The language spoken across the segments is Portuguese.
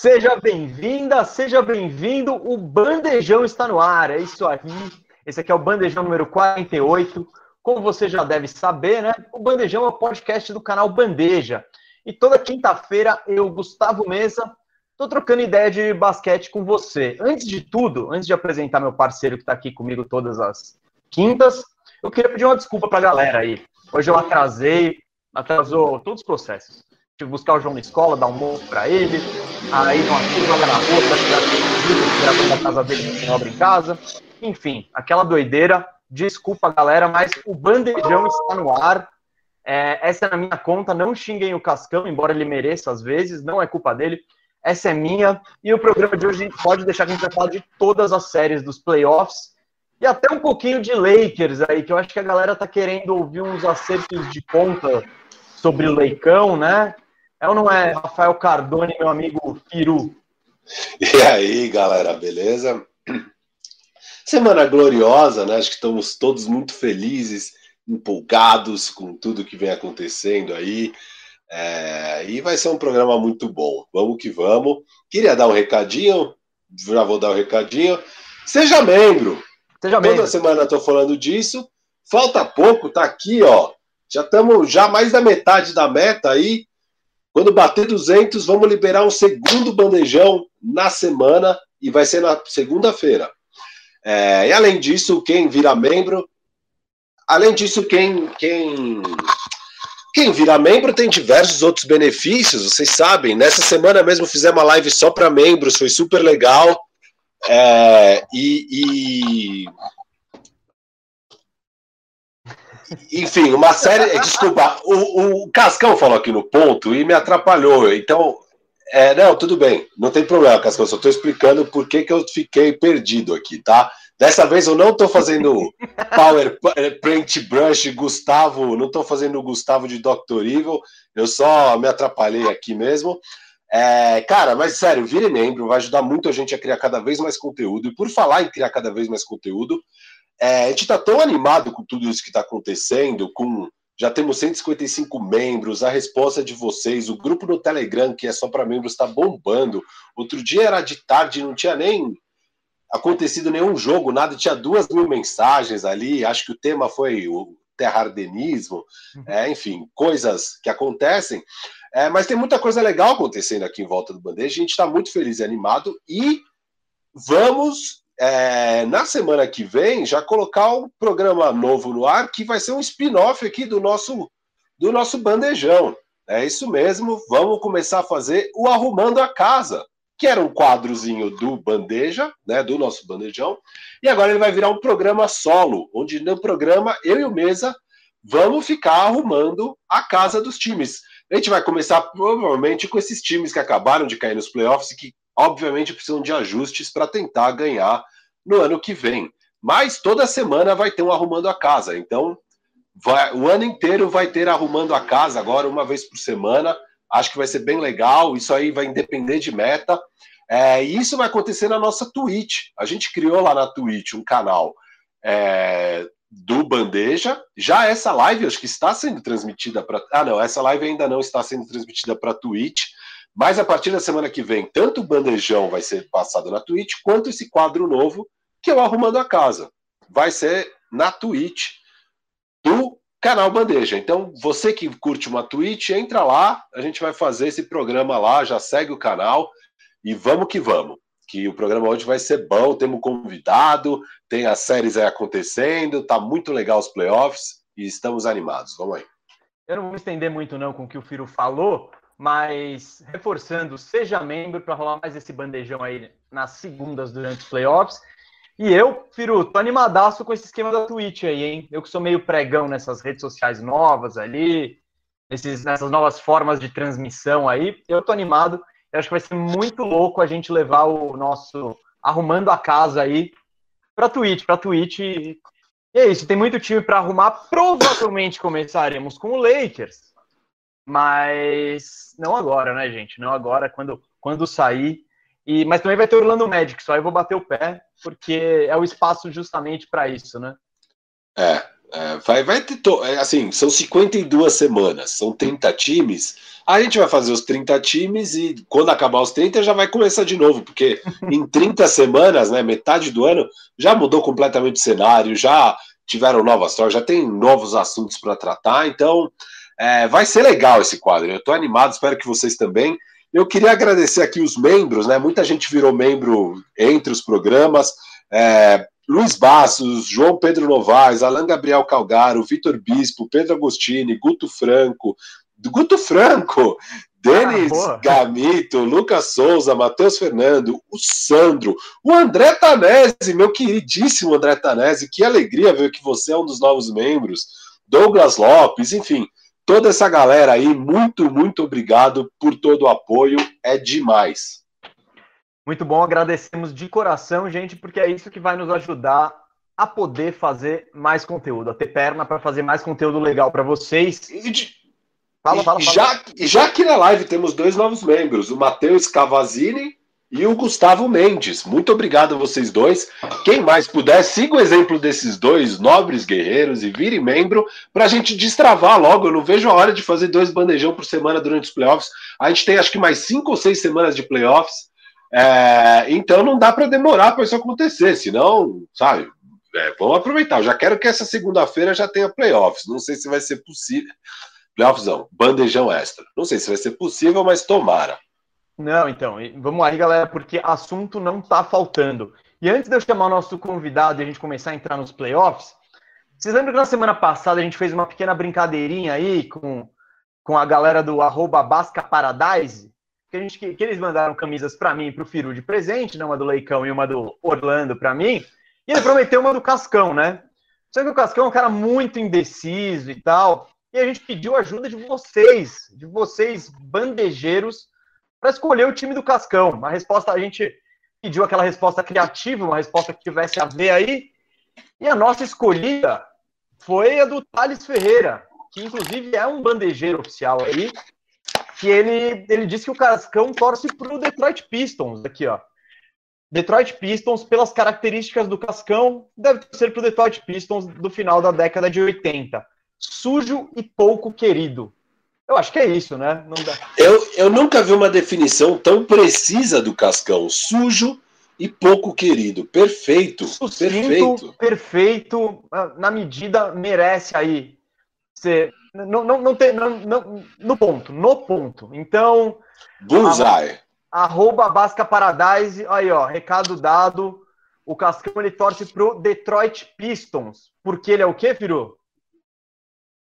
Seja bem-vinda, seja bem-vindo. O Bandejão está no ar. É isso aí. Esse aqui é o Bandejão número 48. Como você já deve saber, né? O Bandejão é o podcast do canal Bandeja. E toda quinta-feira eu, Gustavo Mesa, estou trocando ideia de basquete com você. Antes de tudo, antes de apresentar meu parceiro que está aqui comigo todas as quintas, eu queria pedir uma desculpa para a galera aí. Hoje eu atrasei, atrasou todos os processos. Buscar o João na escola, dar um almoço para ele, aí não achei joga na rua, gravando na casa dele, tem obra em casa. Enfim, aquela doideira. Desculpa, galera, mas o bandejão está no ar. É, essa é na minha conta, não xinguem o Cascão, embora ele mereça às vezes, não é culpa dele. Essa é minha. E o programa de hoje pode deixar que a gente vai falar de todas as séries dos playoffs e até um pouquinho de Lakers aí, que eu acho que a galera tá querendo ouvir uns acertos de conta sobre o Leicão, né? É ou não é, Rafael Cardone, meu amigo Piru? E aí, galera, beleza? Semana gloriosa, né? Acho que estamos todos muito felizes, empolgados com tudo que vem acontecendo aí. É, e vai ser um programa muito bom. Vamos que vamos. Queria dar um recadinho, já vou dar um recadinho. Seja membro. Seja membro. Toda semana estou falando disso. Falta pouco, tá aqui, ó. Já estamos já mais da metade da meta aí. Quando bater 200, vamos liberar um segundo bandejão na semana e vai ser na segunda-feira. É, e além disso, quem vira membro, além disso, quem, quem, quem vira membro tem diversos outros benefícios, vocês sabem. Nessa semana mesmo fizemos uma live só para membros, foi super legal. É, e, e, Enfim, uma série. Desculpa, o, o Cascão falou aqui no ponto e me atrapalhou. Então, é, não, tudo bem, não tem problema, Cascão. Só estou explicando por que, que eu fiquei perdido aqui, tá? Dessa vez eu não estou fazendo Power Paint Brush Gustavo, não estou fazendo o Gustavo de Dr. Evil, eu só me atrapalhei aqui mesmo. É, cara, mas sério, vire membro, vai ajudar muito a gente a criar cada vez mais conteúdo. E por falar em criar cada vez mais conteúdo, é, a gente está tão animado com tudo isso que está acontecendo, com já temos 155 membros, a resposta de vocês, o grupo no Telegram, que é só para membros, está bombando. Outro dia era de tarde, não tinha nem acontecido nenhum jogo, nada, tinha duas mil mensagens ali. Acho que o tema foi o terrardenismo, uhum. é, enfim, coisas que acontecem. É, mas tem muita coisa legal acontecendo aqui em volta do Bandeja. A gente está muito feliz e animado e vamos é, na semana que vem já colocar um programa novo no ar que vai ser um spin-off aqui do nosso do nosso bandejão. É isso mesmo, vamos começar a fazer o Arrumando a Casa, que era um quadrozinho do Bandeja, né, do nosso bandejão, e agora ele vai virar um programa solo, onde no programa eu e o Mesa vamos ficar arrumando a casa dos times. A gente vai começar provavelmente com esses times que acabaram de cair nos playoffs e que obviamente precisam de ajustes para tentar ganhar no ano que vem. Mas toda semana vai ter um arrumando a casa. Então, vai, o ano inteiro vai ter arrumando a casa agora, uma vez por semana. Acho que vai ser bem legal. Isso aí vai depender de meta. É, e isso vai acontecer na nossa Twitch. A gente criou lá na Twitch um canal é, do Bandeja. Já essa live, acho que está sendo transmitida para. Ah, não, essa live ainda não está sendo transmitida para Twitch. Mas a partir da semana que vem, tanto o bandejão vai ser passado na Twitch, quanto esse quadro novo, que é o Arrumando a Casa. Vai ser na Twitch do canal Bandeja. Então, você que curte uma Twitch, entra lá, a gente vai fazer esse programa lá, já segue o canal e vamos que vamos. Que o programa hoje vai ser bom, temos convidado, tem as séries aí acontecendo, tá muito legal os playoffs e estamos animados. Vamos aí. Eu não vou estender muito não com o que o Firo falou, mas reforçando, seja membro para rolar mais esse bandejão aí nas segundas durante os playoffs. E eu, Firu, tô animadaço com esse esquema da Twitch aí, hein? Eu que sou meio pregão nessas redes sociais novas ali, esses, nessas novas formas de transmissão aí, eu tô animado. Eu acho que vai ser muito louco a gente levar o nosso arrumando a casa aí para Twitch, para Twitch. E é isso, tem muito time para arrumar. Provavelmente começaremos com o Lakers mas não agora, né, gente? Não agora, quando, quando sair. E, mas também vai ter Orlando Magic, só eu vou bater o pé, porque é o espaço justamente para isso, né? É, é, vai, vai ter. To... É, assim, são 52 semanas, são 30 times. A gente vai fazer os 30 times e quando acabar os 30 já vai começar de novo, porque em 30 semanas, né, metade do ano, já mudou completamente o cenário, já tiveram novas histórias, já tem novos assuntos para tratar, então é, vai ser legal esse quadro. Eu estou animado, espero que vocês também. Eu queria agradecer aqui os membros, né? Muita gente virou membro entre os programas. É, Luiz Bassos, João Pedro Novaes, Alan Gabriel Calgaro, Vitor Bispo, Pedro Agostini, Guto Franco, Guto Franco, Denis ah, Gamito, Lucas Souza, Matheus Fernando, o Sandro, o André Tanese, meu queridíssimo André Tanese, que alegria ver que você é um dos novos membros, Douglas Lopes, enfim, toda essa galera aí, muito, muito obrigado por todo o apoio, é demais. Muito bom, agradecemos de coração, gente, porque é isso que vai nos ajudar a poder fazer mais conteúdo, a ter perna para fazer mais conteúdo legal para vocês. E, de... fala, fala, fala. Já, já aqui na live temos dois novos membros, o Matheus Cavazini e o Gustavo Mendes. Muito obrigado a vocês dois. Quem mais puder, siga o exemplo desses dois nobres guerreiros e vire membro para a gente destravar logo. Eu não vejo a hora de fazer dois bandejão por semana durante os playoffs. A gente tem acho que mais cinco ou seis semanas de playoffs. É, então não dá para demorar para isso acontecer, senão, sabe, é, vamos aproveitar. Eu já quero que essa segunda-feira já tenha playoffs. Não sei se vai ser possível. Playoffs não, bandejão extra. Não sei se vai ser possível, mas tomara. Não, então, vamos aí, galera, porque assunto não tá faltando. E antes de eu chamar o nosso convidado e a gente começar a entrar nos playoffs, vocês lembram que na semana passada a gente fez uma pequena brincadeirinha aí com, com a galera do arroba Basca Paradise? que, a gente, que, que eles mandaram camisas para mim e para o Firu de presente, né? uma do Leicão e uma do Orlando para mim, e ele prometeu uma do Cascão, né? Só que o Cascão é um cara muito indeciso e tal, e a gente pediu ajuda de vocês, de vocês, bandejeiros, para escolher o time do Cascão. Uma resposta, a gente pediu aquela resposta criativa, uma resposta que tivesse a ver aí, e a nossa escolhida foi a do Thales Ferreira, que inclusive é um bandejeiro oficial aí, que ele, ele disse que o Cascão torce para o Detroit Pistons, aqui, ó. Detroit Pistons, pelas características do Cascão, deve ser para o Detroit Pistons do final da década de 80. Sujo e pouco querido. Eu acho que é isso, né? Eu, eu nunca vi uma definição tão precisa do Cascão. Sujo e pouco querido. Perfeito. Sucinto, perfeito. Perfeito. Na medida, merece aí ser não, não, não tem. Não, não, no ponto, no ponto. Então. Bullseye. Arroba Basca Paradise. Aí, ó, recado dado. O Cascão ele torce pro Detroit Pistons. Porque ele é o quê, Firu?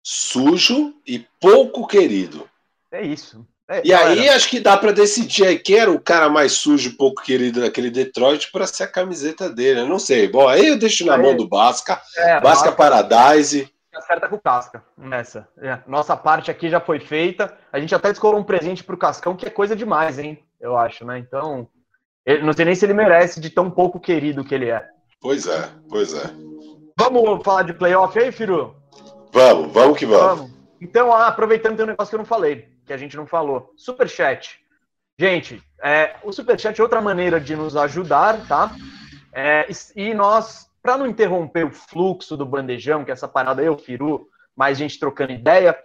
Sujo e pouco querido. É isso. É, e aí acho que dá para decidir aí quem era o cara mais sujo, e pouco querido daquele Detroit para ser a camiseta dele. Eu não sei. Bom, aí eu deixo na mão do Basca. É, Basca Paradise acerta com o Casca nessa. É. Nossa parte aqui já foi feita. A gente até escolheu um presente pro Cascão, que é coisa demais, hein? Eu acho, né? Então, não sei nem se ele merece de tão pouco querido que ele é. Pois é, pois é. Vamos falar de playoff aí, Firu? Vamos, vamos que vamos. vamos. Então, aproveitando, tem um negócio que eu não falei, que a gente não falou. Superchat. Gente, é, o Superchat é outra maneira de nos ajudar, tá? É, e nós para não interromper o fluxo do bandejão, que essa parada eu, Firu, mais gente trocando ideia,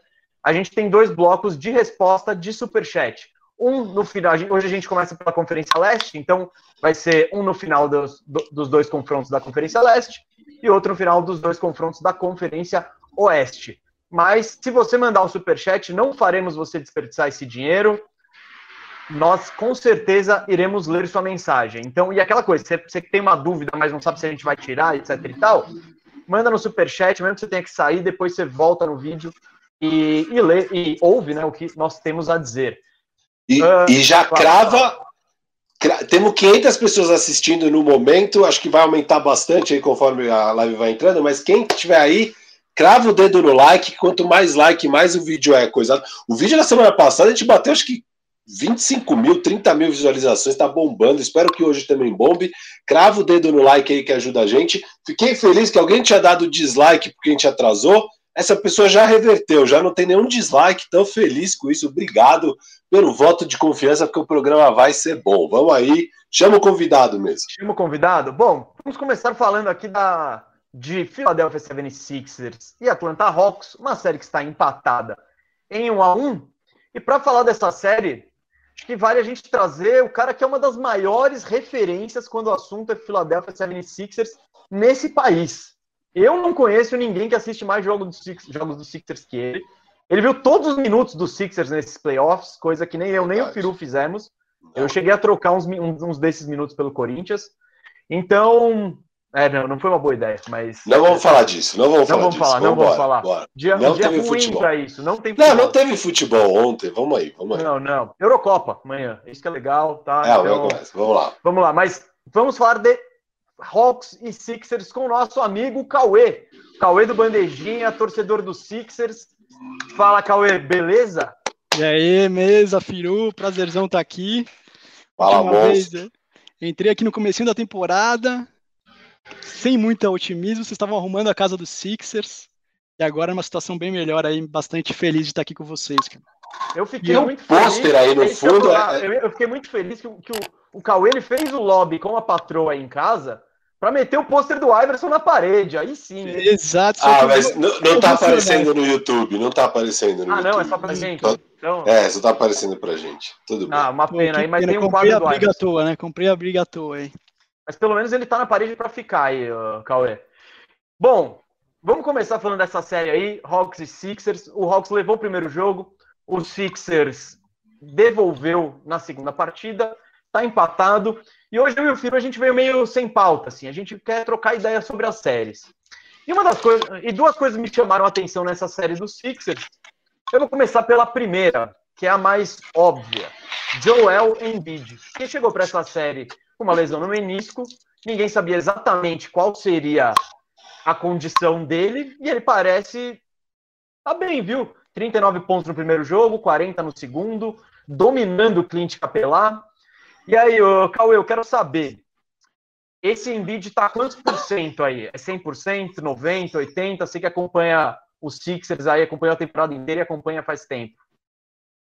a gente tem dois blocos de resposta de superchat. Um no final, hoje a gente começa pela Conferência Leste, então vai ser um no final dos, dos dois confrontos da Conferência Leste e outro no final dos dois confrontos da Conferência Oeste. Mas se você mandar um superchat, não faremos você desperdiçar esse dinheiro nós com certeza iremos ler sua mensagem. Então, e aquela coisa, você, você tem uma dúvida, mas não sabe se a gente vai tirar, etc e tal, manda no superchat, mesmo que você tenha que sair, depois você volta no vídeo e, e lê, e ouve né, o que nós temos a dizer. E, uh, e já crava, temos 500 pessoas assistindo no momento, acho que vai aumentar bastante aí conforme a live vai entrando, mas quem estiver aí, crava o dedo no like, quanto mais like, mais o vídeo é coisado. O vídeo da semana passada a gente bateu acho que 25 mil, 30 mil visualizações, está bombando. Espero que hoje também bombe. Crava o dedo no like aí que ajuda a gente. Fiquei feliz que alguém tinha dado dislike porque a gente atrasou. Essa pessoa já reverteu, já não tem nenhum dislike. Tão feliz com isso. Obrigado pelo voto de confiança, porque o programa vai ser bom. Vamos aí, chama o convidado mesmo. Chama o convidado? Bom, vamos começar falando aqui da de Philadelphia 76ers e Atlanta Hawks, uma série que está empatada em 1 a 1 E para falar dessa série, acho que vale a gente trazer o cara que é uma das maiores referências quando o assunto é Philadelphia 76ers nesse país. Eu não conheço ninguém que assiste mais jogos do, Six, jogos do Sixers que ele. Ele viu todos os minutos dos Sixers nesses playoffs, coisa que nem eu nem o Firu fizemos. Eu cheguei a trocar uns, uns desses minutos pelo Corinthians. Então, é, não, não foi uma boa ideia, mas. Não vamos falar disso, não vamos não falar vamos disso. Falar, não vamos falar, Bora. Dia, não dia teve ruim futebol. pra isso, não tem futebol. Não, não teve futebol ontem, vamos aí, vamos aí. Não, não. Eurocopa amanhã, isso que é legal, tá? É, então, vamos lá. Vamos lá, mas vamos falar de Hawks e Sixers com o nosso amigo Cauê. Cauê do Bandejinha, torcedor do Sixers. Fala, Cauê, beleza? E aí, mesa, Firu, prazerzão estar tá aqui. Fala, monstro. Entrei aqui no comecinho da temporada, sem muito otimismo, vocês estavam arrumando a casa dos Sixers, e agora é uma situação bem melhor aí, bastante feliz de estar aqui com vocês. Cara. Eu fiquei muito feliz. pôster aí no fundo. É- eu, eu, fiquei muito feliz que, que o, o Cauê ele fez o lobby com a patroa aí em casa para meter o pôster do Iverson na parede. Aí sim. Né? Exato. Ah, mas não, não tá aparecendo no YouTube. Não tá aparecendo no ah, YouTube. Ah, não, é só pra gente. Então... É, só tá aparecendo pra gente. Tudo bem. Ah, uma pena aí, mas pena. tem um Comprei quadro a briga à toa, né? Comprei a briga à toa aí. Mas pelo menos ele tá na parede para ficar aí, Cauê. Bom, vamos começar falando dessa série aí, Hawks e Sixers. O Hawks levou o primeiro jogo, o Sixers devolveu na segunda partida, tá empatado. E hoje eu e o Firo a gente veio meio sem pauta, assim. A gente quer trocar ideia sobre as séries. E uma das coisas, e duas coisas me chamaram a atenção nessa série dos Sixers. Eu vou começar pela primeira, que é a mais óbvia. Joel Embiid. Quem chegou para essa série com uma lesão no menisco, ninguém sabia exatamente qual seria a condição dele, e ele parece tá bem, viu? 39 pontos no primeiro jogo, 40 no segundo, dominando o Clint Capelá, e aí, ô, Cauê, eu quero saber, esse Embiid está quantos por cento aí? É 100%, 90%, 80%? Você que acompanha os Sixers aí, acompanha a temporada inteira e acompanha faz tempo.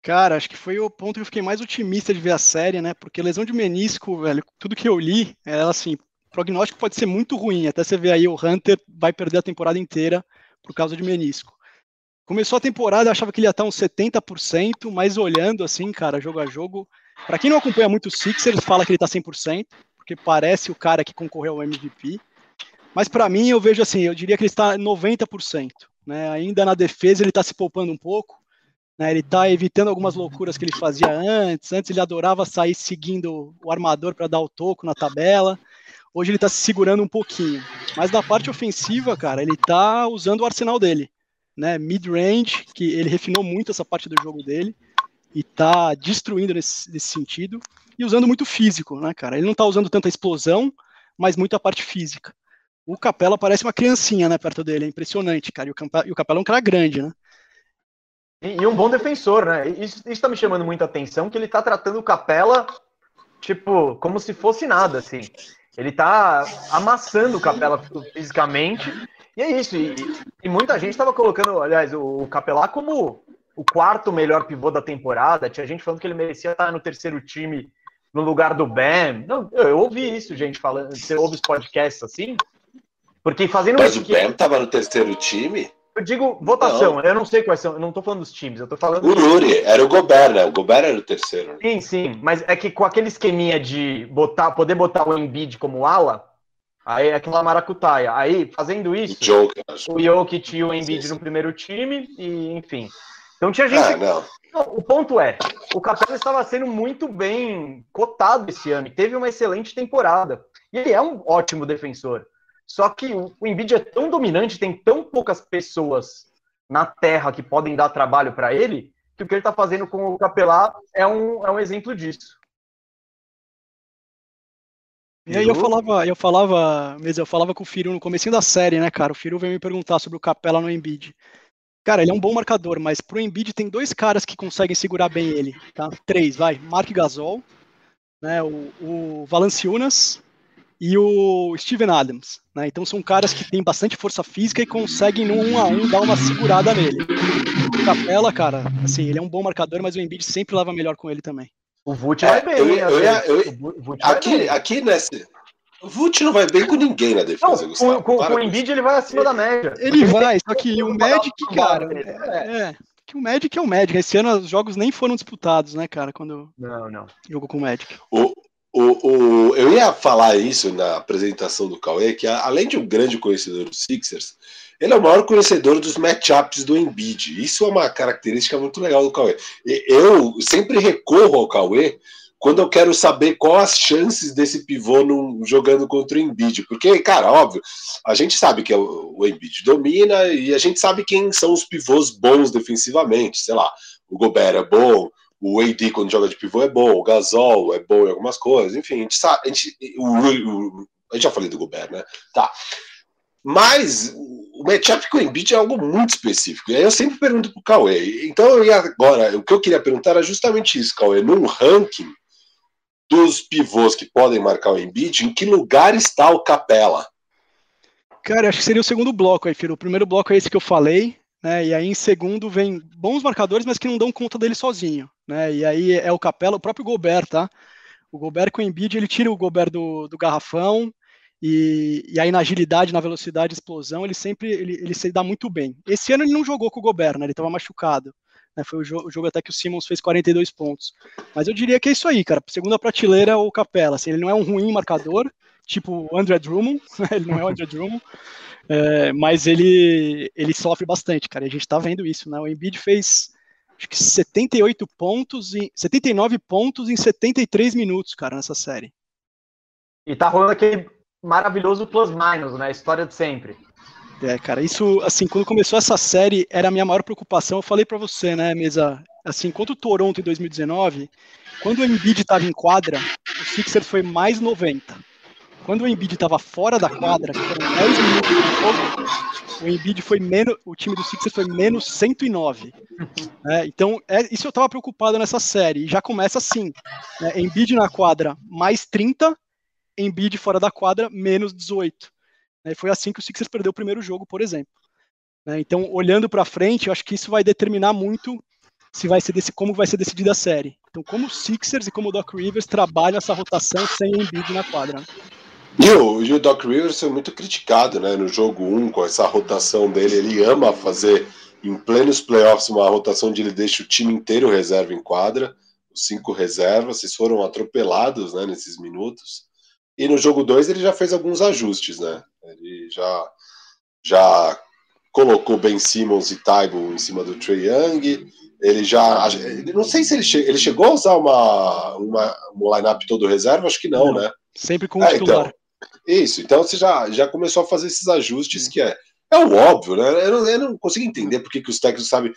Cara, acho que foi o ponto que eu fiquei mais otimista de ver a série, né? Porque lesão de menisco, velho, tudo que eu li, é assim, prognóstico pode ser muito ruim. Até você ver aí, o Hunter vai perder a temporada inteira por causa de menisco. Começou a temporada, eu achava que ele ia estar uns 70%, mas olhando assim, cara, jogo a jogo, para quem não acompanha muito o Sixers, fala que ele tá 100%, porque parece o cara que concorreu ao MVP. Mas para mim, eu vejo assim, eu diria que ele está 90%. Né? Ainda na defesa, ele está se poupando um pouco. Né? Ele está evitando algumas loucuras que ele fazia antes. Antes, ele adorava sair seguindo o armador para dar o toco na tabela. Hoje, ele está se segurando um pouquinho. Mas na parte ofensiva, cara, ele está usando o arsenal dele. Né? Mid-range, que ele refinou muito essa parte do jogo dele e tá destruindo nesse, nesse sentido e usando muito físico, né, cara? Ele não tá usando tanta explosão, mas muito a parte física. O Capela parece uma criancinha, né, perto dele, é impressionante, cara. E o, Capela, e o Capela é um cara grande, né? E, e um bom defensor, né? Isso, isso tá me chamando muita atenção, que ele tá tratando o Capela, tipo, como se fosse nada, assim. Ele tá amassando o Capela fisicamente, e é isso. E, e muita gente tava colocando, aliás, o, o Capela como o quarto melhor pivô da temporada. Tinha gente falando que ele merecia estar no terceiro time no lugar do Bam. Não, eu, eu ouvi isso, gente, falando. Você ouve os podcasts assim? Porque fazendo Mas o Bam estava no terceiro time? Eu digo votação, não. eu não sei quais são, eu não tô falando dos times, eu tô falando. O Ruri, era o Gobert, né? O Gobert era o terceiro. Sim, sim, mas é que com aquele esqueminha de botar, poder botar o Embiid como ala, aí é aquela maracutaia. Aí, fazendo isso, o, Joker, o Jokic e o Embiid sim, sim. no primeiro time, e enfim. Então tinha gente. Ah, não. Não, o ponto é, o Capela estava sendo muito bem cotado esse ano, teve uma excelente temporada. E ele é um ótimo defensor. Só que o, o Embiid é tão dominante, tem tão poucas pessoas na Terra que podem dar trabalho para ele, que o que ele está fazendo com o Capelá é um, é um exemplo disso. E aí eu falava, eu falava, eu falava com o Firu no começo da série, né, cara? O Firu veio me perguntar sobre o Capela no Embiid. Cara, ele é um bom marcador, mas pro Embiid tem dois caras que conseguem segurar bem ele, tá? Três, vai. Mark Gasol, né, o, o Valanciunas e o Steven Adams, né? Então são caras que têm bastante força física e conseguem no um a um dar uma segurada nele. O Capela, cara, assim, ele é um bom marcador, mas o Embiid sempre leva melhor com ele também. O Vult vai é, bem, eu, eu, eu, eu, aqui, aqui nesse, o Vult não vai bem com ninguém na defesa, não, Com, com, com o Embiid ele vai acima da média. Ele vai, só que o Magic, cara, é, é, que o Magic é o Magic. Esse ano os jogos nem foram disputados, né, cara? Quando não, não. jogou com o Magic. O, o, o, eu ia falar isso na apresentação do Cauê, que além de um grande conhecedor dos Sixers, ele é o maior conhecedor dos matchups do Embiid. Isso é uma característica muito legal do Cauê. Eu sempre recorro ao Cauê quando eu quero saber quais as chances desse pivô no, jogando contra o Embiid. Porque, cara, óbvio, a gente sabe que o, o Embiid domina e a gente sabe quem são os pivôs bons defensivamente. Sei lá, o Gobert é bom, o AD quando joga de pivô é bom, o Gasol é bom em algumas coisas, enfim, a gente sabe, a gente, o, o, já falei do Gobert, né? Tá. Mas o matchup com o Embiid é algo muito específico. E aí eu sempre pergunto pro Cauê. Então eu ia agora, o que eu queria perguntar era justamente isso, Cauê. Num ranking dos pivôs que podem marcar o Embiid, em que lugar está o Capela? Cara, acho que seria o segundo bloco aí, Firo. O primeiro bloco é esse que eu falei, né? E aí em segundo vem bons marcadores, mas que não dão conta dele sozinho, né? E aí é o Capela, o próprio Gobert, tá? O Gobert com o Embiid, ele tira o Gobert do, do garrafão, e, e, aí na agilidade, na velocidade, explosão, ele sempre ele, ele se dá muito bem. Esse ano ele não jogou com o Gobert, né? Ele estava machucado. Né? Foi o jogo, o jogo, até que o Simmons fez 42 pontos. Mas eu diria que é isso aí, cara. Segunda prateleira, o Capela. Assim, ele não é um ruim marcador, tipo o André Drummond. ele não é o André Drummond. É, mas ele, ele sofre bastante, cara. E a gente tá vendo isso, né? O Embiid fez acho que 78 pontos, em, 79 pontos em 73 minutos, cara, nessa série. E tá rolando aquele maravilhoso plus-minus, né? História de sempre. É, cara, isso, assim, quando começou essa série, era a minha maior preocupação. Eu falei para você, né, mesa, assim, contra o Toronto em 2019, quando o Embiid estava em quadra, o Sixers foi mais 90. Quando o Embiid estava fora da quadra, que foram 10 minutos de jogo, o Embiid foi menos, o time do Sixers foi menos 109. É, então, é, isso eu estava preocupado nessa série. E já começa assim: né, Embiid na quadra mais 30, Embiid fora da quadra, menos 18. Né? Foi assim que o Sixers perdeu o primeiro jogo, por exemplo. Né? Então, olhando para frente, eu acho que isso vai determinar muito se vai ser desse, como vai ser decidida a série. Então, como o Sixers e como o Doc Rivers trabalham essa rotação sem Embiid na quadra. E o, o Doc Rivers foi muito criticado né, no jogo 1 com essa rotação dele. Ele ama fazer em plenos playoffs uma rotação onde ele deixa o time inteiro reserva em quadra, os cinco reservas, vocês foram atropelados né, nesses minutos. E no jogo 2 ele já fez alguns ajustes, né? Ele já, já colocou Ben Simmons e Taibo em cima do Trey Young. Ele já. Não sei se ele, che, ele chegou a usar uma, uma, um lineup todo reserva, acho que não, não né? Sempre com o é, titular. Então, isso, então você já, já começou a fazer esses ajustes que é. É o óbvio, né? Eu não, eu não consigo entender por que os técnicos sabem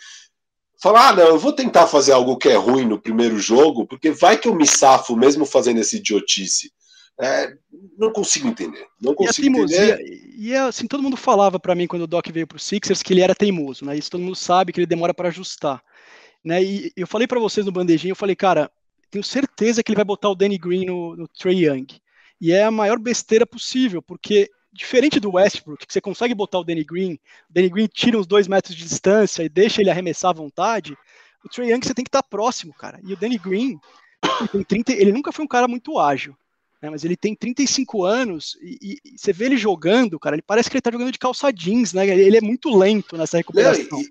falar, ah, não, eu vou tentar fazer algo que é ruim no primeiro jogo, porque vai que eu me safo mesmo fazendo esse idiotice. É, não consigo entender. Não consigo e teimosia, entender. E assim, todo mundo falava para mim quando o Doc veio para o Sixers que ele era teimoso, né? Isso todo mundo sabe que ele demora para ajustar. Né? E eu falei para vocês no bandejinho, eu falei, cara, tenho certeza que ele vai botar o Danny Green no, no Trey Young. E é a maior besteira possível, porque diferente do Westbrook, que você consegue botar o Danny Green, o Danny Green tira uns dois metros de distância e deixa ele arremessar à vontade, o Trey Young você tem que estar próximo, cara. E o Danny Green, ele, tem 30, ele nunca foi um cara muito ágil né, mas ele tem 35 anos e, e, você vê ele jogando, cara, ele parece que ele tá jogando de calça jeans, né? Ele é muito lento nessa recuperação. e,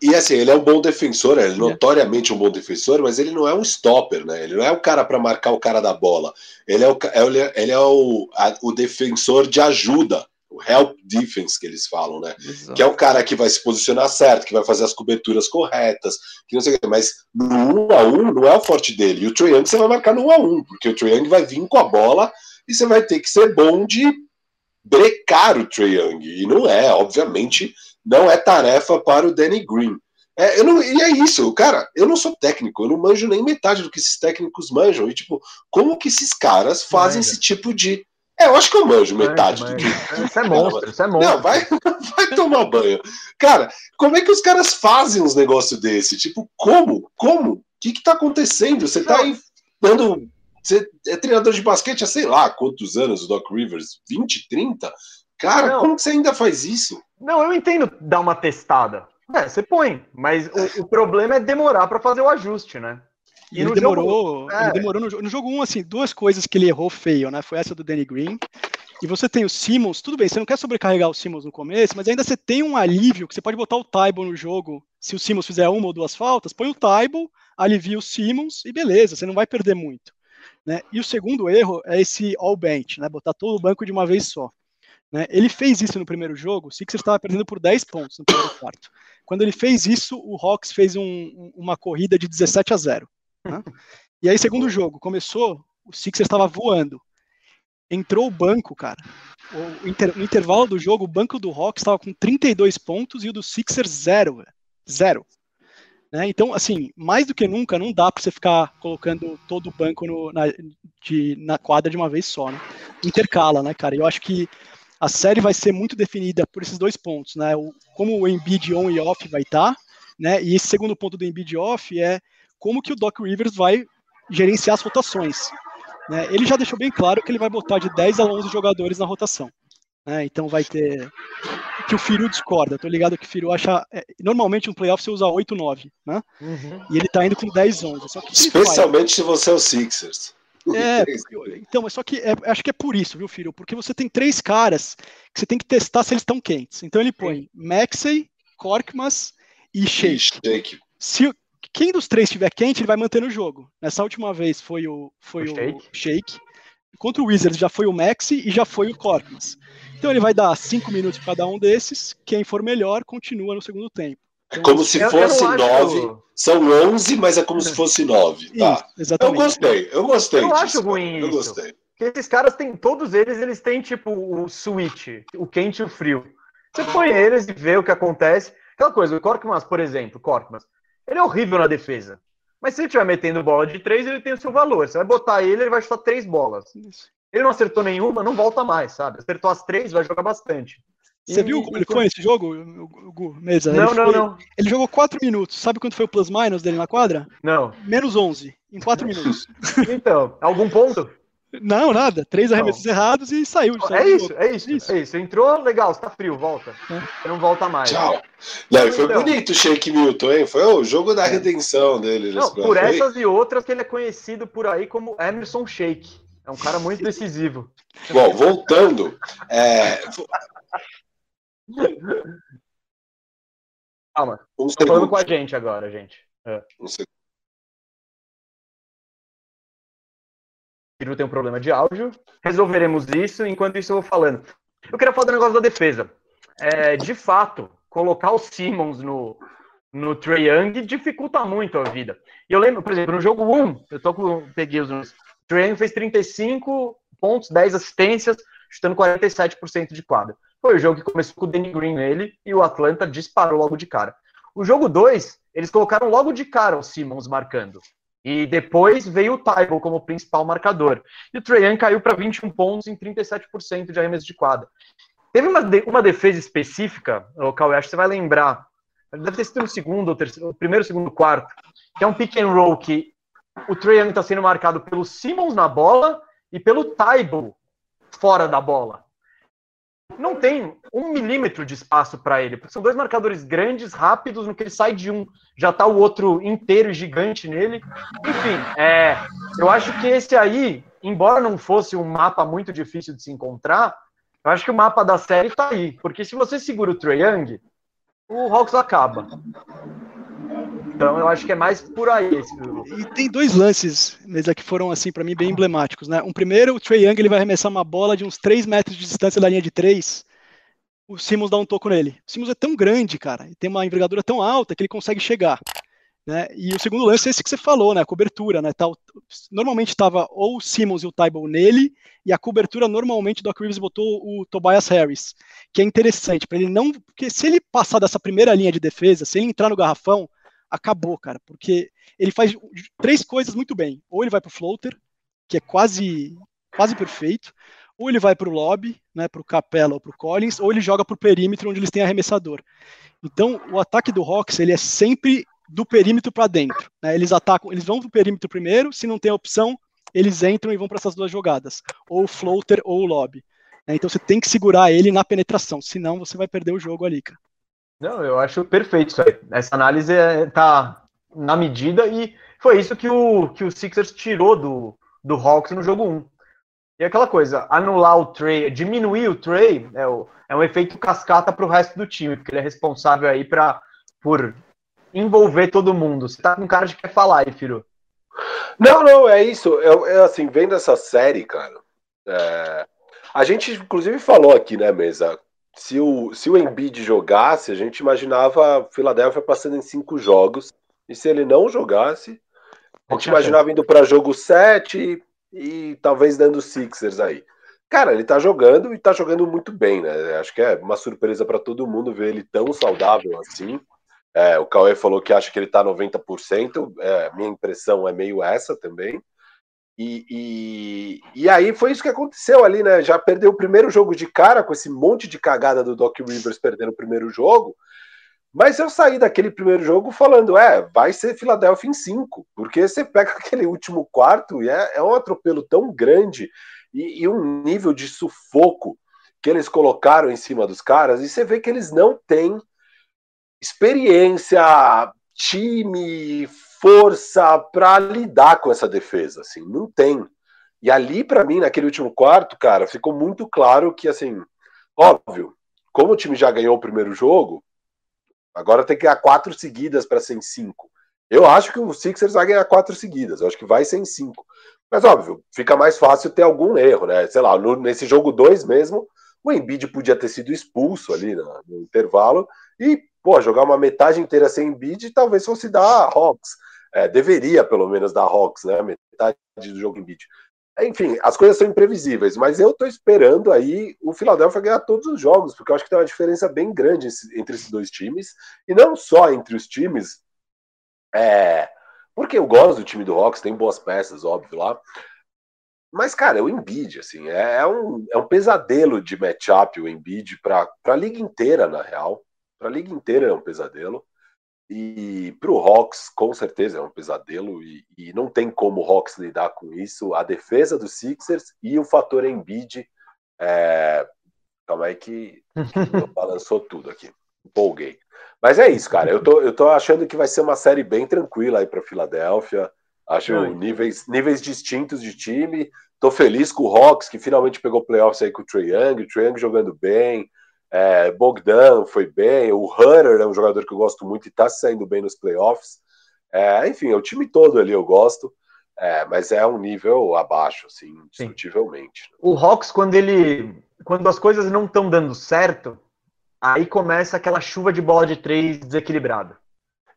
e, assim, ele é um bom defensor, é notoriamente um bom defensor, mas ele não é um stopper, né? Ele não é o cara para marcar o cara da bola. Ele é o, é ele é o, a, o defensor de ajuda o help defense que eles falam, né? Exato. Que é o cara que vai se posicionar certo, que vai fazer as coberturas corretas, que não sei o que, mas no 1 a 1 não é o forte dele. E o Trae Young você vai marcar no 1 a 1, porque o Trae Young vai vir com a bola e você vai ter que ser bom de brecar o Trae Young. E não é, obviamente, não é tarefa para o Danny Green. É, eu não, e é isso, cara, eu não sou técnico, eu não manjo nem metade do que esses técnicos manjam. E, tipo, como que esses caras fazem esse tipo de é, eu acho que eu manjo metade do que. Isso é monstro, isso é monstro. Não, vai, vai tomar banho. Cara, como é que os caras fazem uns negócios desse? Tipo, como? Como? O que, que tá acontecendo? Você tá aí dando. Você é treinador de basquete há sei lá quantos anos, o Doc Rivers? 20, 30? Cara, não. como que você ainda faz isso? Não, eu entendo dar uma testada. É, você põe, mas o, o problema é demorar para fazer o ajuste, né? E ele demorou, jogo, é. ele demorou no, no jogo 1, um, assim, duas coisas que ele errou feio, né? Foi essa do Danny Green e você tem o Simmons, tudo bem, você não quer sobrecarregar o Simmons no começo, mas ainda você tem um alívio que você pode botar o Taibo no jogo. Se o Simmons fizer uma ou duas faltas, põe o Taibo, alivia o Simmons e beleza, você não vai perder muito. Né? E o segundo erro é esse all bench, né? botar todo o banco de uma vez só. Né? Ele fez isso no primeiro jogo, o Sixers estava perdendo por 10 pontos no primeiro quarto. Quando ele fez isso, o Hawks fez um, uma corrida de 17 a 0. Né? E aí, segundo jogo, começou, o Sixers estava voando entrou o banco, cara. O inter, no intervalo do jogo, o banco do Hawks estava com 32 pontos e o do Sixers zero. Zero. Né? Então, assim, mais do que nunca, não dá para você ficar colocando todo o banco no, na, de, na quadra de uma vez só. Né? Intercala, né, cara? Eu acho que a série vai ser muito definida por esses dois pontos, né? O, como o Embiid on e off vai estar, tá, né? E esse segundo ponto do Embiid off é como que o Doc Rivers vai gerenciar as rotações. Né? Ele já deixou bem claro que ele vai botar de 10 a 11 jogadores na rotação. Né? Então vai ter. Que o Firu discorda. Tô ligado que o Firu acha. É, normalmente no playoff você usa 8, 9. Né? Uhum. E ele tá indo com 10, 11. Só que Especialmente se você é o Sixers. É, então, mas só que é, acho que é por isso, viu, Firu? Porque você tem três caras que você tem que testar se eles estão quentes. Então ele põe Maxey, Korkmaz e Shake. Shake. Se, quem dos três estiver quente, ele vai manter no jogo. Nessa última vez foi o, foi o, o Shake. Contra o Wizards já foi o Maxi e já foi o Corpus. Então ele vai dar cinco minutos para cada um desses. Quem for melhor, continua no segundo tempo. Então, é como se fosse nove. Acho... São onze, mas é como se fosse nove. Tá. Eu gostei, eu gostei. Eu disso, acho ruim eu isso. Gostei. Porque esses caras têm, todos eles, eles têm tipo o switch, o quente e o frio. Você põe eles e vê o que acontece. Aquela coisa, o Korkmaz, por exemplo, Korkmaz, ele é horrível na defesa. Mas se ele estiver metendo bola de três, ele tem o seu valor. Você vai botar ele, ele vai chutar três bolas. Ele não acertou nenhuma, não volta mais, sabe? Acertou as três, vai jogar bastante. Você e, viu como ele foi nesse jogo, Gu, Mesa? Não, ele não, foi, não. Ele jogou quatro minutos. Sabe quanto foi o plus-minus dele na quadra? Não. Menos 11, em quatro minutos. Então, algum ponto? Não, nada. Três arremessos não. errados e saiu. é, isso, é isso, isso, é isso. Entrou, legal, está frio, volta. É. Não volta mais. Tchau. Não, foi então, bonito o Shake Milton, hein? Foi o jogo da é. redenção dele. Não, por essas e outras que ele é conhecido por aí como Emerson Shake. É um cara muito decisivo. Bom, voltando. É... Calma. Um falando com a gente agora, gente. É. Um segundo. Ciro tem um problema de áudio. Resolveremos isso, enquanto isso eu vou falando. Eu queria falar do negócio da defesa. É, de fato, colocar o Simmons no, no Trae Young dificulta muito a vida. E eu lembro, por exemplo, no jogo 1, eu tô com, peguei os números. Trae Young fez 35 pontos, 10 assistências, chutando 47% de quadra. Foi o jogo que começou com o Danny Green nele e o Atlanta disparou logo de cara. O jogo 2, eles colocaram logo de cara o Simmons marcando. E depois veio o Tybalt como principal marcador. E o Trae caiu para 21 pontos em 37% de arremesso de quadra. Teve uma, de, uma defesa específica, o Cauê, acho que você vai lembrar. Deve ter sido no segundo, ou terceiro, primeiro, segundo, quarto. Que é um pick and roll que o Trae está sendo marcado pelo Simmons na bola e pelo Tybalt fora da bola não tem um milímetro de espaço para ele, porque são dois marcadores grandes, rápidos, no que ele sai de um, já tá o outro inteiro e gigante nele. Enfim, é, eu acho que esse aí, embora não fosse um mapa muito difícil de se encontrar, eu acho que o mapa da série tá aí, porque se você segura o Trae Young, o Hawks acaba. Então eu acho que é mais por aí esse E tem dois lances, Mesa, que foram assim para mim bem emblemáticos, né? Um primeiro, o Trey Young ele vai arremessar uma bola de uns 3 metros de distância da linha de 3. O Simmons dá um toco nele. O Simmons é tão grande, cara, e tem uma envergadura tão alta que ele consegue chegar. Né? E o segundo lance é esse que você falou, né? A cobertura, né? Tá, normalmente estava ou o Simmons e o Tybalt nele, e a cobertura normalmente o Doc Rivers botou o Tobias Harris, que é interessante para ele não, porque se ele passar dessa primeira linha de defesa, se ele entrar no garrafão, acabou, cara, porque ele faz três coisas muito bem. Ou ele vai para o floater, que é quase quase perfeito, ou ele vai para o lobby, né, para o Capella ou para o Collins, ou ele joga para o perímetro onde eles têm arremessador. Então, o ataque do Hawks ele é sempre do perímetro para dentro. Né? Eles atacam, eles vão para o perímetro primeiro, se não tem opção, eles entram e vão para essas duas jogadas, ou o floater ou o lobby. Né? Então você tem que segurar ele na penetração, senão você vai perder o jogo ali, cara. Não, eu acho perfeito isso aí. Essa análise está é, na medida e foi isso que o, que o Sixers tirou do, do Hawks no jogo 1. E aquela coisa, anular o Trey, diminuir o Trey, é, o, é um efeito cascata para o resto do time, porque ele é responsável aí pra, por envolver todo mundo. Você tá com cara de quer falar aí, Firu. Não, não, é isso. É, é assim, vendo essa série, cara. É... A gente, inclusive, falou aqui, né, mesa? Se o, se o Embiid jogasse, a gente imaginava a Filadélfia passando em cinco jogos. E se ele não jogasse, a gente imaginava indo para jogo 7 e, e talvez dando Sixers aí. Cara, ele tá jogando e tá jogando muito bem, né? Acho que é uma surpresa para todo mundo ver ele tão saudável assim. É, o Cauê falou que acha que ele tá 90%, é, minha impressão é meio essa também. E, e, e, aí foi isso que aconteceu ali, né? Já perdeu o primeiro jogo de cara com esse monte de cagada do Doc Rivers perdendo o primeiro jogo. Mas eu saí daquele primeiro jogo falando, é, vai ser Filadélfia em cinco, porque você pega aquele último quarto e é, é um atropelo tão grande e, e, um nível de sufoco que eles colocaram em cima dos caras, e você vê que eles não têm experiência, time, força para lidar com essa defesa, assim, não tem. E ali, para mim, naquele último quarto, cara, ficou muito claro que, assim, óbvio, como o time já ganhou o primeiro jogo, agora tem que ganhar quatro seguidas para ser em cinco. Eu acho que o Sixers vai ganhar quatro seguidas, eu acho que vai ser em cinco. Mas, óbvio, fica mais fácil ter algum erro, né? Sei lá, no, nesse jogo 2 mesmo, o Embiid podia ter sido expulso ali no, no, intervalo e, pô, jogar uma metade inteira sem Embiid talvez fosse dar Hawks. É, deveria, pelo menos, dar Hawks, né? Metade do jogo Embiid. Enfim, as coisas são imprevisíveis, mas eu tô esperando aí o Philadelphia ganhar todos os jogos, porque eu acho que tem uma diferença bem grande entre esses dois times, e não só entre os times, é, porque eu gosto do time do Hawks, tem boas peças, óbvio, lá. Mas, cara, o Embiid, assim, é, é um, é um pesadelo de matchup o Embiid para a liga inteira, na real. Para a liga inteira é um pesadelo. E para o Hawks, com certeza, é um pesadelo. E, e, não tem como o Hawks lidar com isso. A defesa dos Sixers e o fator Embiid. É... Calma aí que, balançou tudo aqui. Empolguei. Mas é isso, cara. Eu tô, eu tô achando que vai ser uma série bem tranquila aí para Filadélfia. Acho níveis, níveis distintos de time. Tô feliz com o Hawks, que finalmente pegou playoffs aí com o Trae Young. O Trae Young jogando bem. É, Bogdan foi bem. O Hunter é um jogador que eu gosto muito e tá saindo bem nos playoffs. É, enfim, é o time todo ali eu gosto. É, mas é um nível abaixo, assim, indiscutivelmente. O Hawks, quando ele. Quando as coisas não estão dando certo, Aí começa aquela chuva de bola de três desequilibrada.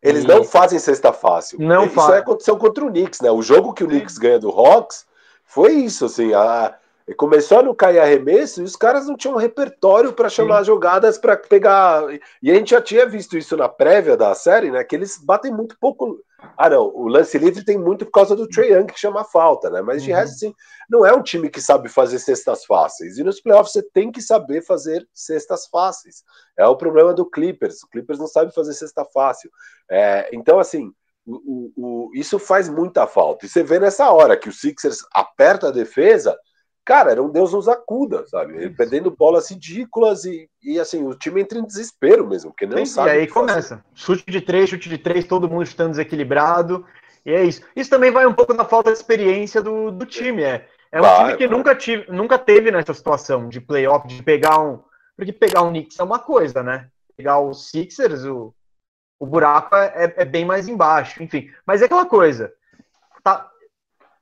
Eles e... não fazem cesta fácil. Não isso faz. aconteceu contra o Knicks, né? O jogo que o Knicks ganha do Hawks foi isso, assim. A... Começou a não cair arremesso e os caras não tinham repertório para chamar Sim. jogadas para pegar. E a gente já tinha visto isso na prévia da série, né? Que eles batem muito pouco ah, não, o lance livre tem muito por causa do Trey Young que chama falta, né? Mas de uhum. resto, sim, não é um time que sabe fazer cestas fáceis. E nos playoffs você tem que saber fazer cestas fáceis. É o problema do Clippers. O Clippers não sabe fazer cesta fácil. É, então, assim, o, o, o, isso faz muita falta. E você vê nessa hora que o Sixers aperta a defesa, cara, era um Deus nos acuda, sabe? Ele perdendo bolas ridículas e, e assim, o time entra em desespero mesmo, porque não Sim, sabe. E aí começa. Chute de três, chute de três, todo mundo estando desequilibrado. E é isso. Isso também vai um pouco na falta de experiência do, do time. É, é um vai, time que nunca, tive, nunca teve nessa situação de playoff, de pegar um. Porque pegar um Knicks é uma coisa, né? Pegar o Sixers, o, o buraco é, é bem mais embaixo. Enfim. Mas é aquela coisa. Tá,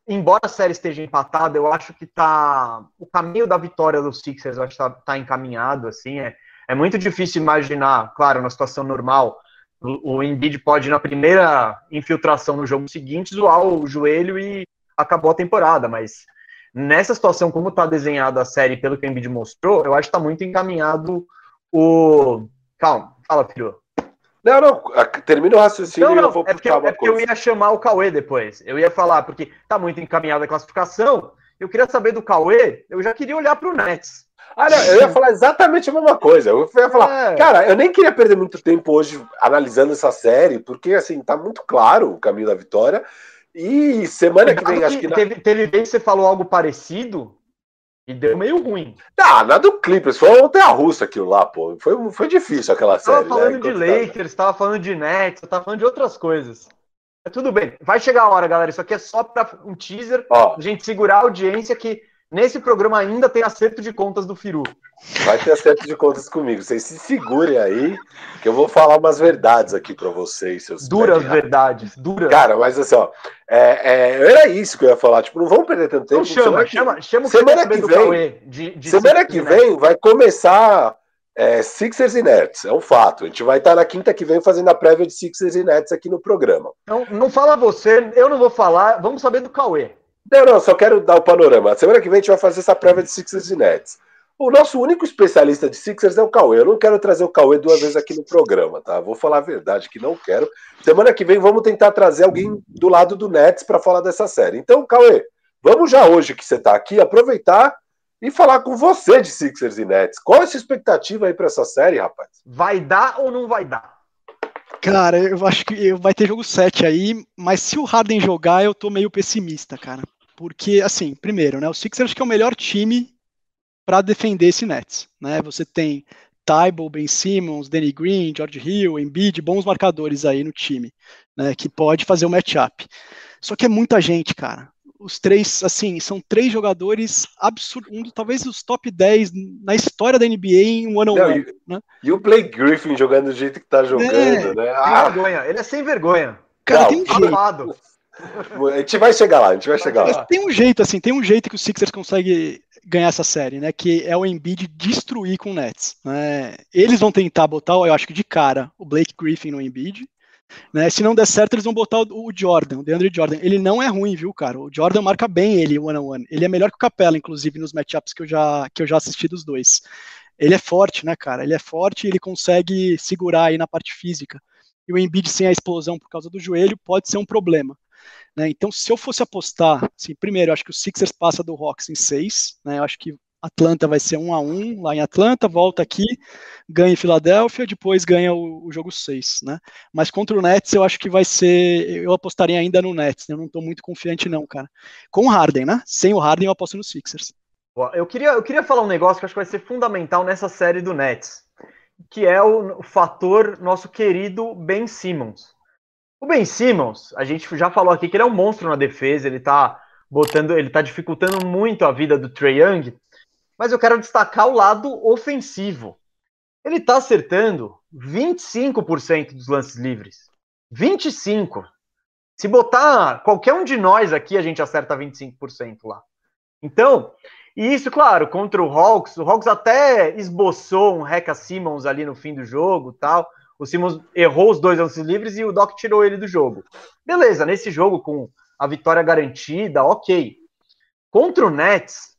embora a série esteja empatada, eu acho que tá o caminho da vitória dos Sixers, eu acho que tá, tá encaminhado, assim, é, é muito difícil imaginar, claro, na situação normal, o, o Embiid pode, na primeira infiltração no jogo seguinte, zoar o joelho e acabou a temporada, mas nessa situação, como tá desenhada a série, pelo que o Embiid mostrou, eu acho que tá muito encaminhado o... Calma, fala, filho. Não, não, termina o raciocínio não, não, e eu vou é porque, uma é porque eu ia chamar o Cauê depois. Eu ia falar, porque tá muito encaminhada a classificação. Eu queria saber do Cauê, eu já queria olhar para o Nets. Ah, não, eu ia falar exatamente a mesma coisa. Eu ia falar, é. cara, eu nem queria perder muito tempo hoje analisando essa série, porque assim, tá muito claro o caminho da vitória. E semana que vem, acho que. Na... Teve, teve vez que você falou algo parecido, e deu meio ruim. Ah, na do Clippers, foi ontem a russa aquilo lá, pô. Foi, foi difícil aquela série. Tava falando né? de Lakers, tava falando de Nets, tava falando de outras coisas. É tudo bem. Vai chegar a hora, galera. Isso aqui é só para um teaser, Ó, a gente segurar a audiência que Nesse programa ainda tem acerto de contas do Firu. Vai ter acerto de contas comigo. Vocês se segurem aí, que eu vou falar umas verdades aqui para vocês, seus Duras verdades, duras. Cara, mas assim, ó, é, é, era isso que eu ia falar. Tipo, não vamos perder tanto tempo. Então chama, chama, chama o semana que vem, de, de semana que vem vai começar é, Sixers e Nets, é um fato. A gente vai estar na quinta que vem fazendo a prévia de Sixers e Nets aqui no programa. Então, não fala você, eu não vou falar, vamos saber do Cauê. Não, não, só quero dar o panorama. Semana que vem a gente vai fazer essa prévia de Sixers e Nets. O nosso único especialista de Sixers é o Cauê. Eu não quero trazer o Cauê duas vezes aqui no programa, tá? Vou falar a verdade que não quero. Semana que vem vamos tentar trazer alguém do lado do Nets para falar dessa série. Então, Cauê, vamos já hoje que você está aqui aproveitar e falar com você de Sixers e Nets. Qual é a sua expectativa aí para essa série, rapaz? Vai dar ou não vai dar? Cara, eu acho que vai ter jogo 7 aí, mas se o Harden jogar, eu tô meio pessimista, cara. Porque, assim, primeiro, né, o Sixers acho que é o melhor time para defender esse Nets, né? Você tem Tybalt, Ben Simmons, Danny Green, George Hill, Embiid, bons marcadores aí no time, né, que pode fazer o matchup. Só que é muita gente, cara. Os três, assim, são três jogadores absurdos, um, talvez os top 10 na história da NBA em one-on-one. Né? E o Blake Griffin jogando do jeito que tá jogando, é, né? Ah, vergonha, ele é sem vergonha. Cara, Não, tem um jeito. A gente vai chegar lá, a gente vai chegar lá. Tem um jeito, assim, tem um jeito que o Sixers consegue ganhar essa série, né? Que é o Embiid destruir com o Nets. Né? Eles vão tentar botar, eu acho que de cara, o Blake Griffin no Embiid. Né? Se não der certo, eles vão botar o Jordan, o DeAndre Jordan. Ele não é ruim, viu, cara? O Jordan marca bem ele one on one. Ele é melhor que o Capela, inclusive, nos matchups que eu já que eu já assisti dos dois. Ele é forte, né, cara? Ele é forte e ele consegue segurar aí na parte física. E o Embiid sem a explosão por causa do joelho pode ser um problema. Né? Então, se eu fosse apostar, assim, primeiro, eu acho que o Sixers passa do Hawks em seis, né? Eu acho que Atlanta vai ser um a um lá em Atlanta, volta aqui, ganha em Filadélfia, depois ganha o, o jogo 6, né? Mas contra o Nets eu acho que vai ser, eu apostaria ainda no Nets, né? eu não estou muito confiante não, cara. Com o Harden, né? Sem o Harden eu aposto no Sixers. Eu queria, eu queria falar um negócio que acho que vai ser fundamental nessa série do Nets, que é o, o fator nosso querido Ben Simmons. O Ben Simmons, a gente já falou aqui que ele é um monstro na defesa, ele tá botando, ele tá dificultando muito a vida do Trey Young, mas eu quero destacar o lado ofensivo. Ele tá acertando 25% dos lances livres. 25. Se botar qualquer um de nós aqui, a gente acerta 25% lá. Então, e isso, claro, contra o Hawks, o Hawks até esboçou um Reca Simmons ali no fim do jogo, tal, o Simmons errou os dois lances livres e o Doc tirou ele do jogo. Beleza, nesse jogo com a vitória garantida, ok. Contra o Nets,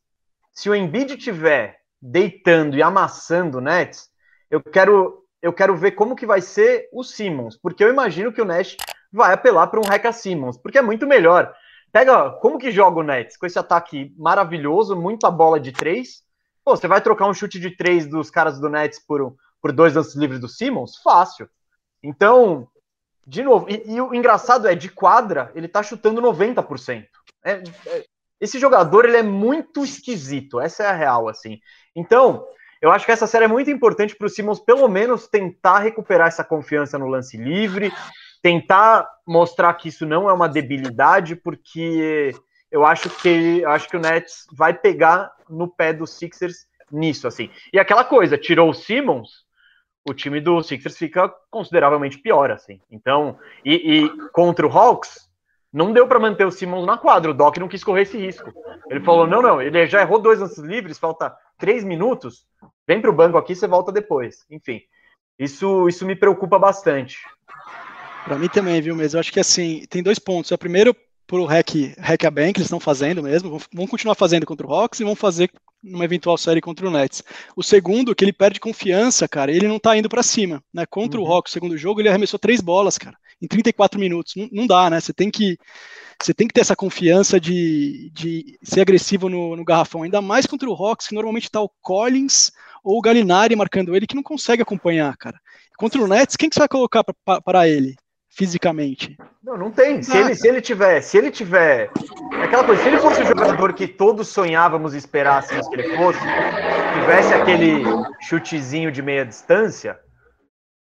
se o Embiid tiver deitando e amassando o Nets, eu quero eu quero ver como que vai ser o Simmons, porque eu imagino que o Nash vai apelar para um Reca Simmons, porque é muito melhor. Pega como que joga o Nets com esse ataque maravilhoso, muita bola de três. Pô, você vai trocar um chute de três dos caras do Nets por um, por dois lances livres do Simmons? Fácil. Então, de novo, e, e, o engraçado é, de quadra, ele tá chutando 90%. É, é, esse jogador, ele é muito esquisito, essa é a real, assim. Então, eu acho que essa série é muito importante para o Simmons, pelo menos, tentar recuperar essa confiança no lance livre, tentar mostrar que isso não é uma debilidade, porque eu acho que eu acho que o Nets vai pegar no pé dos Sixers nisso, assim. E aquela coisa, tirou o Simmons, o time do Sixers fica consideravelmente pior, assim. Então, e, e contra o Hawks, não deu para manter o Simmons na quadra. O Doc não quis correr esse risco. Ele falou: não, não, ele já errou dois lances livres, falta três minutos. Vem para o banco aqui, você volta depois. Enfim, isso, isso me preocupa bastante. Para mim também, viu, mesmo. Eu acho que assim, tem dois pontos. O primeiro, por o hack, hack a bank, eles estão fazendo mesmo, vão continuar fazendo contra o Hawks e vão fazer numa eventual série contra o Nets. O segundo, que ele perde confiança, cara, ele não tá indo para cima, né? Contra uhum. o Hawks, segundo jogo, ele arremessou três bolas, cara, em 34 minutos. Não, não dá, né? Você tem que você tem que ter essa confiança de, de ser agressivo no, no garrafão, ainda mais contra o Hawks, que normalmente tá o Collins ou o Galinari marcando ele, que não consegue acompanhar, cara. Contra o Nets, quem que você vai colocar para ele? Fisicamente. Não, não tem. Se ele, se ele tiver, se ele tiver. É aquela coisa, se ele fosse o jogador que todos sonhávamos e esperássemos que ele fosse, tivesse aquele chutezinho de meia distância,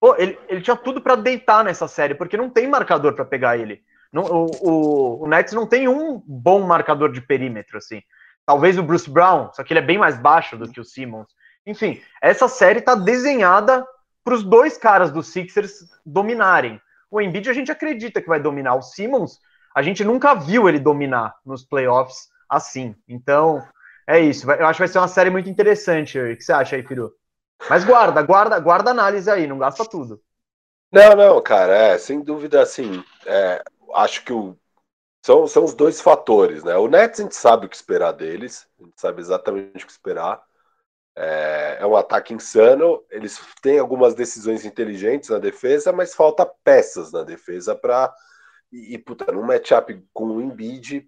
pô, ele, ele tinha tudo para deitar nessa série, porque não tem marcador para pegar ele. Não, o, o, o Nets não tem um bom marcador de perímetro, assim. talvez o Bruce Brown, só que ele é bem mais baixo do que o Simmons. Enfim, essa série tá desenhada para os dois caras do Sixers dominarem. O Embiid a gente acredita que vai dominar. O Simmons, a gente nunca viu ele dominar nos playoffs assim. Então, é isso. Eu acho que vai ser uma série muito interessante. O que você acha aí, Firu? Mas guarda, guarda, guarda análise aí, não gasta tudo. Não, não, cara, é, sem dúvida, assim, é, acho que o, são, são os dois fatores, né? O Nets a gente sabe o que esperar deles, a gente sabe exatamente o que esperar. É, é um ataque insano. Eles têm algumas decisões inteligentes na defesa, mas falta peças na defesa para. E, e, puta, num matchup com o Embiid,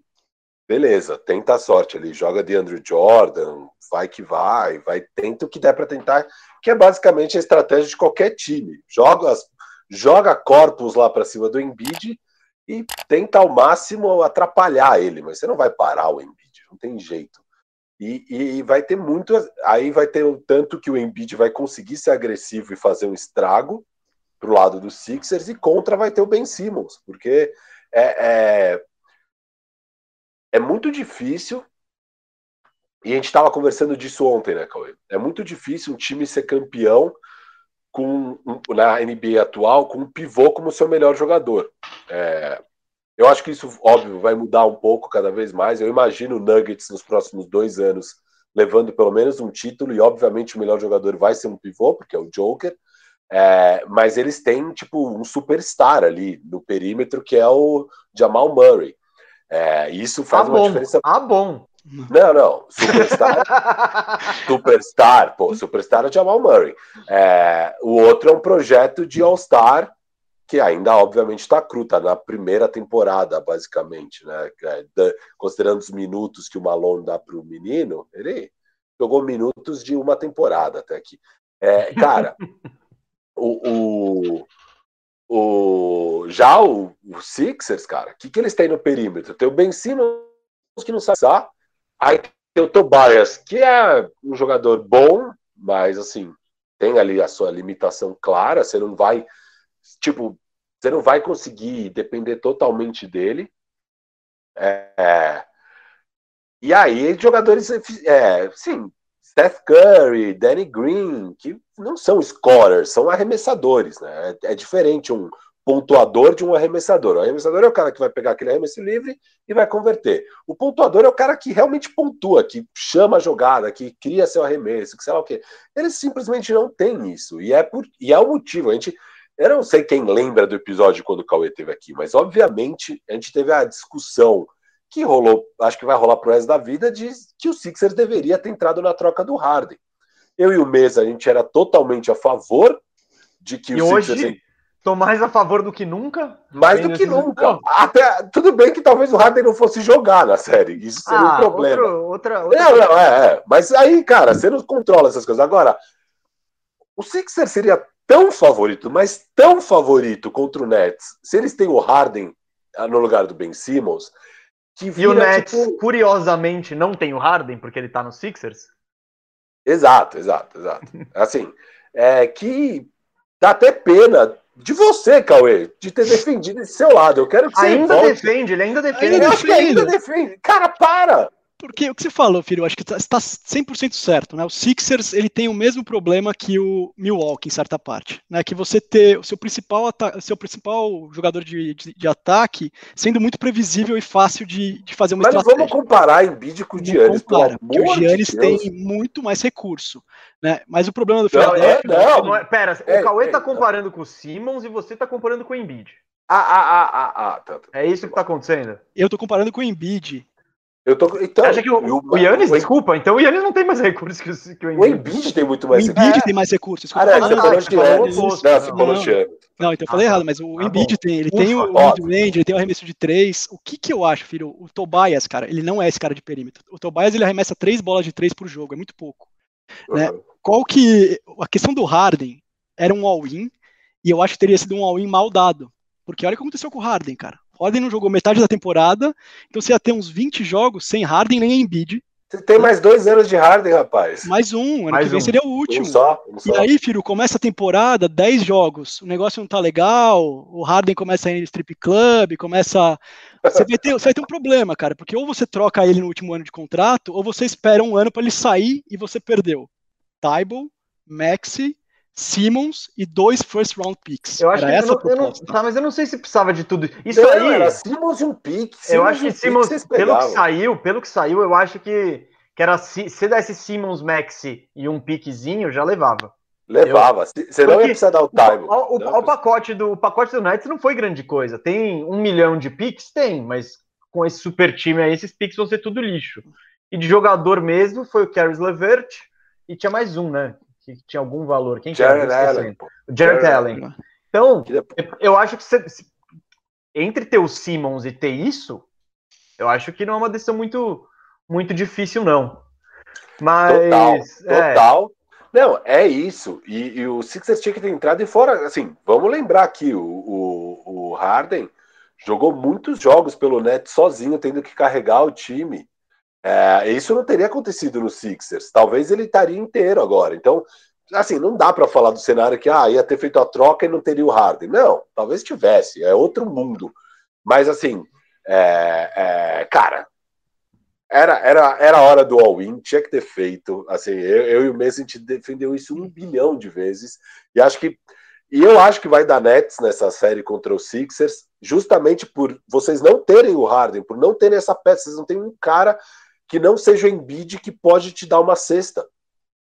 beleza, tenta a sorte ali, joga de Andrew Jordan, vai que vai, vai, tenta o que der para tentar, que é basicamente a estratégia de qualquer time. Joga, joga corpos lá para cima do Embiid e tenta ao máximo atrapalhar ele, mas você não vai parar o Embiid, não tem jeito. E, e, vai ter muito. Aí vai ter o tanto que o Embiid vai conseguir ser agressivo e fazer um estrago pro lado dos Sixers, e contra vai ter o Ben Simmons, porque é, é, é muito difícil. E a gente estava conversando disso ontem, né, Cauê? É muito difícil um time ser campeão com na NBA atual com um pivô como seu melhor jogador. É, eu acho que isso, óbvio, vai mudar um pouco cada vez mais. Eu imagino o Nuggets nos próximos dois anos levando pelo menos um título, e obviamente o melhor jogador vai ser um pivô, porque é o Joker. É, mas eles têm, tipo, um superstar ali no perímetro, que é o Jamal Murray. É, isso faz ah, uma diferença. Ah, bom. Não, não. Superstar. superstar, pô, superstar é Jamal Murray. É, o outro é um projeto de All-Star que ainda obviamente está cru, está na primeira temporada, basicamente, né? É, considerando os minutos que o Malone dá para o menino, ele jogou minutos de uma temporada até aqui. É, cara, o, o, o, já o, o Sixers, cara, o que, que eles têm no perímetro? Tem o Ben Simmons que não sabe usar, aí tem o Tobias, que é um jogador bom, mas assim, tem ali a sua limitação clara, você não vai tipo, você não vai conseguir depender totalmente dele. É, é e aí, jogadores, é, sim, Steph Curry, Danny Green, que não são scorers, são arremessadores, né? É, é diferente um pontuador de um arremessador. O arremessador é o cara que vai pegar aquele arremesso livre e vai converter. O pontuador é o cara que realmente pontua, que chama a jogada, que cria seu arremesso, que sei lá o quê. Eles simplesmente não têm isso. E é, por, e é o motivo. A gente, eu não sei quem lembra do episódio quando o Cauê esteve aqui, mas obviamente a gente teve a discussão que rolou, acho que vai rolar pro resto da vida, de que o Sixers deveria ter entrado na troca do Harden. Eu e o Mesa, a gente era totalmente a favor de que e o hoje, Sixers. Tô mais a favor do que nunca. Mais do que nunca. Até, tudo bem que talvez o Harden não fosse jogar na série. Isso seria ah, um problema. Outro, outra, outra... Não, não, é, é. Mas aí, cara, você não controla essas coisas. Agora, o Sixers seria tão favorito, mas tão favorito contra o Nets, se eles têm o Harden ah, no lugar do Ben Simmons, que vira, E o Nets, tipo... curiosamente, não tem o Harden porque ele tá no Sixers? Exato, exato, exato. Assim, é que dá até pena de você, Cauê, de ter defendido esse seu lado. Eu quero que você Ainda volte. defende, ele ainda defende. Eu acho que ainda defende. Cara, para! Porque o que você falou, filho, eu acho que está 100% tá certo, né? O Sixers, ele tem o mesmo problema que o Milwaukee, em certa parte, né? Que você ter o seu principal, seu principal jogador de, de, de, ataque sendo muito previsível e fácil de, de fazer uma Mas estratégia. vamos comparar Embiid com o Giannis, compara, porque o Giannis de tem muito mais recurso, né? Mas o problema do Philadelphia... Não, é, não. não é, pera, é, o Cauê está comparando com o Simmons e você está comparando com o Embiid. Ah, ah, ah, ah, ah. Tá, tá. É isso que está acontecendo? Eu estou comparando com o Embiid, eu tô, então, acha que o, eu, o Yannis, o, desculpa, então o Yannis não tem mais recursos que o, que o Embiid. O Embiid tem muito mais recursos. O Embiid é. tem mais recursos. Ah, não, você falou de Yannis. Não, você falou de Não, então eu falei ah, errado, mas o ah, Embiid bom. tem, ele Ufa, tem o mid-range, ele tem o arremesso de três. O que que eu acho, filho? O Tobias, cara, ele não é esse cara de perímetro. O Tobias, ele arremessa três bolas de três por jogo, é muito pouco. Uhum. Né? Qual que... A questão do Harden era um all-in, e eu acho que teria sido um all-in mal dado. Porque olha o que aconteceu com o Harden, cara. Harden não jogou metade da temporada, então você ia ter uns 20 jogos sem Harden nem Embiid, Você tem mais dois anos de Harden, rapaz. Mais um, ano Mais que vem um. seria o último. Um só, um E só. aí, filho, começa a temporada, 10 jogos, o negócio não tá legal, o Harden começa a ir no strip club, começa. Você vai, ter, você vai ter um problema, cara, porque ou você troca ele no último ano de contrato, ou você espera um ano para ele sair e você perdeu. Tybal, Maxi, Simmons e dois first round picks. Eu acho Era que essa eu não, eu não- tá, mas eu não sei se precisava de tudo. Isso Não, aí, era Simmons e um pique. eu acho que Simmons, pelo que saiu, pelo que saiu, eu acho que, que era se, se desse Simmons, Maxi e um piquezinho, já levava. Levava. Você não ia precisar dar o O, time. o- o- o pacote do o pacote do Nets não foi grande coisa. Tem um milhão de picks? Tem, mas com esse super time aí, esses picks vão ser tudo lixo. E de jogador mesmo foi o Caris Levert e tinha mais um, né? Que tinha algum valor. Quem que era? Jared esquecendo. Allen. Jared Jared Allen. Então, Que depois- eu- acho que você- entre ter o Simmons e ter isso, eu acho que não é uma decisão muito, muito difícil, não. Mas. Total, é, total. Não, é isso. E, e o Sixers tinha que ter entrado e fora. Assim, vamos lembrar aqui: o, o, o Harden jogou muitos jogos pelo Net sozinho, tendo que carregar o time. É, isso não teria acontecido no Sixers. Talvez ele estaria inteiro agora. Então, assim, não dá para falar do cenário que ah, ia ter feito a troca e não teria o Harden. Não, talvez tivesse. É outro mundo. Mas, assim, é, é, cara, era, era, era a hora do all-in, tinha que ter feito. Assim, eu, eu e o Messi, a gente defendeu isso um bilhão de vezes. E acho que. E eu acho que vai dar Nets nessa série contra os Sixers, justamente por vocês não terem o Harden, por não terem essa peça, vocês não têm um cara que não seja o Embiid que pode te dar uma cesta.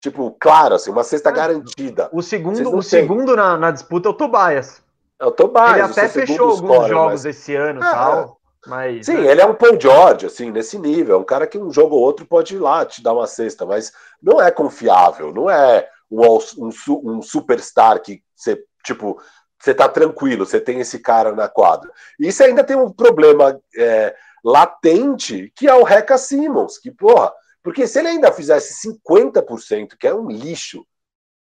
Tipo, claro, assim, uma cesta Ah, garantida. O segundo, o segundo na, na disputa é o Tobias. É o Tobias. Ele até fechou alguns jogos mas- esse ano e Ah, tal. Mas. Sim, né, ele é um Paul George, assim, nesse nível. É um cara que um jogo ou outro pode ir lá te dar uma cesta, mas não é confiável, não é um, um, um superstar que você, tipo, você tá tranquilo, você tem esse cara na quadra. E isso ainda tem um problema é, latente, que é o Reca Simmons, que, porra, porque se ele ainda fizesse 50%, que é um lixo,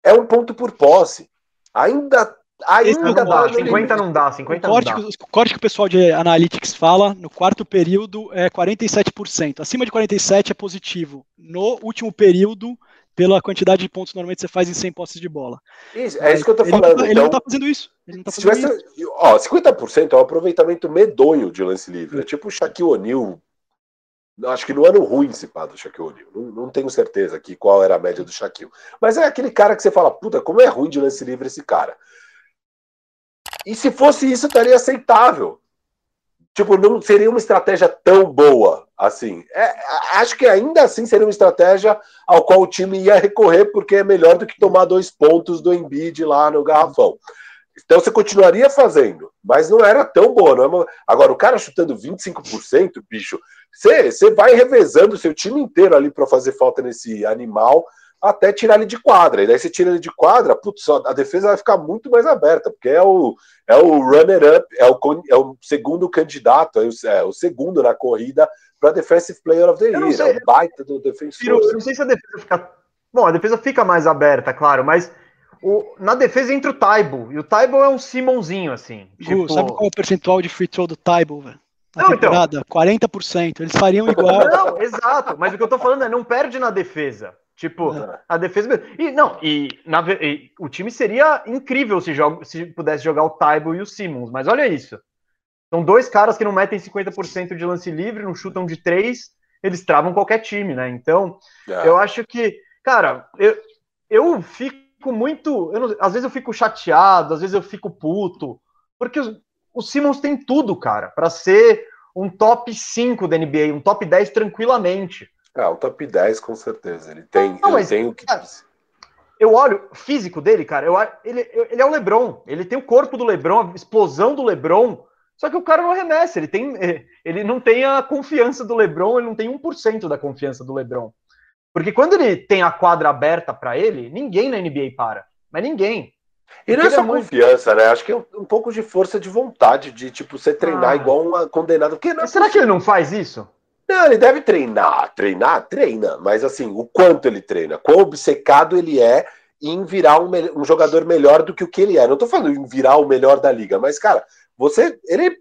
é um ponto por posse. Ainda, Esse não ainda dá, tá no 50 limite. não dá, O 50 não corte, dá. que- o corte que o pessoal de Analytics fala no quarto período é 47%. Acima de 47% é positivo. No último período, pela quantidade de pontos normalmente você faz em 100 posses de bola. Isso, é isso que eu tô ele, não falando. tá- ele então, não tá fazendo isso. Ele não tá Se fazendo tivesse, isso. ó, 50% é um aproveitamento medonho de lance livre. É tipo o Shaquille O'Neal. Acho que no ano ruim se pá do Shaquille O'Neal. Não, não tenho certeza aqui qual era a média do Shaquille. Mas é aquele cara que você fala, puta, como é ruim de lance livre esse cara. E se fosse isso, estaria aceitável. Tipo, não seria uma estratégia tão boa assim. É, acho que ainda assim seria uma estratégia ao qual o time ia recorrer, porque é melhor do que tomar dois pontos do Embiid lá no garrafão. Então você continuaria fazendo, mas não era tão boa. Não é uma- Agora, o cara chutando 25%, bicho, você, você vai revezando o seu time inteiro ali para fazer falta nesse animal até tirar ele de quadra. E daí você tira ele de quadra, putz, só- a defesa vai ficar muito mais aberta, porque é o, é o runner-up, é o, é o segundo candidato, é o, é o segundo na corrida para Defensive Player of the Eu Year. sei. É o baita do Ciro, defensor. eu não sei se a defesa fica. Bom, a defesa fica mais aberta, claro, mas o- na defesa entra o Taibo. E o Taibo é um Simonzinho, assim. Tipo, sabe qual é o percentual de free throw do Tybal, velho? Na Não, então. temporada? 40%. Eles fariam igual. Não, exato. Mas o que eu tô falando é não perde na defesa. Tipo, É. a defesa. E não, e, na e o time seria incrível se, joga, se pudesse jogar o Taibo e o Simmons, mas olha isso. São dois caras que não metem 50% de lance livre, não chutam de três, eles travam qualquer time, né? Então, É. eu acho que, cara, eu, eu fico muito. eu não- às vezes eu fico chateado, às vezes eu fico puto, porque os- o Simmons tem tudo, cara, para ser um top 5 da NBA, um top 10 tranquilamente. Ah, um top 10, com certeza. Ele tem, Não, ele tem o que. cara, Eu olho o físico dele, cara, eu, ele, ele é o LeBron, ele tem o corpo do LeBron, a explosão do LeBron, só que o cara não arremessa, ele, tem, eh, ele não tem a confiança do LeBron, ele não tem 1% da confiança do LeBron. Porque quando ele tem a quadra aberta para ele, ninguém na NBA para, mas ninguém. E não é é só muito- confiança, né? Acho que é um, um pouco de força de vontade, de tipo, você treinar Ah. igual uma condenada. Porque não, é será que ele não faz isso? Não, ele deve treinar, treinar, treina, mas assim, o quanto ele treina, quão obcecado ele é em virar um, um jogador melhor do que o que ele é. Não tô falando em virar o melhor da liga, mas, cara, você. Ele.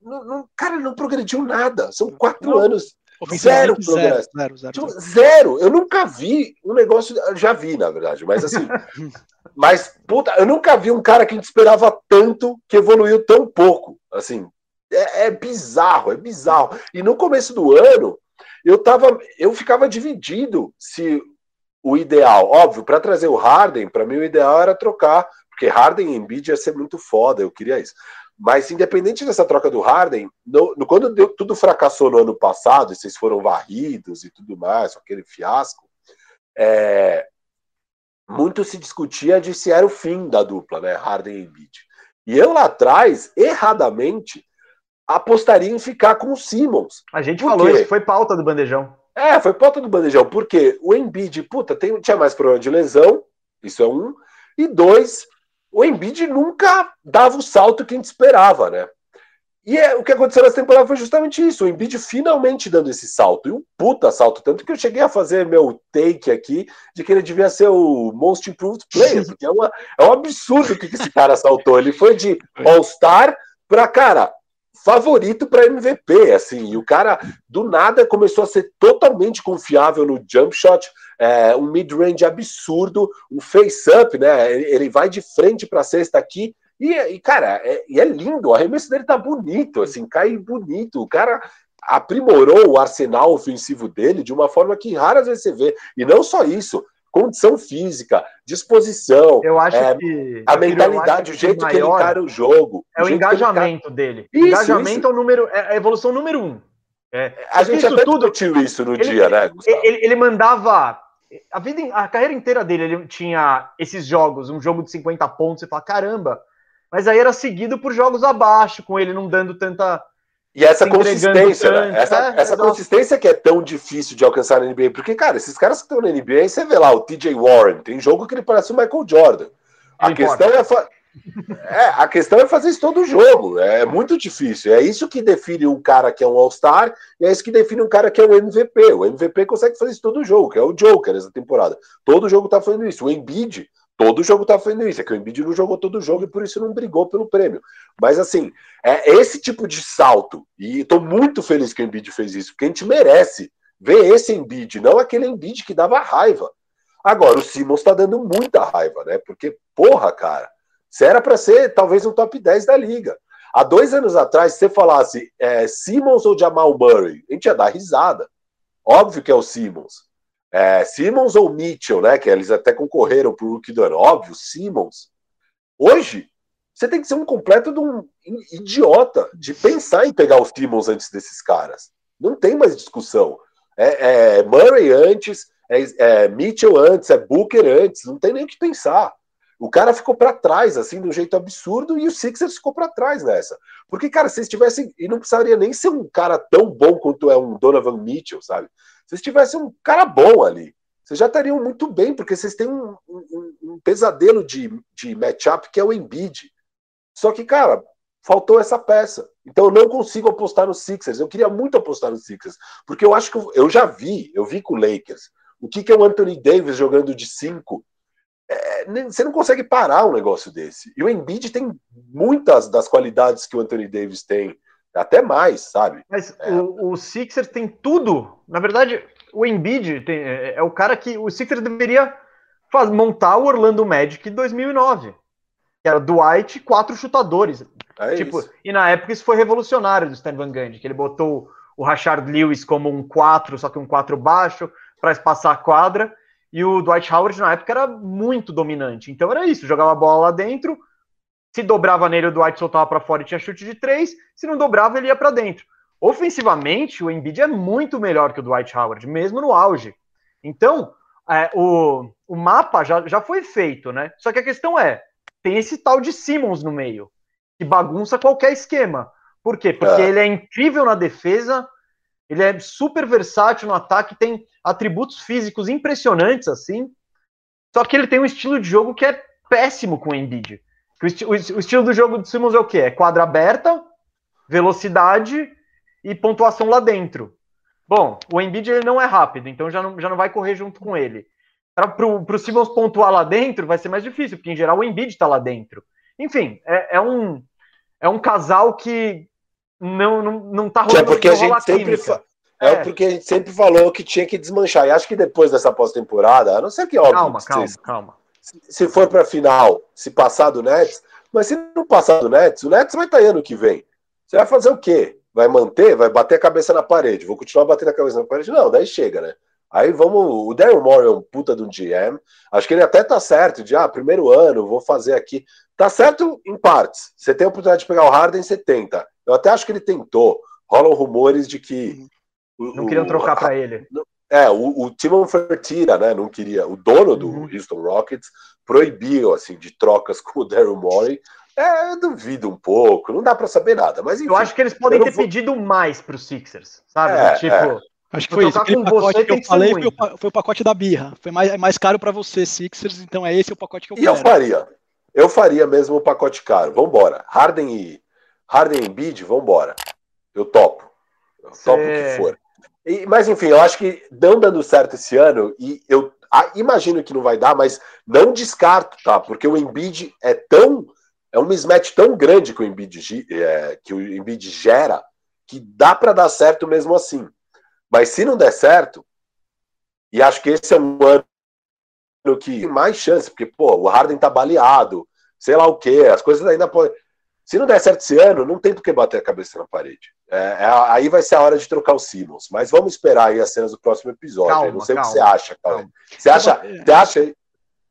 Não, não- cara, não progrediu nada. São quatro Não. anos. Zero progresso. Zero, zero, tipo, zero, Eu nunca vi um negócio. Já vi, na verdade, mas assim. mas, puta, eu nunca vi um cara que a gente esperava tanto que evoluiu tão pouco. Assim, é, é bizarro, é bizarro. E no começo do ano, eu tava. Eu ficava dividido se o ideal, óbvio, para trazer o Harden, para mim o ideal era trocar, porque Harden e Embiid ia ser muito foda, eu queria isso. Mas independente dessa troca do Harden, no, no, quando deu, tudo fracassou no ano passado, e vocês foram varridos e tudo mais, aquele fiasco, é, muito se discutia de se era o fim da dupla, né? Harden e Embiid. E eu lá atrás, erradamente, apostaria em ficar com o Simmons. A gente Por falou quê? isso, foi pauta do bandejão. É, foi pauta do bandejão, porque o Embiid, puta, tem, tinha mais problema de lesão, isso é um, e dois, o Embiid nunca dava o salto que a gente esperava, né? E é, o que aconteceu nessa temporada foi justamente isso, o Embiid finalmente dando esse salto, e um puta salto, tanto que eu cheguei a fazer meu take aqui de que ele devia ser o Most Improved Player, porque é, uma, é um absurdo o que esse cara saltou, ele foi de All-Star para, cara, favorito para MVP, assim, e o cara do nada começou a ser totalmente confiável no jump shot, é, um mid-range absurdo, um face-up, né? Ele vai de frente para a cesta aqui. E, e cara, é, e é lindo, o arremesso dele tá bonito, assim, cai bonito. O cara aprimorou o arsenal ofensivo dele de uma forma que raras vezes você vê. E não só isso, condição física, disposição, eu acho é, que, a mentalidade, o jeito que ele encara o jogo. É o, o engajamento dele. Isso, engajamento isso. é o número, é a evolução número um. É, a gente até tudo discutiu isso no ele, dia, né? Ele, ele, mandava a vida, a carreira inteira dele, ele tinha esses jogos, um jogo de 50 pontos, você fala, caramba. Mas aí era seguido por jogos abaixo, com ele não dando tanta. E essa consistência, né? Essa, é, essa consistência que é tão difícil de alcançar na NBA. Porque, cara, esses caras que estão na NBA, você vê lá o TJ Warren, tem jogo que ele parece o Michael Jordan. A questão é, é, a questão é fazer isso todo jogo. É muito difícil. É isso que define um cara que é um All-Star e é isso que define um cara que é um MVP. O MVP consegue fazer isso todo jogo, que é o Joker nessa temporada. Todo jogo tá fazendo isso. O Embiid, todo jogo tá fazendo isso. É que o Embiid não jogou todo jogo e por isso não brigou pelo prêmio. Mas assim, é esse tipo de salto. E tô muito feliz que o Embiid fez isso, porque a gente merece ver esse Embiid, não aquele Embiid que dava raiva. Agora, o Simmons tá dando muita raiva, né? Porque, porra, cara você era para ser talvez um top 10 da liga. Há dois anos atrás, se você falasse é, Simmons ou Jamal Murray, a gente ia dar risada. Óbvio que é o Simmons. É, Simmons ou Mitchell, né? Que eles até concorreram para o rookie do ano. Óbvio, Simmons. Hoje, você tem que ser um completo de um idiota de pensar em pegar os Simmons antes desses caras. Não tem mais discussão. É, é Murray antes, é, é Mitchell antes, é Booker antes. Não tem nem o que pensar. O cara ficou para trás, assim, de um jeito absurdo, e o Sixers ficou para trás nessa. Porque, cara, se eles tivessem. E não precisaria nem ser um cara tão bom quanto é um Donovan Mitchell, sabe? Eles tivessem um cara bom ali, vocês já estariam muito bem, porque vocês têm um, um, um pesadelo de, de matchup que é o Embiid. Só que, cara, faltou essa peça. Então eu não consigo apostar no Sixers. Eu queria muito apostar no Sixers, porque eu acho que eu já vi, eu vi com o Lakers. O que, que é o Anthony Davis jogando de 5 é, você não consegue parar um negócio desse. E o Embiid tem muitas das qualidades que o Anthony Davis tem, até mais, sabe? Mas é. o, o Sixers tem tudo. Na verdade, o Embiid tem, é, é, o cara que o Sixers deveria faz, montar o Orlando Magic 2009, que era Dwight quatro chutadores. É tipo, isso. e na época isso foi revolucionário do Stan Van Gundy, que ele botou o Rashard Lewis como um 4, só que um 4 baixo, para espaçar a quadra e o Dwight Howard, na época, era muito dominante. Então era isso: jogava a bola lá dentro, se dobrava nele, o Dwight soltava para fora e tinha chute de três. Se não dobrava, ele ia para dentro. Ofensivamente, o Embiid é muito melhor que o Dwight Howard, mesmo no auge. Então, é, o, o mapa já, já foi feito, né? Só que a questão é: tem esse tal de Simmons no meio, que bagunça qualquer esquema. Por quê? Porque é. ele é incrível na defesa, ele é super versátil no ataque, tem atributos físicos impressionantes, assim. Só que ele tem um estilo de jogo que é péssimo com o Embiid. O, esti o, estilo do jogo do Simmons é o quê? É quadra aberta, velocidade e pontuação lá dentro. Bom, o Embiid ele não é rápido, então já não, já não vai correr junto com ele. Para o Simmons pontuar lá dentro vai ser mais difícil, porque em geral o Embiid está lá dentro. Enfim, é, é, um, é um casal que não, não, não tá rolando. É porque a gente sempre, é, é, porque a gente sempre falou que tinha que desmanchar. E acho que depois dessa pós-temporada, a não ser que óbvio. Calma, se, calma, calma. Se, for para final, se passar do Nets, mas se não passar do Nets, o Nets vai estar aí ano que vem. Você vai fazer o quê? Vai manter? Vai bater a cabeça na parede? Vou continuar batendo a cabeça na parede? Não, daí chega, né? Aí vamos. O Daryl Moore é um puta de um GM. Acho que ele até tá certo de, ah, primeiro ano, vou fazer aqui. Tá certo em partes. Você tem a oportunidade de pegar o Harden, você tenta. Eu até acho que ele tentou. Rolam rumores de que. Não o, queriam trocar para ele. É, o, o Timon Fertitta, né? Não queria. O dono do uhum. Houston Rockets proibiu, assim, de trocas com o Daryl Morey. É, eu duvido um pouco, não dá para saber nada. Mas enfim, eu acho que eles podem ter vou... pedido mais para os Sixers, sabe? É, tipo, é. acho que foi isso. Aquele pacote que eu falei foi o, foi o, pacote da birra. Foi mais, é mais caro para você, Sixers, então é esse o pacote que eu quero. E eu faria. Eu faria mesmo o pacote caro. Vambora. Harden e Harden e Bid, vambora. Eu topo. Eu topo o que for. E, mas enfim, eu acho que não dando certo esse ano, e eu imagino que não vai dar, mas não descarto, tá? Porque o Embiid é tão. É um mismatch tão grande que o Embiid, é, que o Embiid gera que dá para dar certo mesmo assim. Mas se não der certo, e acho que esse é um ano que tem mais chance, porque, pô, o Harden tá baleado, sei lá o quê, as coisas ainda podem. Se não der certo esse ano, não tem por que bater a cabeça na parede. É, é, aí vai ser a hora de trocar o Simmons. Mas vamos esperar aí as cenas do próximo episódio. Calma, não sei calma, o que você acha, cara. Você acha, você acha,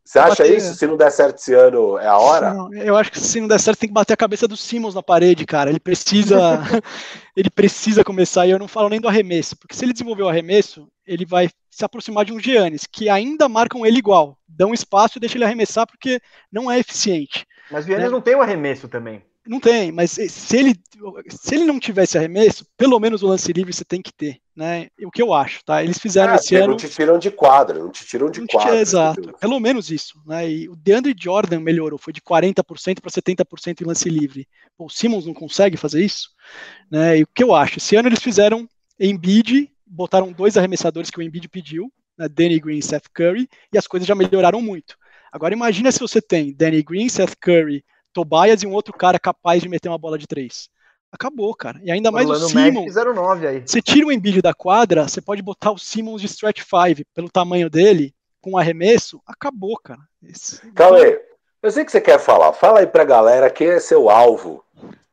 você acha isso? Se não der certo esse ano, é a hora? Não, eu acho que se não der certo, tem que bater a cabeça do Simmons na parede, cara. Ele precisa. ele precisa começar. E eu não falo nem do arremesso, porque se ele desenvolver o arremesso, ele vai se aproximar de um Giannis, que ainda marcam ele igual. Dão espaço e deixam ele arremessar, porque não é eficiente. Mas o Giannis né? não tem o arremesso também. Não tem, mas se ele, se ele não tivesse arremesso, pelo menos o lance livre você tem que ter, né? O que eu acho, tá? Eles fizeram é, esse ano. Não te tiram de quadra, não te tiram de quadra. exato, pelo menos isso, né? E o DeAndre Jordan melhorou, foi de 40% para 70% em lance livre. Pô, o Simmons não consegue fazer isso, né? E o que eu acho? Esse ano eles fizeram Embiid, botaram dois arremessadores que o Embiid pediu, né? Danny Green e Seth Curry, e as coisas já melhoraram muito. Agora imagina se você tem Danny Green, Seth Curry, Tobias e um outro cara capaz de meter uma bola de três. Acabou, cara. E ainda mais Orlando o Simmons. Você tira o Embiid da quadra, você pode botar o Simmons de stretch 5 pelo tamanho dele, com arremesso, acabou, cara. Esse... Cauê, eu sei que você quer falar. Fala aí pra galera quem é seu alvo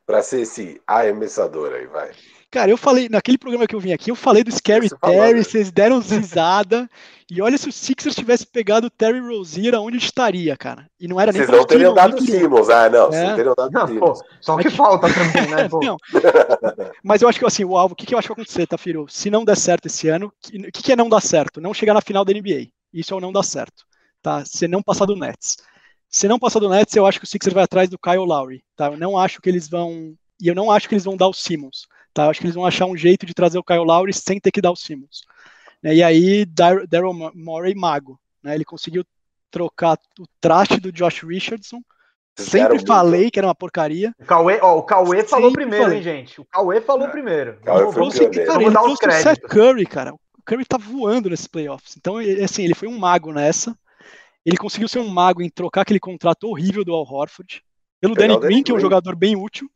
para ser esse arremessador aí, vai. Cara, eu falei, naquele programa que eu vim aqui, eu falei do Scary Você Terry, falou, né? vocês deram risada. e olha se o Sixers tivesse pegado o Terry Rozier, aonde estaria, cara. E não era nem Vocês não teriam dado o Simmons, ah, não. É. Vocês teriam dado não, Simmons. Pô, só que falta também, né? não. Mas eu acho que assim, o alvo, o que, que eu acho que vai acontecer, Tafiro? Se não der certo esse ano, o que, que é não dar certo? Não chegar na final da NBA. Isso é o não dar certo. Tá? Se não passar do Nets. Se não passar do Nets, eu acho que o Sixers vai atrás do Kyle Lowry. Tá? Eu não acho que eles vão. E eu não acho que eles vão dar o Simmons. Tá? Acho que eles vão achar um jeito de trazer o Kyle Lowry sem ter que dar o Simmons. Né? E aí, Daryl Morey mago. Né? Ele conseguiu trocar o traste do Josh Richardson. Sempre falei que era uma porcaria. O Cauê, ó, o Cauê falou primeiro, falei. hein, gente? O Cauê falou é. primeiro. Cauê foi trouxe, cara, ele trouxe o Seth Curry, cara. O Curry tá voando nesses playoffs. Então, assim, ele foi um mago nessa. Ele conseguiu ser um mago em trocar aquele contrato horrível do Al Horford pelo Danny Green, que é um jogador bem útil.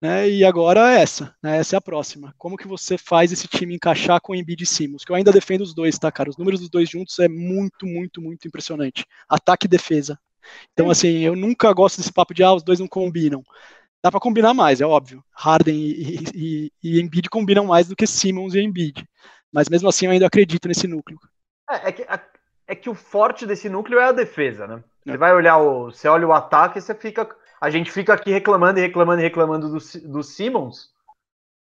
Né, e agora é essa, né, essa é a próxima. Como que você faz esse time encaixar com o Embiid e Simmons? Que eu ainda defendo os dois, tá, cara? Os números dos dois juntos é muito, muito, muito impressionante. Ataque e defesa. Então, assim, eu nunca gosto desse papo de, ah, os dois não combinam. Dá para combinar mais, é óbvio. Harden e, e, e, Embiid combinam mais do que Simmons e Embiid. Mas mesmo assim, eu ainda acredito nesse núcleo. É, é que, é que o forte desse núcleo é a defesa, né? Você é. vai olhar o. Você olha o ataque e você fica a gente fica aqui reclamando e reclamando e reclamando do, do Simmons,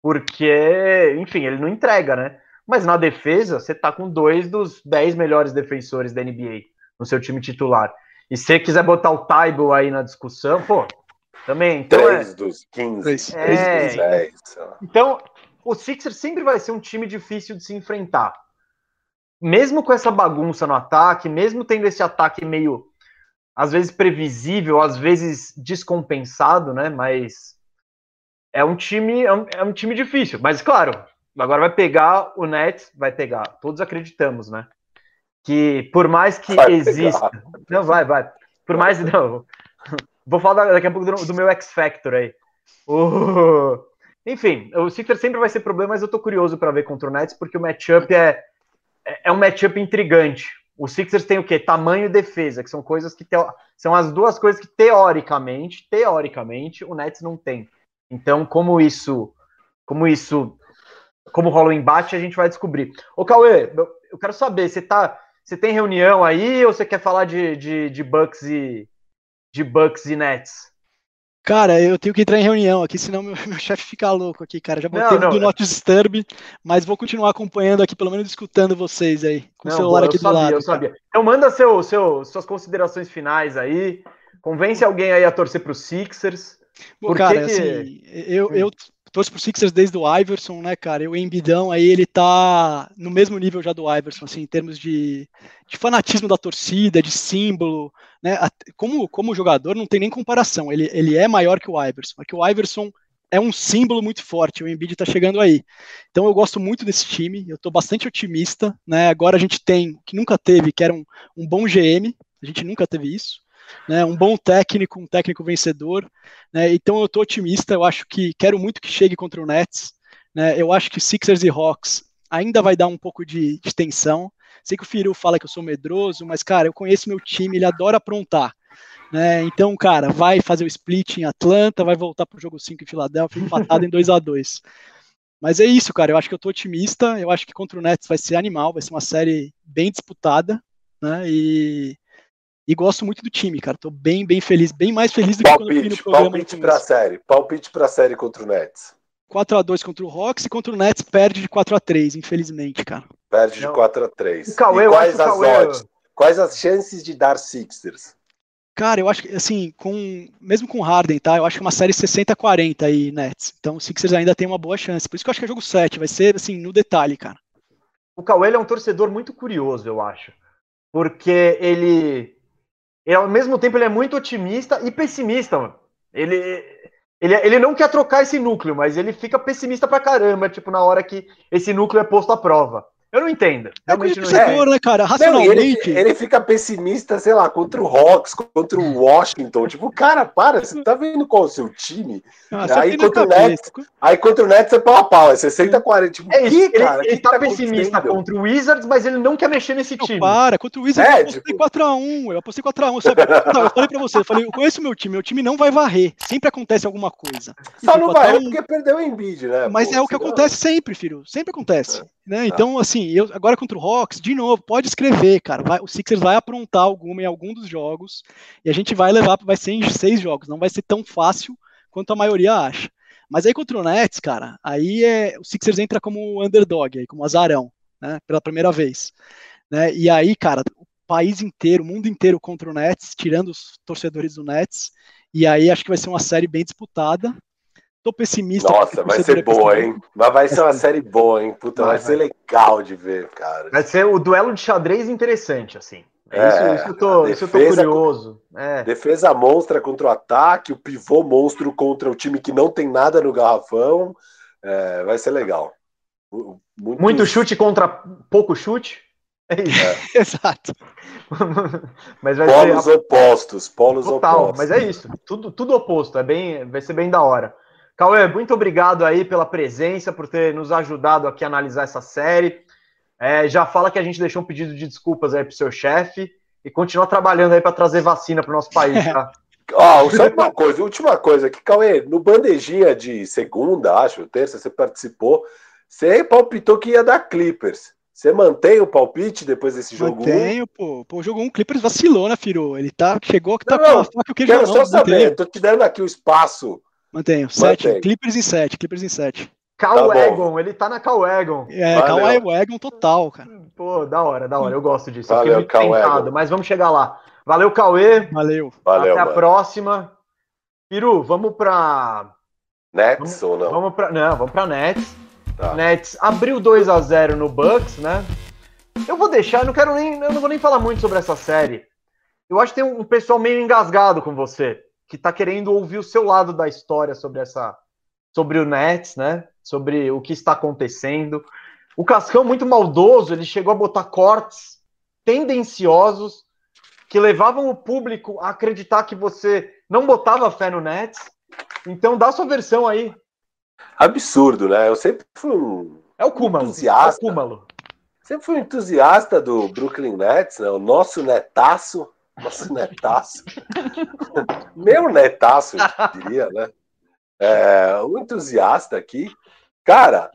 porque, enfim, ele não entrega, né? Mas na defesa, você tá com dois dos dez melhores defensores da NBA no seu time titular. E se você quiser botar o Taibo aí na discussão, pô, também. Então é, dos 15, é, dos 10. Então, o Sixers sempre vai ser um time difícil de se enfrentar. Mesmo com essa bagunça no ataque, mesmo tendo esse ataque meio às vezes previsível, às vezes descompensado, né? Mas é um time, é um, é um, time difícil. Mas claro, agora vai pegar o Nets, vai pegar. Todos acreditamos, né? Que por mais que vai exista, pegar. não vai, vai. Por mais não, vou falar daqui a pouco do, do meu X Factor aí. O, Enfim, o Sixers sempre vai ser problema, mas eu tô curioso para ver contra o Nets, porque o matchup é, é, é um matchup intrigante. O Sixers tem o quê? Tamanho e defesa, que são coisas que são as duas coisas que teoricamente, teoricamente, o Nets não tem. Então, como isso, como isso, como rola o embate, a gente vai descobrir. Ô Cauê, eu quero saber, você tá, você tem reunião aí ou você quer falar de, de, de Bucks e de Bucks e Nets? Cara, eu tenho que entrar em reunião aqui, senão meu, meu chefe fica louco aqui, cara. Já botei não, não, do Not Disturb, mas vou continuar acompanhando aqui, pelo menos escutando vocês aí, com não, o celular aqui do sabia, lado. Eu sabia. Então manda seu, seu, suas considerações finais aí. Convence alguém aí a torcer para os Sixers. Bom, cara, que... assim, eu, eu hum torço pro Sixers desde o Iverson, né, cara? E o Embidão aí ele tá no mesmo nível já do Iverson, assim, em termos de, de fanatismo da torcida, de símbolo, né? Como, como jogador não tem nem comparação. Ele, ele é maior que o Iverson. Porque o Iverson é um símbolo muito forte. O Embiid tá chegando aí. Então eu gosto muito desse time. Eu tô bastante otimista, né? Agora a gente tem o que nunca teve, que era um, um bom GM. A gente nunca teve isso né, um bom técnico, um técnico vencedor. Né, então eu estou otimista, eu acho que quero muito que chegue contra o Nets. Né, eu acho que Sixers e Hawks ainda vai dar um pouco de, de tensão. Sei que o Firu fala que eu sou medroso, mas, cara, eu conheço meu time, ele adora aprontar. Né? Então, cara, vai fazer o split em Atlanta, vai voltar para o jogo 5 em Filadélfia, empatado em 2 a 2 Mas é isso, cara. Eu acho que eu tô otimista. Eu acho que contra o Nets vai ser animal, vai ser uma série bem disputada. Né? E e gosto muito do time, cara. Tô bem, bem feliz, bem mais feliz do palpite, que quando eu vi no programa. Palpite pra série, palpite pra série contra o Nets. 4x2 contra o Hawks e contra o Nets perde de 4x3, infelizmente, cara. Perde de 4x3. Cauê, quais as odds? Quais as chances de dar Sixers? Cara, eu acho que, assim, com, mesmo com Harden, tá? Eu acho que uma série 60-40 aí, Nets. Então o Sixers ainda tem uma boa chance. Por isso que eu acho que é jogo 7. Vai ser, assim, no detalhe, cara. O Cauê é um torcedor muito curioso, eu acho. Porque ele e ao mesmo tempo ele é muito otimista e pessimista, mano. Ele, ele, ele não quer trocar esse núcleo, mas ele fica pessimista pra caramba, tipo, na hora que esse núcleo é posto à prova. Eu não entendo. É conhecedor, é. né, cara? Racionalmente. Não, ele, ele, fica pessimista, sei lá, contra o Hawks, contra o Washington. tipo, cara, para, você tá vendo qual é o seu time? Ah, aí, contra o Nets, aí contra o Nets é pau a pau, é 60 40. Tipo, é que, cara? Ele, ele tá, tá pessimista contra o Wizards, mas ele não quer mexer nesse não, time. Para, contra o Wizards é, eu apostei tipo... 4x1. Eu apostei 4x1, sabe? não, eu falei pra você, eu falei, eu conheço o meu time, meu time não vai varrer. Sempre acontece alguma coisa. Só não vai porque perdeu o Embiid, né? Mas Pô, é o que acontece sempre, filho. Sempre acontece. É. Né? Tá. Então, assim, eu agora contra o Hawks, de novo, pode escrever, cara. Vai, o Sixers vai aprontar alguma em algum dos jogos e a gente vai levar, vai ser em seis jogos. Não vai ser tão fácil quanto a maioria acha. Mas aí contra o Nets, cara, aí é, o Sixers entra como underdog, aí, como azarão, né? Pela primeira vez. Né? E aí, cara, o país inteiro, o mundo inteiro contra o Nets, tirando os torcedores do Nets. E aí acho que vai ser uma série bem disputada. Tô pessimista. Nossa, vai ser boa, hein? Mas vai ser uma série boa, hein? Puta, vai, vai ser legal de ver, cara. Vai ser o duelo de xadrez interessante, assim. É, é isso, isso, eu tô, defesa, isso eu tô curioso. É. Defesa monstra contra o ataque, o pivô monstro contra o time que não tem nada no garrafão. É, vai ser legal. Muito... Muito... chute contra pouco chute. É isso. É. Exato. mas vai polos ser... opostos, polos Total, opostos. Mas é isso, tudo, tudo oposto. É bem, vai ser bem da hora. Cauê, muito obrigado aí pela presença, por ter nos ajudado aqui a analisar essa série. É, já fala que a gente deixou um pedido de desculpas aí pro seu chefe e continua trabalhando aí para trazer vacina para o nosso país, tá? Ó, oh, só uma coisa, última coisa aqui, Cauê, no bandejinha de segunda, acho, terça, você participou, você palpitou que ia dar Clippers. Você mantém o palpite depois desse jogo? Mantenho, pô. Pô, o jogo 1, um, Clippers vacilou, né, Firu? Ele tá, chegou que tá não, com a faca queijo Quero só saber, tô te dando aqui o espaço Mantenho. Sete. Clippers em sete. Clippers em sete. Calwagon, tá ele tá na Calwagon. É, Calwagon total, cara. Pô, da hora, da hora. Eu gosto disso. Valeu, eu fiquei muito tentado, mas vamos chegar lá. Valeu, Cauê. Valeu. Valeu Até mano. a próxima. Piru, vamos pra. Nets vamos, ou não? Vamos pra, não, vamos pra Nets. Tá. Nets abriu 2 a 0 no Bucks, né? Eu vou deixar, eu não quero nem, eu não vou nem falar muito sobre essa série. Eu acho que tem um pessoal meio engasgado com você que está querendo ouvir o seu lado da história sobre essa sobre o Nets, né? Sobre o que está acontecendo. O Cascão muito maldoso, ele chegou a botar cortes tendenciosos que levavam o público a acreditar que você não botava fé no Nets. Então dá sua versão aí. absurdo, né? Eu sempre fui um é o Cúmalo. entusiasta. É o. Sempre fui um entusiasta do Brooklyn Nets, né? O nosso netaço. Nosso netaço. Meu netaço, eu diria, né? É, um entusiasta aqui. Cara,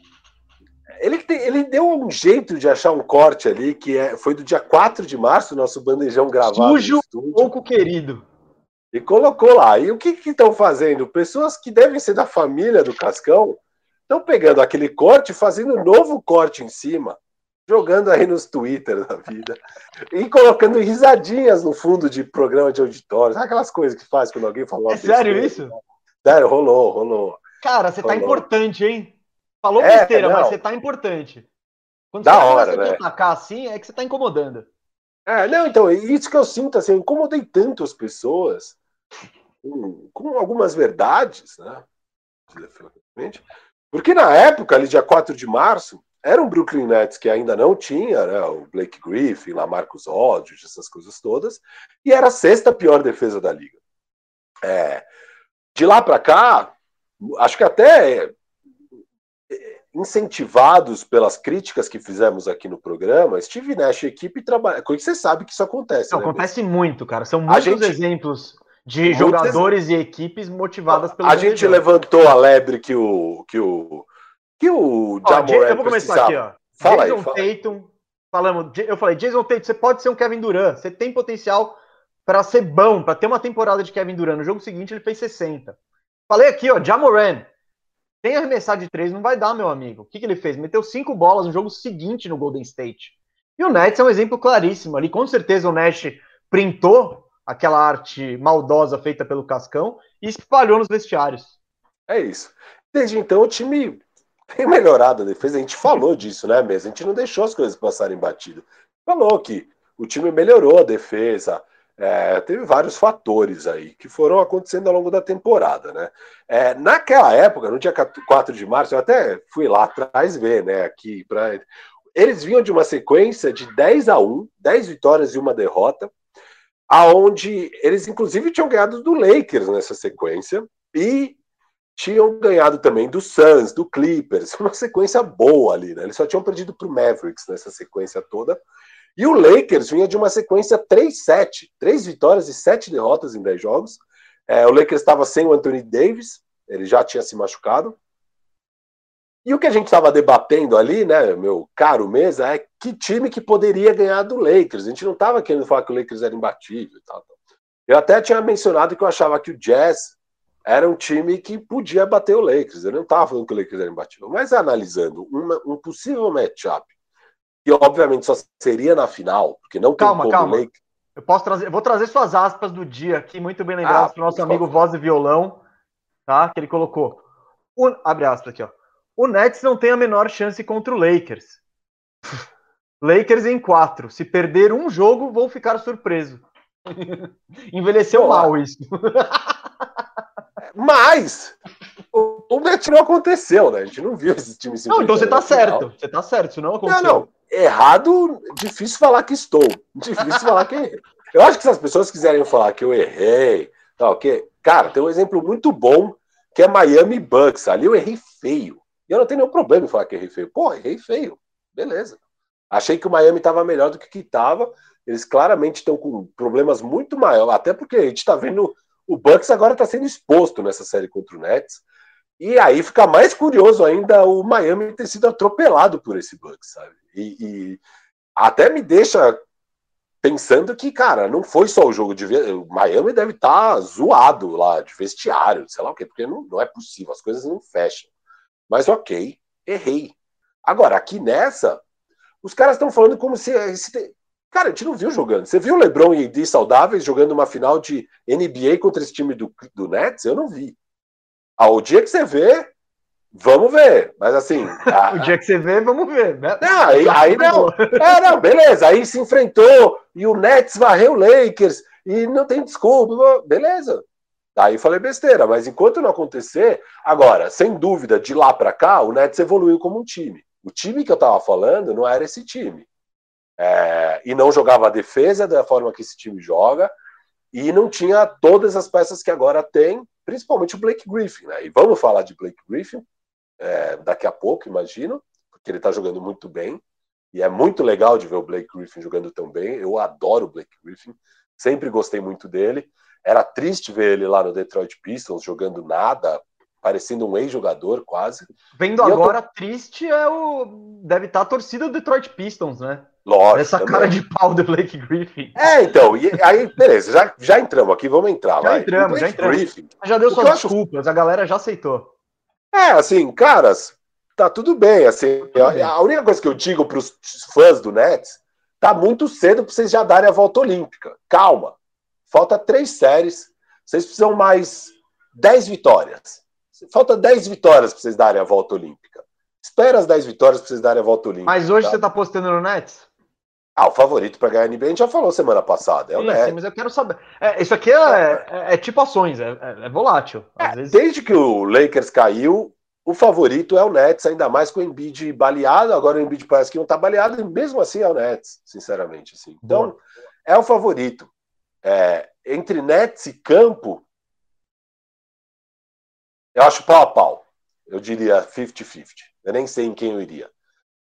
ele, tem, ele deu um jeito de achar um corte ali, que é, foi do dia 4 de março, nosso bandejão gravado. Sujo, pouco querido. E colocou lá. E o que estão fazendo? Pessoas que devem ser da família do Cascão estão pegando aquele corte e fazendo um novo corte em cima jogando aí nos Twitter da vida e colocando risadinhas no fundo de programa de auditório, aquelas coisas que faz quando alguém falou. É sério isso? Sério, rolou, rolou. Cara, você tá rolou. tá importante, hein? Falou é, besteira, não. mas você tá importante. Quando da você hora, né? atacar assim, é que você tá incomodando. É, não, então, isso que eu sinto, assim, eu incomodei tanto as pessoas com, com algumas verdades, né? Porque na época, ali, dia 4 de março, era um Brooklyn Nets que ainda não tinha né, o Blake Griffin, lá Marcos Aldridge, essas coisas todas, e era a sexta pior defesa da liga. É, de lá para cá, acho que até incentivados pelas críticas que fizemos aqui no programa, Steve Nash e equipe trabalha. Você sabe que isso acontece. Não, né, acontece muito, cara. São muitos gente... exemplos de jogadores e equipes motivadas pelo. A gente levantou a lebre que o que o que o Jamoran Eu vou começar aqui, ó. Fala Jason aí, fala. Tatum, falamos, eu falei, Jason Tatum, você pode ser um Kevin Durant, você tem potencial para ser bom, para ter uma temporada de Kevin Durant. No jogo seguinte ele fez 60. Falei aqui, ó, Jamoran, tem arremessar de três, não vai dar, meu amigo. O que, que ele fez? Meteu cinco bolas no jogo seguinte no Golden State. E o Nets é um exemplo claríssimo ali. Com certeza o Nash printou aquela arte maldosa feita pelo Cascão e espalhou nos vestiários. É isso. Desde então o time tem melhorado a defesa. A gente falou disso, né, mesmo? A gente não deixou as coisas passarem batido. Falou que o time melhorou a defesa. É, teve vários fatores aí que foram acontecendo ao longo da temporada, né? É, naquela época, no dia 4 de março, eu até fui lá atrás ver, né? Aqui para eles vinham de uma sequência de 10 a 1, 10 vitórias e uma derrota, aonde eles inclusive tinham ganhado do Lakers nessa sequência e tinham ganhado também do Suns, do Clippers, uma sequência boa ali, né? Eles só tinham perdido para o Mavericks nessa sequência toda. E o Lakers vinha de uma sequência 3-7, três vitórias e sete derrotas em 10 jogos. É, o Lakers estava sem o Anthony Davis, ele já tinha se machucado. E o que a gente estava debatendo ali, né, meu caro mesa, é que time que poderia ganhar do Lakers. A gente não estava querendo falar que o Lakers era imbatível e tal. Eu até tinha mencionado que eu achava que o Jazz era um time que podia bater o Lakers. Eu não estava falando que o Lakers era imbatível, mas analisando uma, um possível matchup, que obviamente só seria na final, porque não calma, tem como calma. Lakers. Eu posso trazer, eu vou trazer suas aspas do dia aqui, muito bem lembradas ah, para o nosso amigo Voz e Violão, tá? Que ele colocou. O, abre aspas aqui, ó. O Nets não tem a menor chance contra o Lakers. Lakers em quatro. Se perder um jogo, vou ficar surpreso. Envelheceu Pô, mal isso. Mas o, o não aconteceu, né? A gente não viu esse time se Não, então você tá certo. Você tá certo, isso não aconteceu. Não, não. Errado, difícil falar que estou. Difícil falar que errei. Eu acho que se as pessoas quiserem falar que eu errei, tá, ok? Cara, tem um exemplo muito bom que é Miami Bucks. Ali eu errei feio. E eu não tenho nenhum problema em falar que errei feio. Pô, errei feio. Beleza. Achei que o Miami estava melhor do que que estava. Eles claramente estão com problemas muito maiores, até porque a gente está vendo o Bucks agora está sendo exposto nessa série contra o Nets. E aí fica mais curioso ainda o Miami ter sido atropelado por esse Bucks, sabe? E, e até me deixa pensando que, cara, não foi só o jogo de. O Miami deve estar tá zoado lá, de vestiário, sei lá o quê, porque não, não é possível, as coisas não fecham. Mas ok, errei. Agora, aqui nessa, os caras estão falando como se, se, Cara, a gente não viu jogando. Você viu o LeBron e AD saudáveis jogando uma final de NBA contra esse time do, do Nets? Eu não vi. Ah, o dia que você vê, vamos ver. Mas assim. A... o dia que você vê, vamos ver. Né? Não, aí, aí não. É, não, beleza. Aí se enfrentou e o Nets varreu o Lakers e não tem desculpa. Beleza. Aí falei besteira, mas enquanto não acontecer, agora, sem dúvida, de lá para cá, o Nets evoluiu como um time. O time que eu tava falando não era esse time. É, e não jogava a defesa da forma que esse time joga, e não tinha todas as peças que agora tem, principalmente o Blake Griffin. Né? E vamos falar de Blake Griffin, é, daqui a pouco, imagino, porque ele está jogando muito bem. E é muito legal de ver o Blake Griffin jogando tão bem. Eu adoro o Blake Griffin, sempre gostei muito dele. Era triste ver ele lá no Detroit Pistons jogando nada, parecendo um ex-jogador quase. Vendo e agora, tô... triste é o. Deve estar tá a torcida do Detroit Pistons, né? Lógico. Essa também. cara de pau do Blake Griffin. É, então, e aí, beleza, já, já entramos aqui, vamos entrar. Já vai. entramos, já entramos. Griffin, já deu suas desculpas, acho... a galera já aceitou. É, assim, caras, tá tudo bem. Assim, a, a única coisa que eu digo para os fãs do Nets, tá muito cedo para vocês já darem a volta olímpica. Calma. Falta três séries. Vocês precisam mais dez vitórias. Falta dez vitórias para vocês darem a volta olímpica. Espera as dez vitórias para vocês darem a volta olímpica. Mas hoje tá? você tá postando no Nets? Ah, o favorito para ganhar a NBA a gente já falou semana passada. É o sim, Nets. Sim, mas eu quero saber. É, isso aqui é, é, é tipo ações, é, é, é volátil. Vezes... Desde que o Lakers caiu, o favorito é o Nets, ainda mais com o Embiid baleado. Agora o Embiid parece que não está baleado, e mesmo assim é o Nets, sinceramente. Assim. Então, Boa. é o favorito. É, entre Nets e campo, eu acho pau a pau. Eu diria 50-50. Eu nem sei em quem eu iria.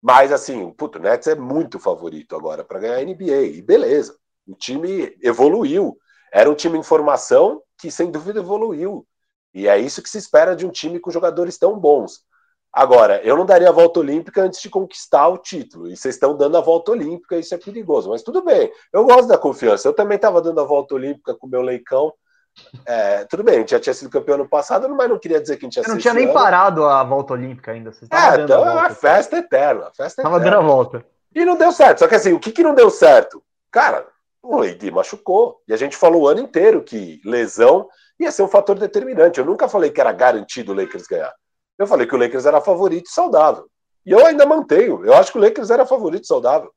Mas, assim, puto, o Nets é muito favorito agora para ganhar a NBA. E beleza, o time evoluiu. Era um time em formação que, sem dúvida, evoluiu. E é isso que se espera de um time com jogadores tão bons. Agora, eu não daria a volta olímpica antes de conquistar o título. E vocês estão dando a volta olímpica, isso é perigoso. Mas tudo bem, eu gosto da confiança. Eu também estava dando a volta olímpica com o meu leicão. É, tudo bem, a gente já tinha sido campeão no passado, mas não queria dizer que a gente tinha sido. não tinha nem ano. parado a volta olímpica ainda. Você é, então é uma festa eterna. Festa tava eterna. dando a volta. E não deu certo. Só que assim, o que, que não deu certo? Cara, o Lady machucou. E a gente falou o ano inteiro que lesão ia ser um fator determinante. Eu nunca falei que era garantido o Lakers ganhar. Eu falei que o Lakers era favorito saudável. E eu ainda mantenho. Eu acho que o Lakers era favorito saudável.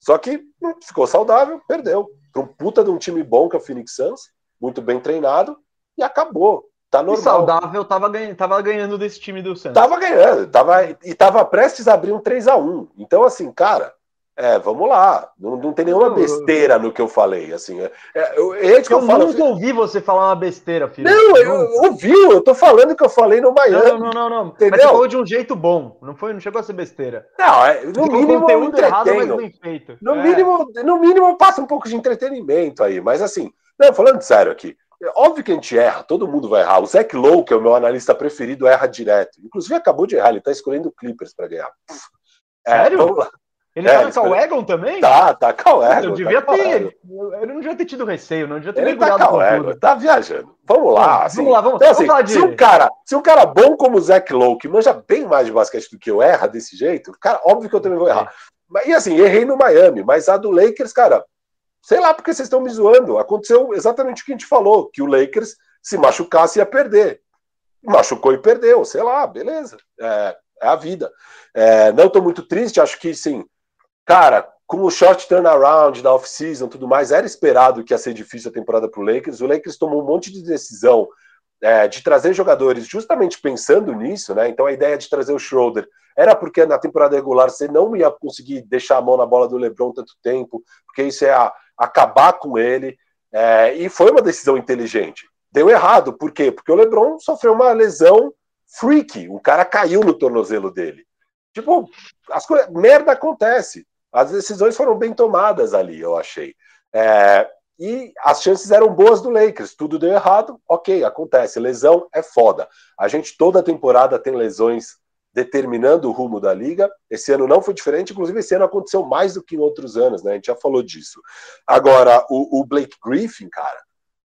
Só que não ficou saudável, perdeu. Para um puta de um time bom que é o Phoenix Suns muito bem treinado, e acabou. Tá normal. E saudável tava ganhando, tava ganhando desse time do Santos. Tava ganhando, tava, e tava prestes a abrir um 3 a 1 Então, assim, cara, é, vamos lá. Não, não tem nenhuma besteira no que eu falei. Assim, é, é, eu, é eu, eu falo, nunca ouvi você falar uma besteira, filho. Não, eu ouvi, eu tô falando que eu falei no Miami. Não, não, não, não. Entendeu? Mas você falou de um jeito bom. Não, foi, não chegou a ser besteira. Não, é, no mínimo. Conteúdo errado, mas bem feito. No, é. mínimo, no mínimo, passa um pouco de entretenimento aí. Mas assim, não, falando sério aqui. É óbvio que a gente erra, todo mundo vai errar. O Zach Lowe, que é o meu analista preferido, erra direto. Inclusive, acabou de errar, ele tá escolhendo o Clippers para ganhar. É, Sério? Ele é, tá com o Egon também? Tá, tá com o Egon. Eu devia tá ter. Ele não devia ter tido receio, não devia ter ele tá com o Egon, tá viajando. Vamos lá. Assim, vamos lá, vamos, então, assim, vamos falar de... se, um cara, se um cara bom como o Zach Lowe, que manja bem mais de basquete do que eu, erra desse jeito, cara, óbvio que eu também vou errar. É. E assim, errei no Miami, mas a do Lakers, cara, Sei lá porque vocês estão me zoando. Aconteceu exatamente o que a gente falou, que o Lakers se machucasse ia perder. Machucou e perdeu, sei lá, beleza. É, é a vida. É, não estou muito triste, acho que sim. Cara, com o short turnaround da off-season tudo mais, era esperado que ia ser difícil a temporada para o Lakers. O Lakers tomou um monte de decisão é, de trazer jogadores justamente pensando nisso, né? Então a ideia de trazer o Schroeder era porque na temporada regular você não ia conseguir deixar a mão na bola do LeBron tanto tempo, porque isso é a, acabar com ele. É, e foi uma decisão inteligente. Deu errado, por quê? Porque o LeBron sofreu uma lesão freak, um cara caiu no tornozelo dele. Tipo, as coisas, merda acontece. As decisões foram bem tomadas ali, eu achei. É, e as chances eram boas do Lakers. Tudo deu errado, ok, acontece. Lesão é foda. A gente toda temporada tem lesões determinando o rumo da liga. Esse ano não foi diferente, inclusive esse ano aconteceu mais do que em outros anos, né? A gente já falou disso. Agora, o, o Blake Griffin, cara,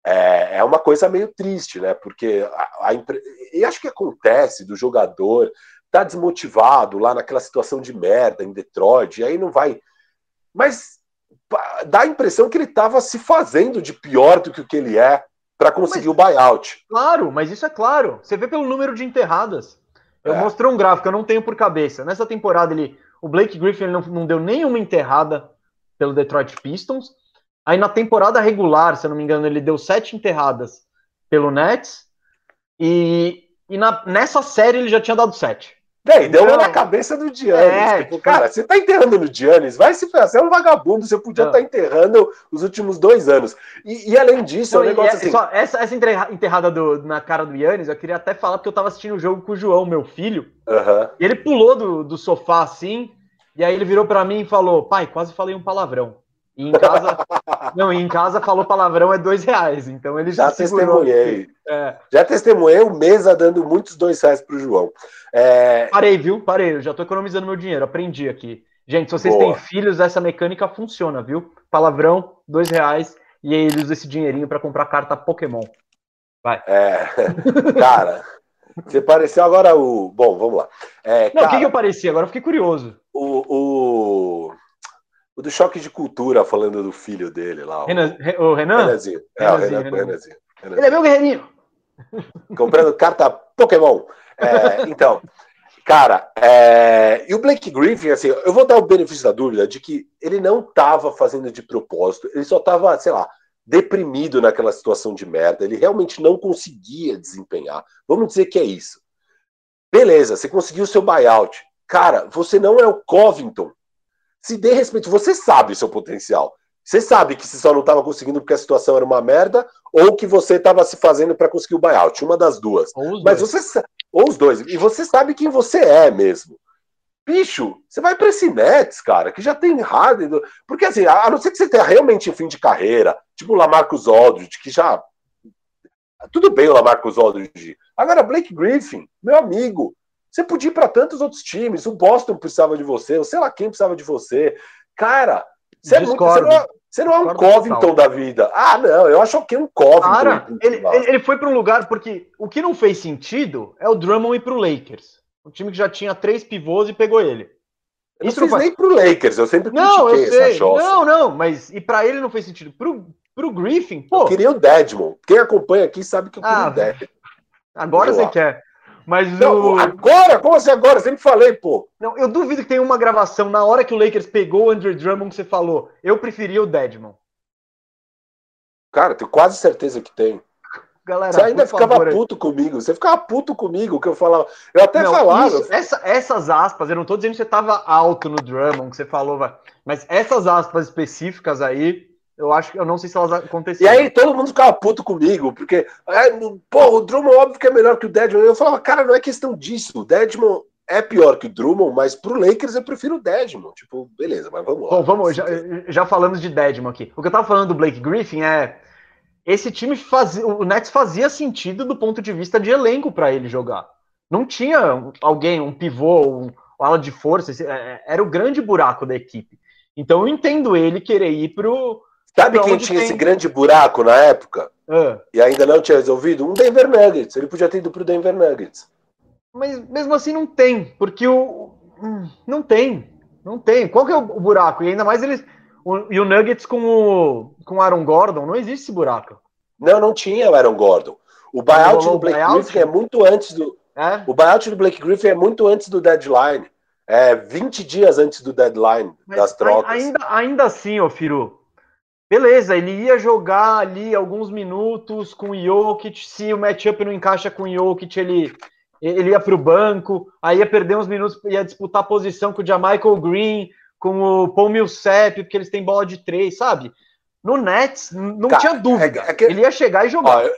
é, é, uma coisa meio triste, né? Porque a, a impre... e acho que acontece do jogador tá desmotivado lá naquela situação de merda em Detroit, e aí não vai. Mas dá a impressão que ele estava se fazendo de pior do que o que ele é para conseguir mas, o buyout. Claro, mas isso é claro. Você vê pelo número de enterradas. Eu é. mostrei um gráfico, eu não tenho por cabeça. Nessa temporada, ele, o Blake Griffin não, não deu nenhuma enterrada pelo Detroit Pistons. Aí na temporada regular, se eu não me engano, ele deu sete enterradas pelo Nets. E, e na, nessa série ele já tinha dado sete. Daí deu uma na cabeça do Giannis. É, tipo, cara, você tá enterrando no Giannis, vai se você é um vagabundo, você podia estar tá enterrando os últimos dois anos. E, e além disso, não, é um negócio é, assim... Só, essa, essa enterrada do, na cara do Giannis, eu queria até falar porque eu tava assistindo o jogo com o João, meu filho, e ele pulou do, do sofá assim, e aí ele virou para mim e falou, pai, quase falei um palavrão. E em casa, não, em casa falou palavrão é dois reais. Então ele já testemunhei. É. Já testemunhei o Mesa dando muitos dois reais pro João. É... Parei, viu? Parei. Eu já tô economizando meu dinheiro. Aprendi aqui. Gente, se vocês Boa. têm filhos, essa mecânica funciona, viu? Palavrão, dois reais. E aí ele usa esse dinheirinho para comprar carta Pokémon. Vai. É, cara. Você pareceu agora o. Bom, vamos lá. É, Não, o que, que eu pareci? Agora eu fiquei curioso. O, o, o do choque de cultura, falando do filho dele lá. Renan, o Renan? Renanzinho. É, o Renan, Renan. Renanzinho. Ele é meu guerreirinho. Comprando carta Pokémon. É, então, cara, é, e o Blake Griffin, assim, eu vou dar o benefício da dúvida de que ele não estava fazendo de propósito, ele só estava, sei lá, deprimido naquela situação de merda, ele realmente não conseguia desempenhar. Vamos dizer que é isso. Beleza, você conseguiu o seu buyout. Cara, você não é o Covington. Se dê respeito, você sabe o seu potencial. Você sabe que você só não estava conseguindo porque a situação era uma merda, ou que você estava se fazendo para conseguir o buyout, uma das duas. Mas dois. você ou os dois, e você sabe quem você é mesmo. Bicho, você vai para esse Nets, cara, que já tem Harden, porque assim, a não ser que você tenha realmente em fim de carreira, tipo o Lamarcus Aldridge, que já tudo bem o Lamarcus Aldridge. Agora Blake Griffin, meu amigo, você podia ir para tantos outros times. O Boston precisava de você, ou sei lá quem precisava de você. Cara, você, é muito, você, não, é, você não é um Covington da vida. Ah, não, eu acho que é um Covington. Cara, ele, ele foi para um lugar porque o que não fez sentido é o Drummond ir para o Lakers. Um time que já tinha três pivôs e pegou ele. Eu Isso não fez nem pro Lakers, eu sempre não, eu sei. Não, não, mas e para ele não fez sentido. Pro, pro Griffin, pô. Eu queria o Dedmon. Quem acompanha aqui sabe que eu queria ah, o Dedmon. Agora você quer. Mas não, o... agora? Como assim agora? Eu sempre falei, pô. Não, eu duvido que tenha uma gravação na hora que o Lakers pegou o Andrew Drummond que você falou. Eu preferia o Deadman. Cara, tenho quase certeza que tem. Galera, você ainda ficava favor, puto comigo. Você ficava puto comigo que eu falava. Eu até não, falava. Isso, essa, essas aspas, eu não tô dizendo que você tava alto no Drummond, que você falou, mas essas aspas específicas aí, eu acho que eu não sei se elas aconteceram. E aí todo mundo ficava puto comigo, porque, é, pô, o Drummond óbvio que é melhor que o Deadman. Eu falava, cara, não é questão disso. O Deadman é pior que o Drummond, mas pro Lakers eu prefiro o Deadman. Tipo, beleza, mas vamos lá. Bom, vamos, já, já falamos de Deadman aqui. O que eu tava falando do Blake Griffin é. Esse time fazia. O Nets fazia sentido do ponto de vista de elenco para ele jogar. Não tinha alguém, um pivô, um ala de força. É, era o grande buraco da equipe. Então eu entendo ele querer ir pro Sabe quem tinha tem... esse grande buraco na época? Ah. E ainda não tinha resolvido? Um Denver Nuggets. Ele podia ter ido pro Denver Nuggets. Mas mesmo assim não tem, porque o. Não tem. Não tem. Qual que é o buraco? E ainda mais eles. O, e o Nuggets com o, com Aaron Gordon, não existe esse buraco. Não, não tinha o Aaron Gordon. O buyout do Blake buyout? Griffin é muito antes do. É? O buyout do Blake Griffin é muito antes do deadline. É 20 dias antes do deadline Mas das trocas. Ainda, ainda assim, ô Firu, Beleza, ele ia jogar ali alguns minutos com o Jokic, se o matchup não encaixa com o Jokic, ele, ele ia para o banco, aí ia perder uns minutos, ia disputar posição com o Jamichael Green, com o Paul Millsap, porque eles têm bola de três, sabe? No Nets, não Cara, tinha dúvida, é, é que, ele ia chegar e jogar. Ó, eu,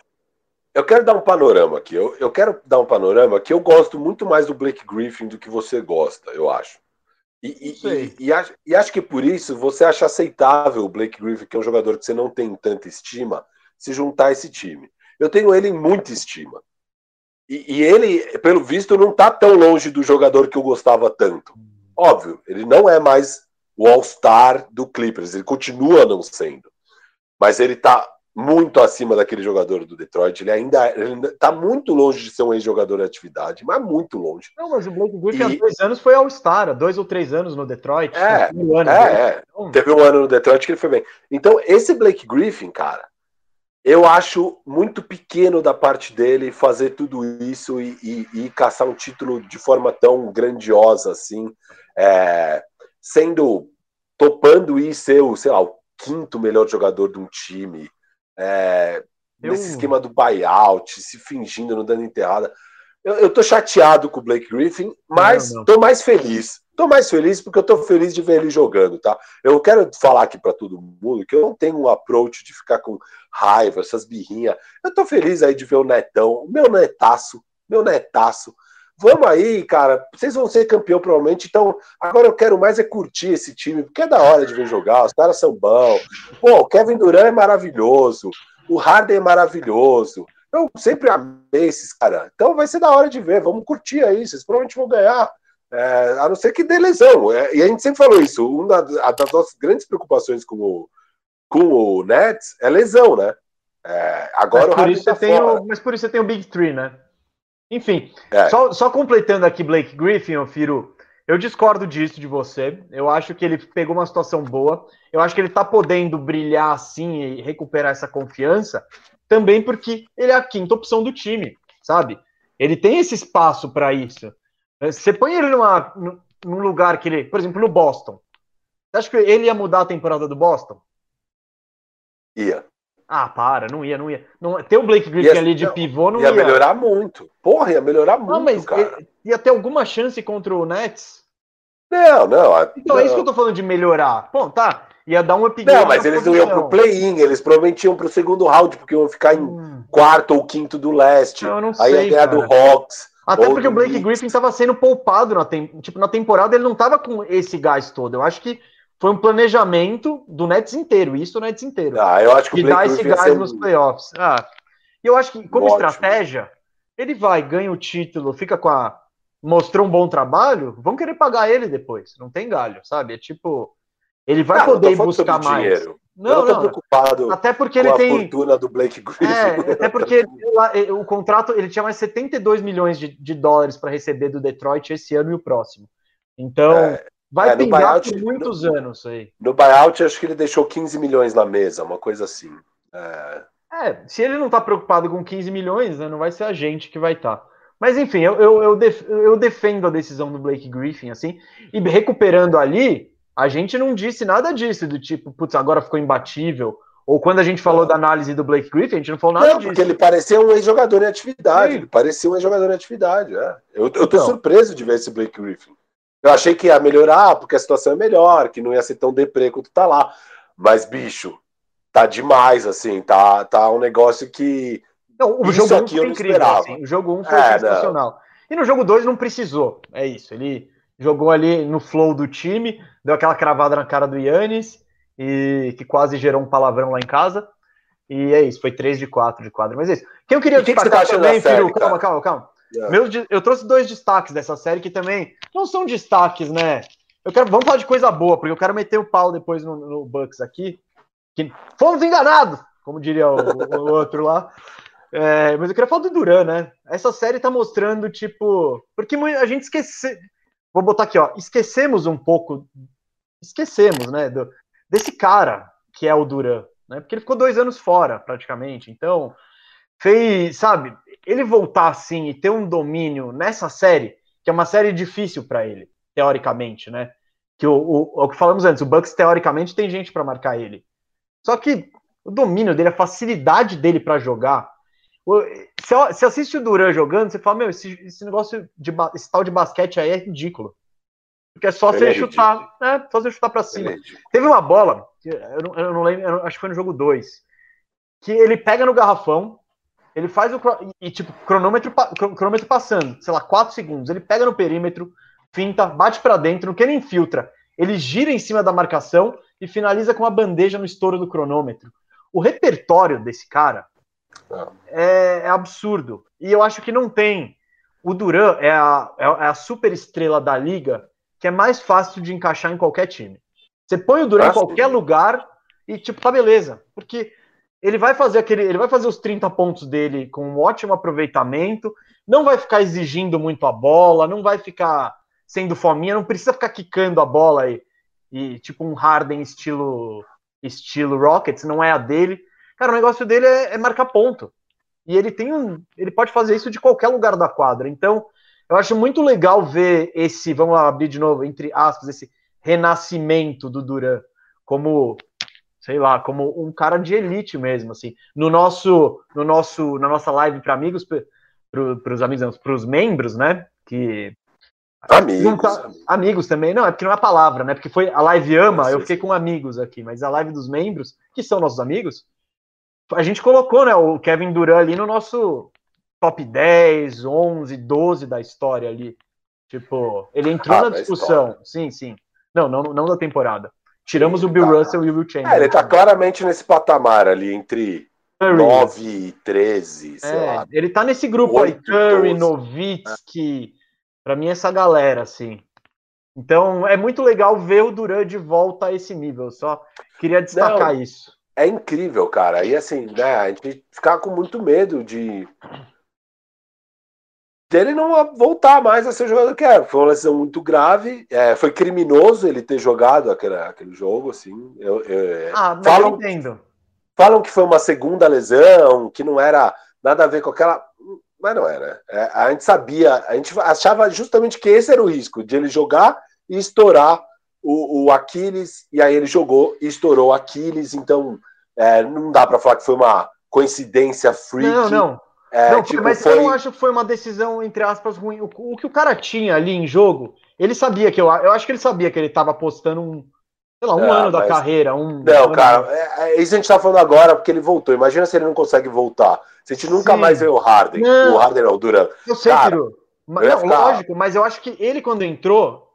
eu, quero dar um panorama aqui, eu, eu quero dar um panorama que eu gosto muito mais do Blake Griffin do que você gosta, eu acho. E, e, e, acho, e, acho, que por isso você acha aceitável o Blake Griffin, que é um jogador que você não tem tanta estima, se juntar a esse time. Eu tenho ele em muita estima. E, ele, pelo visto, não está tão longe do jogador que eu gostava tanto. Óbvio, ele não é mais o All-Star do Clippers, ele continua não sendo. Mas ele está muito acima daquele jogador do Detroit. Ele ainda está muito longe de ser um ex-jogador de atividade, mas muito longe. Não, mas o Blake Griffin e... há dois anos foi All-Star, dois ou três anos no Detroit. É, um ano, é, é. Então... teve um ano no Detroit que ele foi bem. Então, esse Blake Griffin, cara, eu acho muito pequeno da parte dele fazer tudo isso e, e, e caçar um título de forma tão grandiosa assim, é, sendo topando e ser o, sei lá, o quinto melhor jogador de um time, é, eu... nesse esquema do buyout, se fingindo, não dando enterrada. eu, eu tô chateado com o Blake Griffin, mas não, não. tô mais feliz. Tô mais feliz porque eu tô feliz de ver ele jogando, tá? Eu quero falar aqui para todo mundo que eu não tenho um approach de ficar com raiva, essas birrinhas. Eu tô feliz aí de ver o Netão, meu netaço, meu netaço. Vamos aí, cara. Vocês vão ser campeão provavelmente. Então, agora eu quero mais é curtir esse time, porque é da hora de ver jogar. Os caras são bons. Pô, o Kevin Durant é maravilhoso. O Harden é maravilhoso. Eu sempre amei esses caras. Então vai ser da hora de ver. Vamos curtir aí. Vocês provavelmente vão ganhar. É, a não ser que dê lesão. É, e a gente sempre falou isso. Uma das nossas grandes preocupações com o, com o Nets é lesão, né? É, agora mas o por isso tá tem o, Mas por isso você tem o Big Three, né? Enfim, é. só, só completando aqui Blake Griffin, ô Firo, eu discordo disso de você. Eu acho que ele pegou uma situação boa. Eu acho que ele tá podendo brilhar assim e recuperar essa confiança também porque ele é a quinta opção do time, sabe? Ele tem esse espaço para isso. Você põe ele numa, num lugar que ele, por exemplo, no Boston. Você acha que ele ia mudar a temporada do Boston? Ia. Ah, para, não ia, não ia. Não, ter o Blake Griffin ia, ali de pivô não ia. Ia melhorar muito. Porra, ia melhorar muito, não, mas cara. Ia ter alguma chance contra o Nets? Não, não. Então não. é isso que eu tô falando de melhorar. Bom, tá. Ia dar um upgrade. Não, mas eles não iam pro play-in, eles provavelmente iam pro segundo round, porque iam ficar em hum. quarto ou quinto do leste. Eu não Aí sei, ia ganhar cara. do Hawks. Até porque o Blake Griffin estava sendo poupado na, tem... tipo, na temporada, ele não estava com esse gás todo. Eu acho que foi um planejamento do Nets inteiro, isso o Nets inteiro. Ah, eu acho que de dar esse gás nos playoffs. Ah, e eu acho que, como Ótimo. estratégia, ele vai, ganha o título, fica com a. Mostrou um bom trabalho, vão querer pagar ele depois. Não tem galho, sabe? É tipo. Ele vai ah, poder buscar mais. Dinheiro. Não, eu não tô preocupado até porque ele tem fortuna do Blake Griffin. É, até porque o contrato ele tinha mais 72 milhões de, de dólares para receber do Detroit esse ano e o próximo. Então, é, vai é, pingar por muitos no, anos aí. No buyout, acho que ele deixou 15 milhões na mesa, uma coisa assim. É, é se ele não tá preocupado com 15 milhões, né, não vai ser a gente que vai estar. Tá. Mas enfim, eu, eu, eu, def, eu defendo a decisão do Blake Griffin, assim, e recuperando ali, a gente não disse nada disso, do tipo, putz, agora ficou imbatível. Ou quando a gente falou da análise do Blake Griffin, a gente não falou nada não, disso. Porque ele parecia um ex-jogador em atividade. Sim. Ele parecia um ex-jogador em atividade. É. Eu, eu tô então. surpreso de ver esse Blake Griffin. Eu achei que ia melhorar, porque a situação é melhor, que não ia ser tão deprê quanto tá lá. Mas, bicho, tá demais, assim. Tá, tá um negócio que. Não, o jogo 1 um foi incrível. Assim, o jogo 1 um foi é, sensacional. Não. E no jogo 2 não precisou. É isso. Ele jogou ali no flow do time, deu aquela cravada na cara do Yannis, e que quase gerou um palavrão lá em casa. E é isso, foi 3 de 4 de quadro. Mas é isso. Quem eu queria que destacar que também, filho, calma, calma, calma. Yeah. Meus, eu trouxe dois destaques dessa série que também não são destaques, né? Eu quero, vamos falar de coisa boa, porque eu quero meter o pau depois no, no Bucks aqui. Que fomos enganados, como diria o, o outro lá. É, mas eu queria falar do Duran, né? Essa série tá mostrando, tipo. Porque a gente esqueceu vou botar aqui, ó, esquecemos um pouco, esquecemos, né, do, desse cara que é o Duran, né, porque ele ficou dois anos fora, praticamente, então, fez, sabe, ele voltar assim e ter um domínio nessa série, que é uma série difícil para ele, teoricamente, né, que o, o, o, que falamos antes, o Bucks, teoricamente, tem gente para marcar ele, só que o domínio dele, a facilidade dele para jogar, você assiste o Duran jogando, você fala, meu, esse, esse negócio de esse tal de basquete aí é ridículo. Porque é só você é chutar, né? Só você chutar pra cima. É Teve uma bola, eu não, eu não lembro, eu acho que foi no jogo 2, que ele pega no garrafão, ele faz o. E tipo, cronômetro, cronômetro passando, sei lá, 4 segundos. Ele pega no perímetro, finta, bate para dentro, não quer nem filtra. Ele gira em cima da marcação e finaliza com uma bandeja no estouro do cronômetro. O repertório desse cara é, é, absurdo. E eu acho que não tem. O Duran é a, é, é a super estrela da liga que é mais fácil de encaixar em qualquer time. Você põe o Duran em qualquer lugar e, tipo, tá beleza. Porque ele vai fazer aquele. Ele vai fazer os 30 pontos dele com um ótimo aproveitamento, não vai ficar exigindo muito a bola, não vai ficar sendo fominha, não precisa ficar quicando a bola e, e tipo um Harden estilo estilo Rockets, não é a dele. Cara, o negócio dele é, é marcar ponto. E ele tem um. Ele pode fazer isso de qualquer lugar da quadra. Então, eu acho muito legal ver esse, vamos lá, abrir de novo, entre aspas, esse renascimento do Duran como, sei lá, como um cara de elite mesmo, assim. No nosso, no nosso, na nossa live para amigos, para os amigos, para os membros, né? Que Amigos, tá, amigos. amigos. também. Não, é porque não é a palavra, né? Porque foi a live ama, eu fiquei com amigos aqui, mas a live dos membros, que são nossos amigos, a gente colocou, né, o Kevin Durant ali no nosso top 10, 11, 12 da história ali. Tipo, ele entrou ah, na discussão. Sim, sim. Não, não, não da temporada. Tiramos o Bill tá. Russell e o Will Chamberlain. É, ele tá claramente nesse patamar ali, entre Curry. 9 e 13, sei é, lá. Ele tá nesse grupo 8, aí, Curry, 12. Nowitzki, para mim essa galera, assim. Então é muito legal ver o Duran de volta a esse nível. Só queria destacar Não, isso. É incrível, cara. E assim, né, a gente ficar com muito medo de dele não voltar mais a ser o jogador que era. Foi uma lesão muito grave. É, foi criminoso ele ter jogado aquele, aquele jogo, assim. Eu, eu, ah, mas falam, eu entendo. Falam que foi uma segunda lesão, que não era nada a ver com aquela. Mas não era. É, a gente sabia, a gente achava justamente que esse era o risco, de ele jogar e estourar o, o Aquiles, e aí ele jogou e estourou o Aquiles, então é, não dá para falar que foi uma coincidência freak. Não, não. É, não, tipo, mas foi... eu não acho que foi uma decisão, entre aspas, ruim. O, o, que o cara tinha ali em jogo, ele sabia que eu, eu acho que ele sabia que ele estava apostando um, sei lá, um é, ano mas... da carreira. Um, não, um cara, é, é, isso a gente tá falando agora porque ele voltou. Imagina se ele não consegue voltar. Se a gente nunca Sim. mais vê o Harden. Não. O Harden não, o Duran. Eu sei, cara, Mas, não, ficar... lógico, mas eu acho que ele, quando entrou,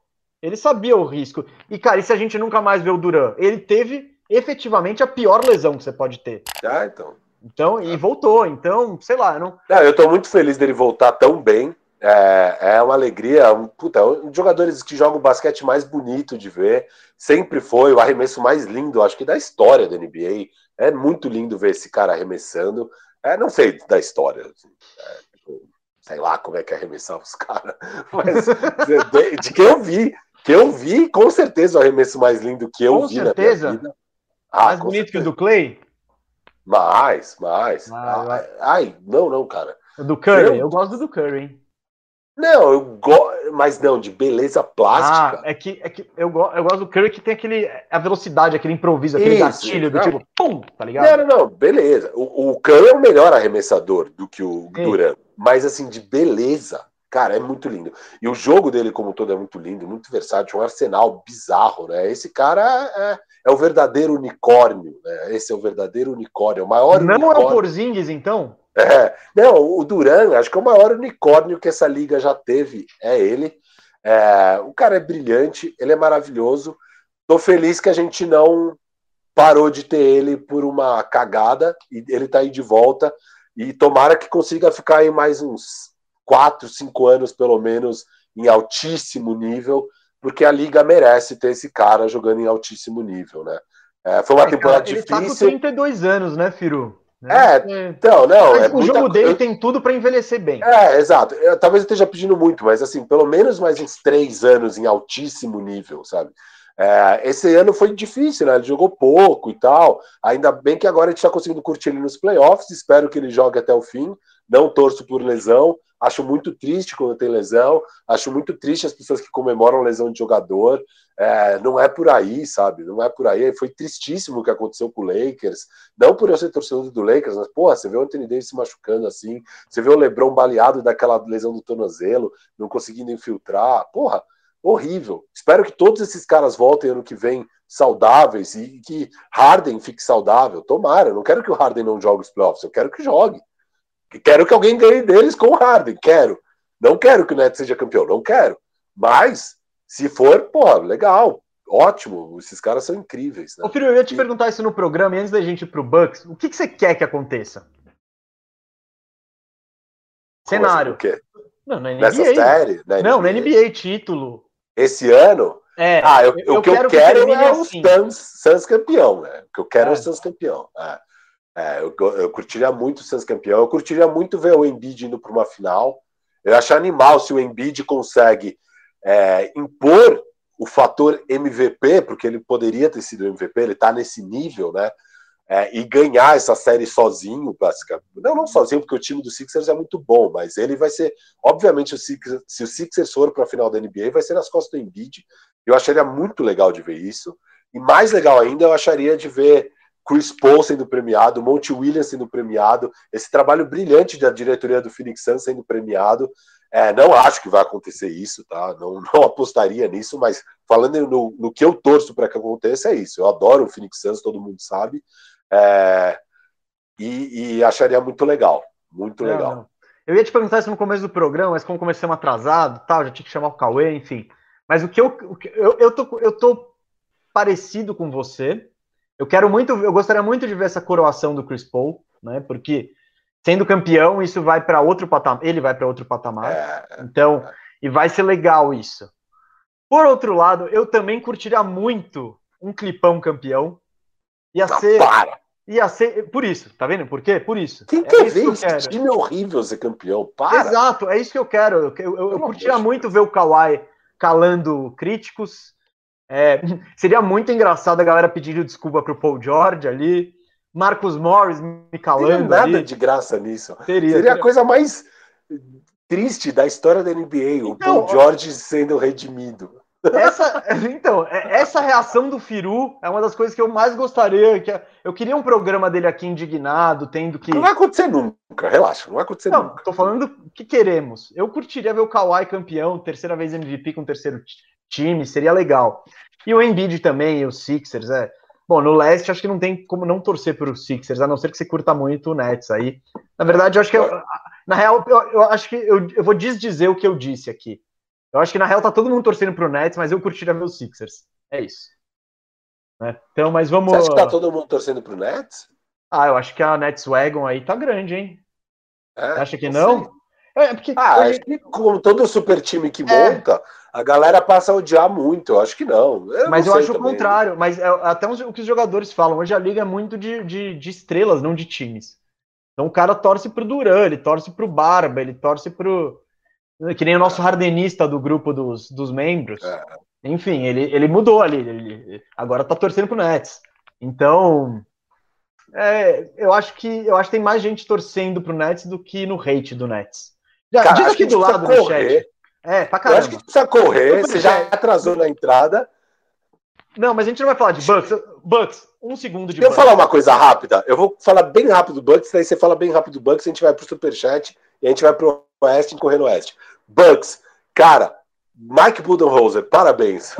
ele sabia o risco. E, cara, e se a gente nunca mais vê o Duran? Ele teve efetivamente a pior lesão que você pode ter. Ah, então. Então, e voltou. Então, sei lá, não. não eu tô muito feliz dele voltar tão bem. É, é uma alegria. Um, puta, um dos jogadores que jogam o basquete mais bonito de ver. Sempre foi o arremesso mais lindo, acho que da história da NBA. É muito lindo ver esse cara arremessando. É, não sei da história. Assim, é, tipo, sei lá como é que é arremessar os caras. Mas de, de, que eu vi, que eu vi, com certeza o arremesso mais lindo que eu com vi certeza. na minha vida. Ah, mais bonito certeza. que o do Clay? Mais, mais. Ah, ai, não, não, cara. Do Curry, eu, eu gosto do Curry, hein? Não, eu gosto, mas não, de beleza plástica. Ah, é que, é que eu, go eu gosto do Curry que tem aquele, a velocidade, aquele improviso, aquele Isso, gatilho do não. tipo, pum, tá ligado? Não, não, não, beleza. O, o Curry é o melhor arremessador do que o Durant, mas assim, de beleza, cara, é muito lindo. E o jogo dele como todo é muito lindo, muito versátil, um arsenal bizarro, né? Esse cara é, é o verdadeiro unicórnio, né? Esse é o verdadeiro unicórnio, o maior Não unicórnio. é o Porzingis, então? É, não, o Duran, acho que é o maior unicórnio que essa liga já teve, é ele. É, o cara é brilhante, ele é maravilhoso. Tô feliz que a gente não parou de ter ele por uma cagada e ele tá aí de volta. E tomara que consiga ficar aí mais uns 4, 5 anos, pelo menos, em altíssimo nível, porque a liga merece ter esse cara jogando em altíssimo nível, né? É, foi uma é, temporada cara, ele difícil. Ele tá com 32 anos, né, Firu? É, é, então, não. Mas é o muita... jogo dele tem tudo para envelhecer bem. É, exato. Eu, talvez eu esteja pedindo muito, mas assim, pelo menos mais uns três anos em altíssimo nível, sabe? É, esse ano foi difícil, né? Ele jogou pouco e tal. Ainda bem que agora a gente está conseguindo curtir ele nos playoffs. Espero que ele jogue até o fim. Não torço por lesão. Acho muito triste quando tem lesão. Acho muito triste as pessoas que comemoram lesão de jogador. É, não é por aí, sabe? Não é por aí. Foi tristíssimo o que aconteceu com o Lakers. Não por eu ser torcedor do Lakers, mas, porra, você vê o Anthony Davis se machucando assim. Você vê o LeBron baleado daquela lesão do tornozelo, não conseguindo infiltrar. Porra, horrível. Espero que todos esses caras voltem ano que vem saudáveis e que Harden fique saudável. Tomara. Eu não quero que o Harden não jogue os playoffs. Eu quero que jogue. Quero que alguém ganhe deles com o Harden, quero. Não quero que o Nets seja campeão, não quero. Mas, se for, pô, legal, ótimo. Esses caras são incríveis. Né? Ô, filho, eu ia te e... perguntar isso no programa, e antes da gente ir pro Bucks, o que, que você quer que aconteça? Cenário. O quê? Não, na NBA. Nessa série? Na não, na NBA, título. Esse ano? É, ah, eu, eu o que eu quero é o assim. Suns, Suns campeão, né? O que eu quero é, é o Suns campeão. É. É, eu, eu curtiria muito o Suns campeão. Eu curtiria muito ver o Embiid indo para uma final. Eu acho animal se o Embiid consegue é, impor o fator MVP, porque ele poderia ter sido MVP, ele está nesse nível, né? É, e ganhar essa série sozinho, basicamente. Não, não sozinho, porque o time do Sixers é muito bom, mas ele vai ser, obviamente, o Sixers, se o Sixers for para a final da NBA, vai ser nas costas do Embiid. Eu acharia muito legal de ver isso. E mais legal ainda, eu acharia de ver Chris Paul sendo premiado, Monte Williams sendo premiado, esse trabalho brilhante da diretoria do Phoenix Suns sendo premiado. É, não acho que vai acontecer isso, tá? Não, não apostaria nisso, mas falando no, no que eu torço para que aconteça, é isso. Eu adoro o Phoenix Suns, todo mundo sabe. É, e, e, acharia muito legal. Muito não, legal. Não. Eu ia te perguntar isso no começo do programa, mas como comecei atrasado, tal, já tinha que chamar o Cauê, enfim. Mas o que eu, o que, eu, eu, tô, eu tô parecido com você. Eu quero muito, eu gostaria muito de ver essa coroação do Chris Paul, né? Porque sendo campeão, isso vai para outro patamar, ele vai para outro patamar. Então, é. e vai ser legal isso. Por outro lado, eu também curtiria muito um clipão campeão. Ia Não, ser para ia ser. Por isso, tá vendo? Por quê? Por isso. Quem é quer ver esse time horrível ser campeão? Para! Exato, é isso que eu quero. Eu, eu, eu, curtia muito ver o Kawhi calando críticos. É, seria muito engraçado a galera pedindo desculpa pro Paul George ali. Marcos Morris me calando. Não nada ali. de graça nisso. Seria, seria a coisa mais triste da história da NBA, o então, Paul George sendo redimido. Essa, então, é, essa reação do Firu é uma das coisas que eu mais gostaria. Que é, eu queria um programa dele aqui indignado, tendo que. Não vai acontecer nunca, relaxa, não vai acontecer não, nunca. Tô falando o que queremos. Eu curtiria ver o Kawhi campeão, terceira vez MVP com o terceiro time, seria legal. E o Embiid também, e os Sixers, é. Bom, no leste acho que não tem como não torcer para os Sixers, a não ser que você curta muito o Nets aí. Na verdade, eu acho que eu, na real, eu, eu acho que eu, eu vou desdizer o que eu disse aqui. Eu acho que na real tá todo mundo torcendo pro Nets, mas eu curtiria ver os Sixers. É isso. Né? Então, mas vamos. Você acha que tá todo mundo torcendo pro Nets? Ah, eu acho que a Nets Wagon aí tá grande, hein? É, acha que não? não? É, porque ah, hoje... acho como todo super time que é. monta, é. A galera passa a odiar muito. Eu acho que não. Eu mas não eu acho também. o contrário. Mas é, até o que os jogadores falam, hoje a liga é muito de, de, de estrelas, não de times. Então o cara torce pro Duran, ele torce pro Barba, ele torce pro, que nem o nosso hardenista do grupo dos, dos membros. É. Enfim, ele, ele mudou ali. Ele, agora tá torcendo pro Nets. Então, é, eu acho que eu acho que tem mais gente torcendo pro Nets do que no hate do Nets. Já, Cara, diz aqui do lado do chat. É, pra caramba. Eu acho que precisa correr, você já atrasou na entrada. Não, mas a gente não vai falar de Bucks. Bucks, um segundo de Deixa eu falar uma coisa rápida. Eu vou falar bem rápido do Bucks, daí você fala bem rápido do Bucks, a gente vai pro Superchat e a gente vai pro Oeste e correr no Oeste. Bucks, cara, Mike Budenholzer, parabéns.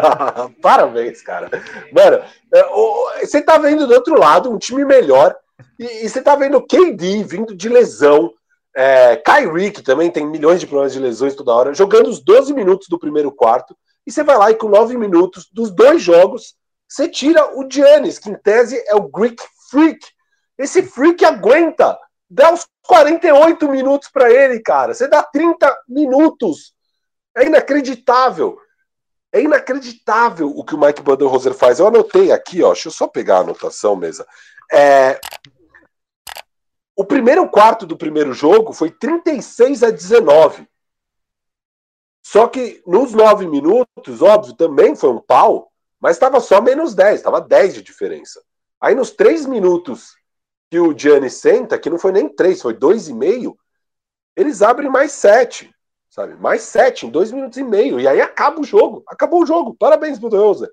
parabéns, cara. Mano, é, você tá vendo do outro lado um time melhor e, e você tá vendo KD vindo de lesão. É, Kyrie, que também tem milhões de problemas de lesões toda hora, jogando os 12 minutos do primeiro quarto, e você vai lá e com 9 minutos dos dois jogos, você tira o Giannis, que em tese é o Greek Freak. Esse Freak aguenta Dá os 48 minutos para ele, cara. Você dá 30 minutos. É inacreditável. É inacreditável o que o Mike Budenholzer faz. Eu anotei aqui, ó. Deixa eu só pegar a anotação, mesa. É... O primeiro quarto do primeiro jogo foi 36 a 19. Só que nos nove minutos, óbvio, também foi um pau, mas estava só menos 10, estava 10 de diferença. Aí nos três minutos que o Gianni senta, que não foi nem três, foi dois e meio, eles abrem mais sete, sabe? Mais sete em dois minutos e meio. E aí acaba o jogo. Acabou o jogo. Parabéns, Bulldozer.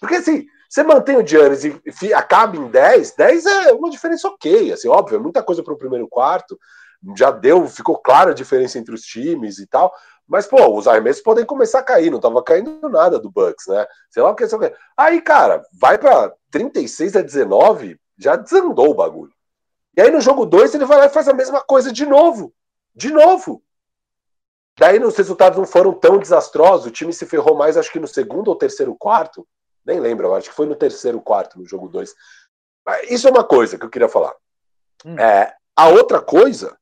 Porque assim, você mantém o Giannis e, acaba em 10, 10 é uma diferença ok, assim, óbvio, é muita coisa para o primeiro quarto, já deu, ficou clara a diferença entre os times e tal, mas, pô, os arremessos podem começar a cair, não tava caindo nada do Bucks, né? Sei lá o que, o que. Aí, cara, vai para 36 a 19, já desandou o bagulho. E aí no jogo 2 ele vai lá e faz a mesma coisa de novo. De novo. Daí os resultados não foram tão desastrosos. O time se ferrou mais, acho que no segundo ou terceiro quarto. Nem lembro, acho que foi no terceiro quarto, no jogo 2. Isso é uma coisa que eu queria falar. Hum. É, a outra coisa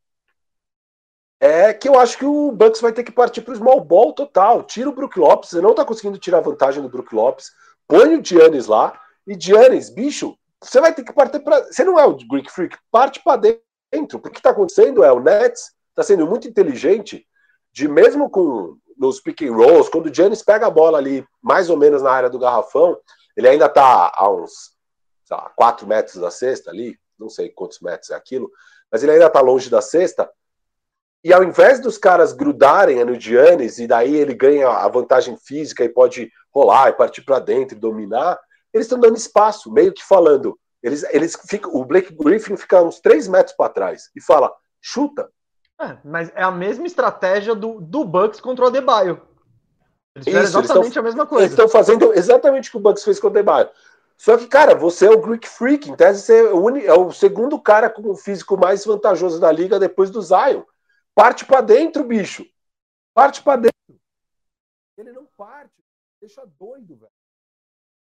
é que eu acho que o Bucks vai ter que partir para o small ball total. Tira o Brook Lopes, você não está conseguindo tirar vantagem do Brook Lopes. Põe o Giannis lá. E Giannis, bicho, você vai ter que partir para. Você não é o Greek Freak, parte para dentro. O que está acontecendo é o Nets está sendo muito inteligente de mesmo com nos pick and rolls, quando o Giannis pega a bola ali mais ou menos na área do garrafão, ele ainda está a uns sei lá, 4 metros da cesta ali, não sei quantos metros é aquilo, mas ele ainda está longe da cesta. E ao invés dos caras grudarem no Giannis e daí ele ganha a vantagem física e pode rolar e partir para dentro e dominar, eles estão dando espaço, meio que falando: Eles, eles ficam, o Blake Griffin fica uns 3 metros para trás e fala: chuta. É, mas é a mesma estratégia do, do Bucks contra o Adebayo. Eles fizeram Isso, exatamente eles tão, a mesma coisa. Eles estão fazendo exatamente o que o Bucks fez com o Adebayo. Só que, cara, você é o Greek Freak, em tese você é o, uni, é o segundo cara com o físico mais vantajoso da liga depois do Zion. Parte para dentro, bicho. Parte para dentro. Ele não parte. Deixa doido, velho.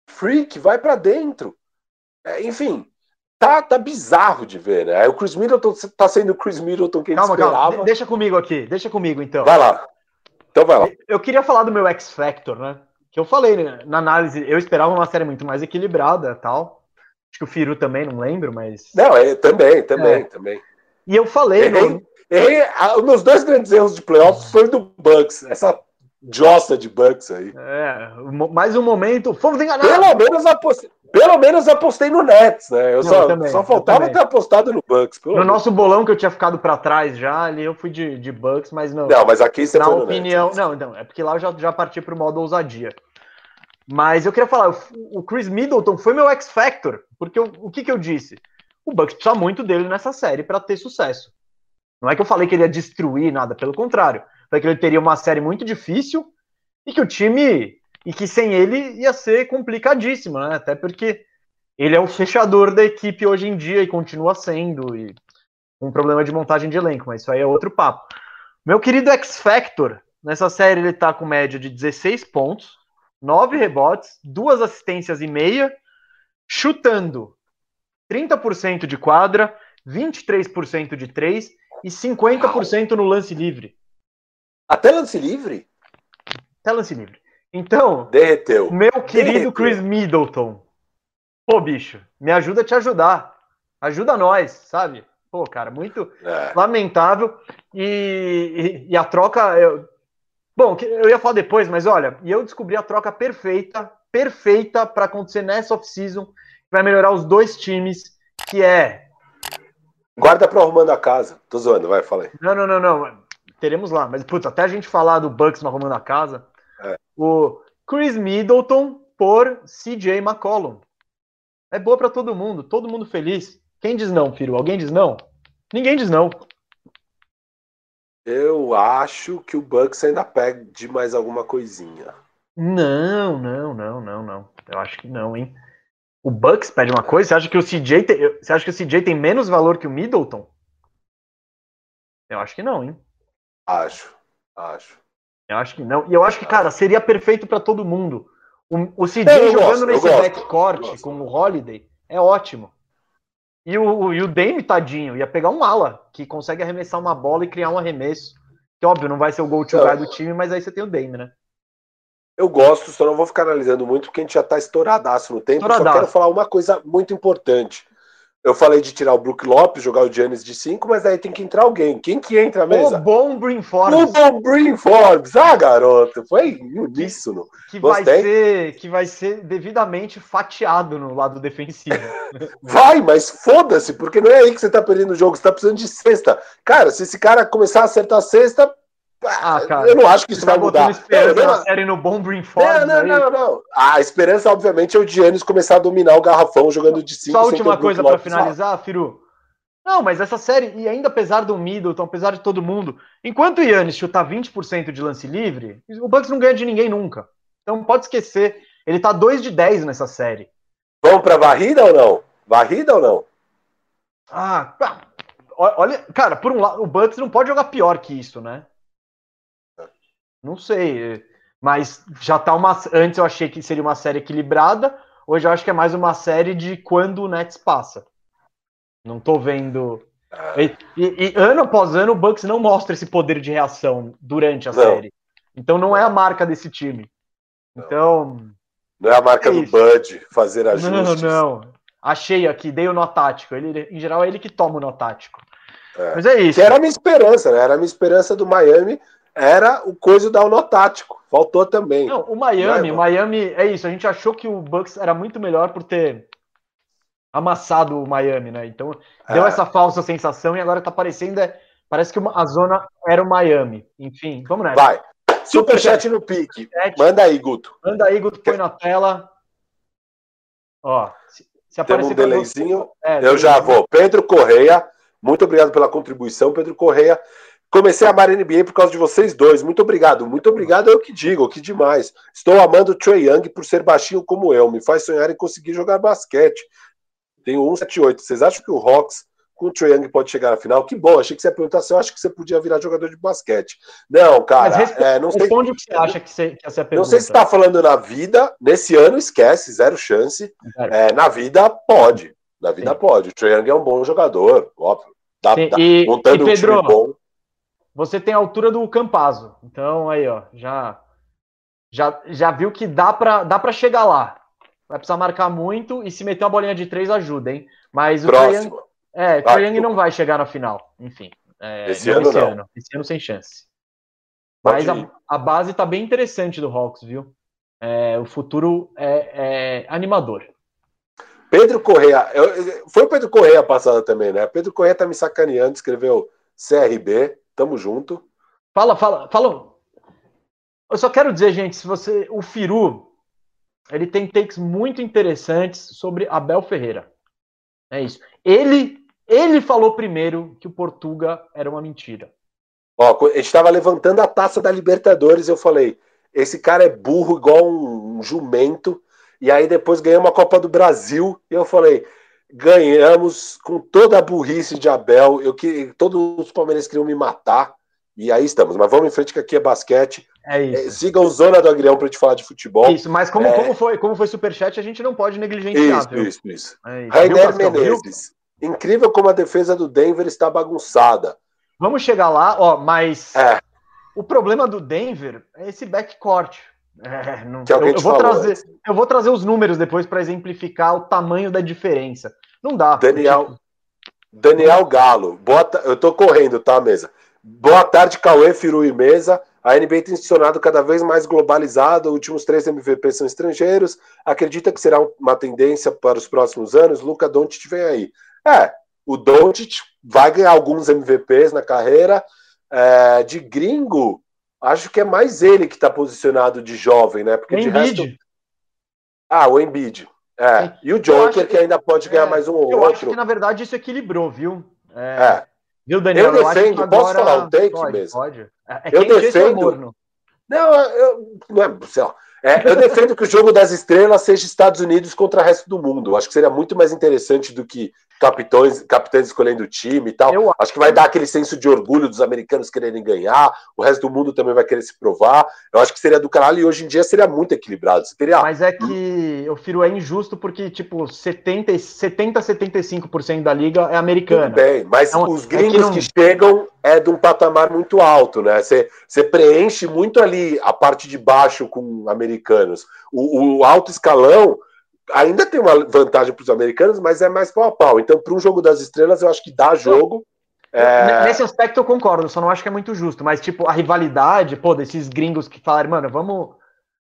Freak, vai para dentro. É, enfim, tá, tá bizarro de ver, né? O Chris Middleton tá sendo o Chris Middleton que calma, esperava. Calma, deixa comigo aqui, deixa comigo então. Vai lá. Então vai lá. Eu queria falar do meu X Factor, né? Que eu falei né? na análise, eu esperava uma série muito mais equilibrada tal. Acho que o Firu também, não lembro, mas. Não, é, também, também, é. também. E eu falei. Errei, no... errei, os meus dois grandes erros de playoffs foram do Bucks. Essa jossa de Bucks aí. É, mais um momento. Fomos enganados. Pelo menos apostei, pelo menos apostei no Nets, né? Eu só, também, só faltava ter apostado no Bucks. no menos. nosso bolão que eu tinha ficado para trás já, ali eu fui de, de Bucks, mas não. Não, mas aqui você na opinião, Nets. Não, não, é porque lá eu já, já parti pro modo ousadia. Mas eu queria falar, o Chris Middleton foi meu X Factor, porque eu, o que, que eu disse? O Bucks precisa muito dele nessa série para ter sucesso. Não é que eu falei que ele ia destruir nada, pelo contrário. Foi que ele teria uma série muito difícil e que o time. E que sem ele ia ser complicadíssimo, né? Até porque ele é o fechador da equipe hoje em dia e continua sendo. E um problema de montagem de elenco, mas isso aí é outro papo. Meu querido X Factor, nessa série ele tá com média de 16 pontos, 9 rebotes, duas assistências e meia, chutando 30% de quadra, 23% de 3 e 50% no lance livre. Até lance livre? Até lance livre. Então, derreteu. Meu querido derreteu. Chris Middleton. Pô, bicho, me ajuda a te ajudar. Ajuda nós, sabe? Pô, cara, muito é. lamentável. E, e, e, a troca. Eu... Bom, eu ia falar depois, mas olha, e eu descobri a troca perfeita, perfeita para acontecer nessa off-season, que vai melhorar os dois times, que é. Guarda para arrumando a casa. Tô zoando, vai, fala aí. Não, não, não, não teremos lá. Mas, putz, até a gente falar do Bucks no arrumando a casa, é. o Chris Middleton por CJ McCollum. É boa para todo mundo, todo mundo feliz. Quem diz não, Firu? Alguém diz não? Ninguém diz não. Eu acho que o Bucks ainda pede mais alguma coisinha. Não, não, não, não, não. Eu acho que não, hein? O Bucks pede uma coisa? Você acha que o CJ tem, você acha que o CJ tem menos valor que o Middleton? Eu acho que não, hein? Acho, acho. Eu acho que não. E eu acho que, cara, seria perfeito para todo mundo. O, o CJ jogando gosto, nesse backcourt com o Holiday é ótimo. E o, e o Dame, tadinho, ia pegar um ala que consegue arremessar uma bola e criar um arremesso. Que, óbvio, não vai ser o go-to guy do time, mas aí você tem o Dame, né? Eu gosto, só não vou ficar analisando muito, porque a gente já tá estouradaço no tempo. Estouradaço. Só quero falar uma coisa muito importante. Eu falei de tirar o Brook Lopes, jogar o Giannis de 5, mas aí tem que entrar alguém. Quem que entra mesmo? O bom Brin Forbes. O bom Brin Forbes. Ah, garoto, foi uníssono. Que, que vai, ser, que vai ser devidamente fatiado no lado defensivo. vai, mas foda-se, porque não é aí que você tá perdendo o jogo, você tá precisando de sexta. Cara, se esse cara começar a acertar a sexta, ah, cara, eu não acho que isso vai mudar. Esperança não, não, série no bom Não, não, não, não, A esperança, obviamente, é o Giannis começar a dominar o garrafão jogando de 5. Só a última coisa para finalizar, Firu. Não, mas essa série, e ainda apesar do Middleton, apesar de todo mundo, enquanto o Yannis chutar 20% de lance livre, o Bucks não ganha de ninguém nunca. Então pode esquecer. Ele tá 2 de 10 nessa série. Vamos pra varrida ou não? Varrida ou não? Ah, olha, cara, por um lado, o Bucks não pode jogar pior que isso, né? Não sei. Mas já tá uma. Antes eu achei que seria uma série equilibrada. Hoje eu acho que é mais uma série de quando o Nets passa. Não tô vendo. E, e, e ano após ano o Bucks não mostra esse poder de reação durante a não. série. Então não é a marca desse time. Então. Não é a marca é do Bud fazer ajustes. Não, não. Achei aqui, dei o nó tático. Ele, em geral é ele que toma o nó tático. É. Mas é isso. Que era a minha esperança, né? Era a minha esperança do Miami era o coisa da tático. Faltou também. Não, o Miami, o Miami é isso. A gente achou que o Bucks era muito melhor por ter amassado o Miami, né? Então deu é. essa falsa sensação e agora tá parecendo é, parece que a zona era o Miami. Enfim, vamos nessa. Vai. Superchat no pique. Manda aí, Guto. Manda aí, Guto, põe na tela. Ó, Se aparecer um delayzinho, é, eu já vou. Pedro Correia, muito obrigado pela contribuição, Pedro Correia. Comecei a amar NBA por causa de vocês dois. Muito obrigado. Muito obrigado é o que digo, que demais. Estou amando o Trey Young por ser baixinho como eu. Me faz sonhar em conseguir jogar basquete. Tenho 178. Vocês acham que o Hawks com o Trae Young pode chegar na final? Que bom, achei que você ia perguntar se eu acho que você podia virar jogador de basquete. Não, cara, responde, é, não sei. Responde o que você acha que, você, que essa pergunta. Não sei se está falando na vida, nesse ano esquece, zero chance. É, na vida, pode. Na vida Sim. pode. O Trae Young é um bom jogador, óbvio. Tá, e, montando e Pedro, um time bom. Você tem a altura do Campazo. Então aí, ó, já já, já viu que dá para dá para chegar lá. Vai precisar marcar muito e se meter uma bolinha de três ajuda, hein? Mas o Próximo. É, o Young não vai chegar na final. Enfim. É, esse, ano, esse ano Esse ano sem chance. Mas a, a, base tá bem interessante do Hawks, viu? É, o futuro é, é, animador. Pedro Correia, eu, foi o Pedro Correia passada também, né? Pedro Correia tá me sacaneando, escreveu CRB, tamo junto. Fala, fala, fala. Eu só quero dizer, gente, se você. O Firu, ele tem takes muito interessantes sobre Abel Ferreira. É isso. Ele ele falou primeiro que o Portuga era uma mentira. Ó, a gente estava levantando a taça da Libertadores, eu falei, esse cara é burro igual um, um jumento. E aí depois ganhamos a Copa do Brasil e eu falei, ganhamos com toda a burrice de Abel. Eu que todos os palmeirenses queriam me matar. E aí estamos. Mas vamos em frente que aqui é basquete. É isso. É, siga o Zona do Agrião para te falar de futebol. Isso, mas como, é... como foi como foi superchat, a gente não pode negligenciar. Isso, viu? isso, isso. É isso. Rainer Menezes. Incrível como a defesa do Denver está bagunçada. Vamos chegar lá, ó, mas é. o problema do Denver é esse backcourt. É, não, que é eu, eu, vou trazer, eu vou trazer os números depois para exemplificar o tamanho da diferença. Não dá. Daniel. Daniel Galo, boa, eu tô correndo, tá, mesa? Boa tarde, Cauê, Firu e Mesa. A NBA tem se tornado cada vez mais globalizada, os últimos três MVP são estrangeiros. Acredita que será uma tendência para os próximos anos? Luca Doncic vem aí. É, o Doncic vai ganhar alguns MVPs na carreira. É, de gringo, acho que é mais ele que está posicionado de jovem, né? Porque o de Embiid. resto. Ah, o Embiid. É. E o Joker, que, que, ainda pode ganhar é, mais um ou eu outro. Eu acho que, na verdade, isso equilibrou, viu? É. é. Viu, Daniel? Eu defendo, eu posso falar um take pode, mesmo? Pode. É, é eu defendo. Não, eu, não é, sei lá, é, eu defendo que o jogo das estrelas seja Estados Unidos contra o resto do mundo. Acho que seria muito mais interessante do que capitães, capitães escolhendo o time e tal. Eu... Acho que vai dar aquele senso de orgulho dos americanos quererem ganhar, o resto do mundo também vai querer se provar. Eu acho que seria do caralho e hoje em dia seria muito equilibrado. Teria... Mas é que eu firo é injusto porque, tipo, 70, 70 75% da liga é americana. Bem, mas então, os gringos é que, não... que, chegam é de um patamar muito alto, né? Você, você preenche muito ali a parte de baixo com americanos. O, o alto escalão ainda tem uma vantagem para os americanos, mas é mais pau a pau. Então, para um jogo das estrelas, eu acho que dá jogo. É... Nesse aspecto eu concordo, só não acho que é muito justo. Mas, tipo, a rivalidade, pô, desses gringos que falaram, mano, vamos.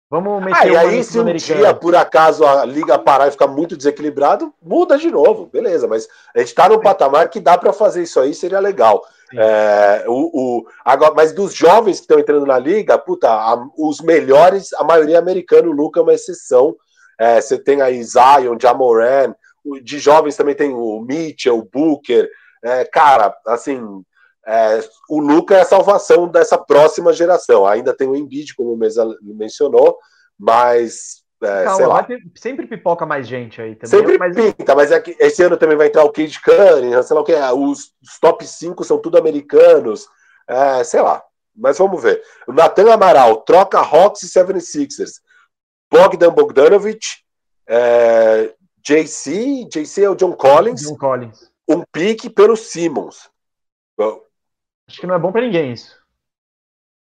Vamos meter ah, e aí, se um dia, por acaso, a liga parar e ficar muito desequilibrado, muda de novo, beleza. Mas a gente está num patamar que dá para fazer isso aí, seria legal. É, o, o, agora, mas dos jovens que estão entrando na liga, puta, a, os melhores, a maioria é americano, o Luca é uma exceção. É, você tem aí Zion, Jamoran, de jovens também tem o Mitchell, o Booker. É, cara, assim, é, o Luca é a salvação dessa próxima geração. Ainda tem o Embiid, como o Mesa mencionou, mas é, Calma, lá. sempre pipoca mais gente aí também. Sempre mas... pinta, mas é que esse ano também vai entrar o Cade Cunningham, sei lá o que, os, os top 5 são tudo americanos, é, sei lá, mas vamos ver. O Natan Amaral, troca Hawks e 76ers. Bogdan Bogdanovic, é, JC, JC é o John Collins, John Collins. um pique pelo Simmons. Acho que não é bom para ninguém isso.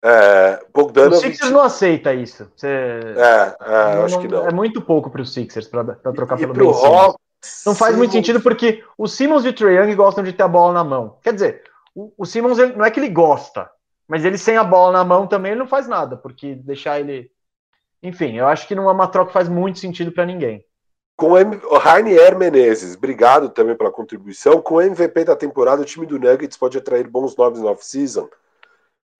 É, Bogdanovic... O Sixers não aceita isso. Você... É, é não, acho que não. É muito pouco para os Sixers para trocar e, pelo e Hawks, Não faz Simmons... muito sentido porque o Simmons e o Trae Young gostam de ter a bola na mão. Quer dizer, o, o Simmons ele, não é que ele gosta, mas ele sem a bola na mão também ele não faz nada, porque deixar ele enfim, eu acho que não é uma troca que faz muito sentido para ninguém. Com o Rainier Menezes, obrigado também pela contribuição. Com o MVP da temporada, o time do Nuggets pode atrair bons nomes no off-season.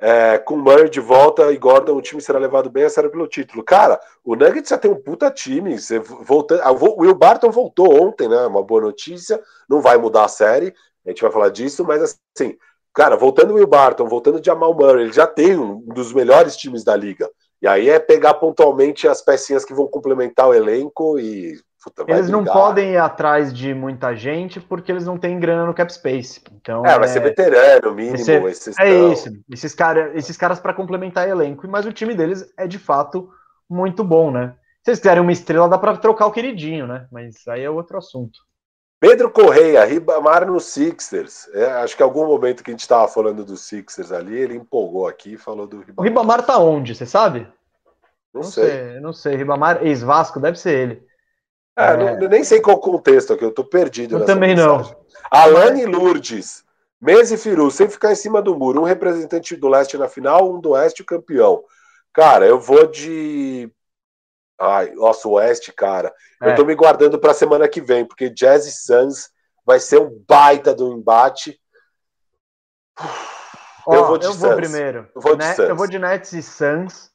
é, com Murray de volta e Gordon, o time será levado bem a sério pelo título. Cara, o Nuggets já tem um puta time. Você volta, ah, o Will Barton voltou ontem, né? Uma boa notícia. Não vai mudar a série, a gente vai falar disso, mas assim, cara, voltando o Will Barton, voltando Jamal Murray, ele já tem um dos melhores times da liga. E aí é pegar pontualmente as pecinhas que vão complementar o elenco e Puta, eles não podem ir atrás de muita gente porque eles não têm grana no cap space. Então, é, vai ser veterano, mínimo. Ser, esses é isso. Esses, cara, esses caras para complementar elenco. Mas o time deles é de fato muito bom, né? Se eles quiserem uma estrela, dá para trocar o queridinho, né? Mas aí é outro assunto. Pedro Correia, Ribamar no Sixers. É, acho que em algum momento que a gente estava falando do Sixers ali, ele empolgou aqui e falou do Ribamar. O Ribamar tá onde, você sabe? Não, não sei. sei. Não sei. Ribamar, ex-Vasco, deve ser ele. É, é... Não, nem sei qual contexto aqui, eu tô perdido. Eu também mensagem. não. Alane Lourdes, Mês e Firu, sem ficar em cima do muro. Um representante do leste na final, um do oeste campeão. Cara, eu vou de. Ai, nossa, o oeste, cara. É. Eu tô me guardando pra semana que vem, porque Jazz e Suns vai ser um baita do embate. eu vou de eu Suns. Vou primeiro. Eu vou, de Net, eu vou de Nets e Suns.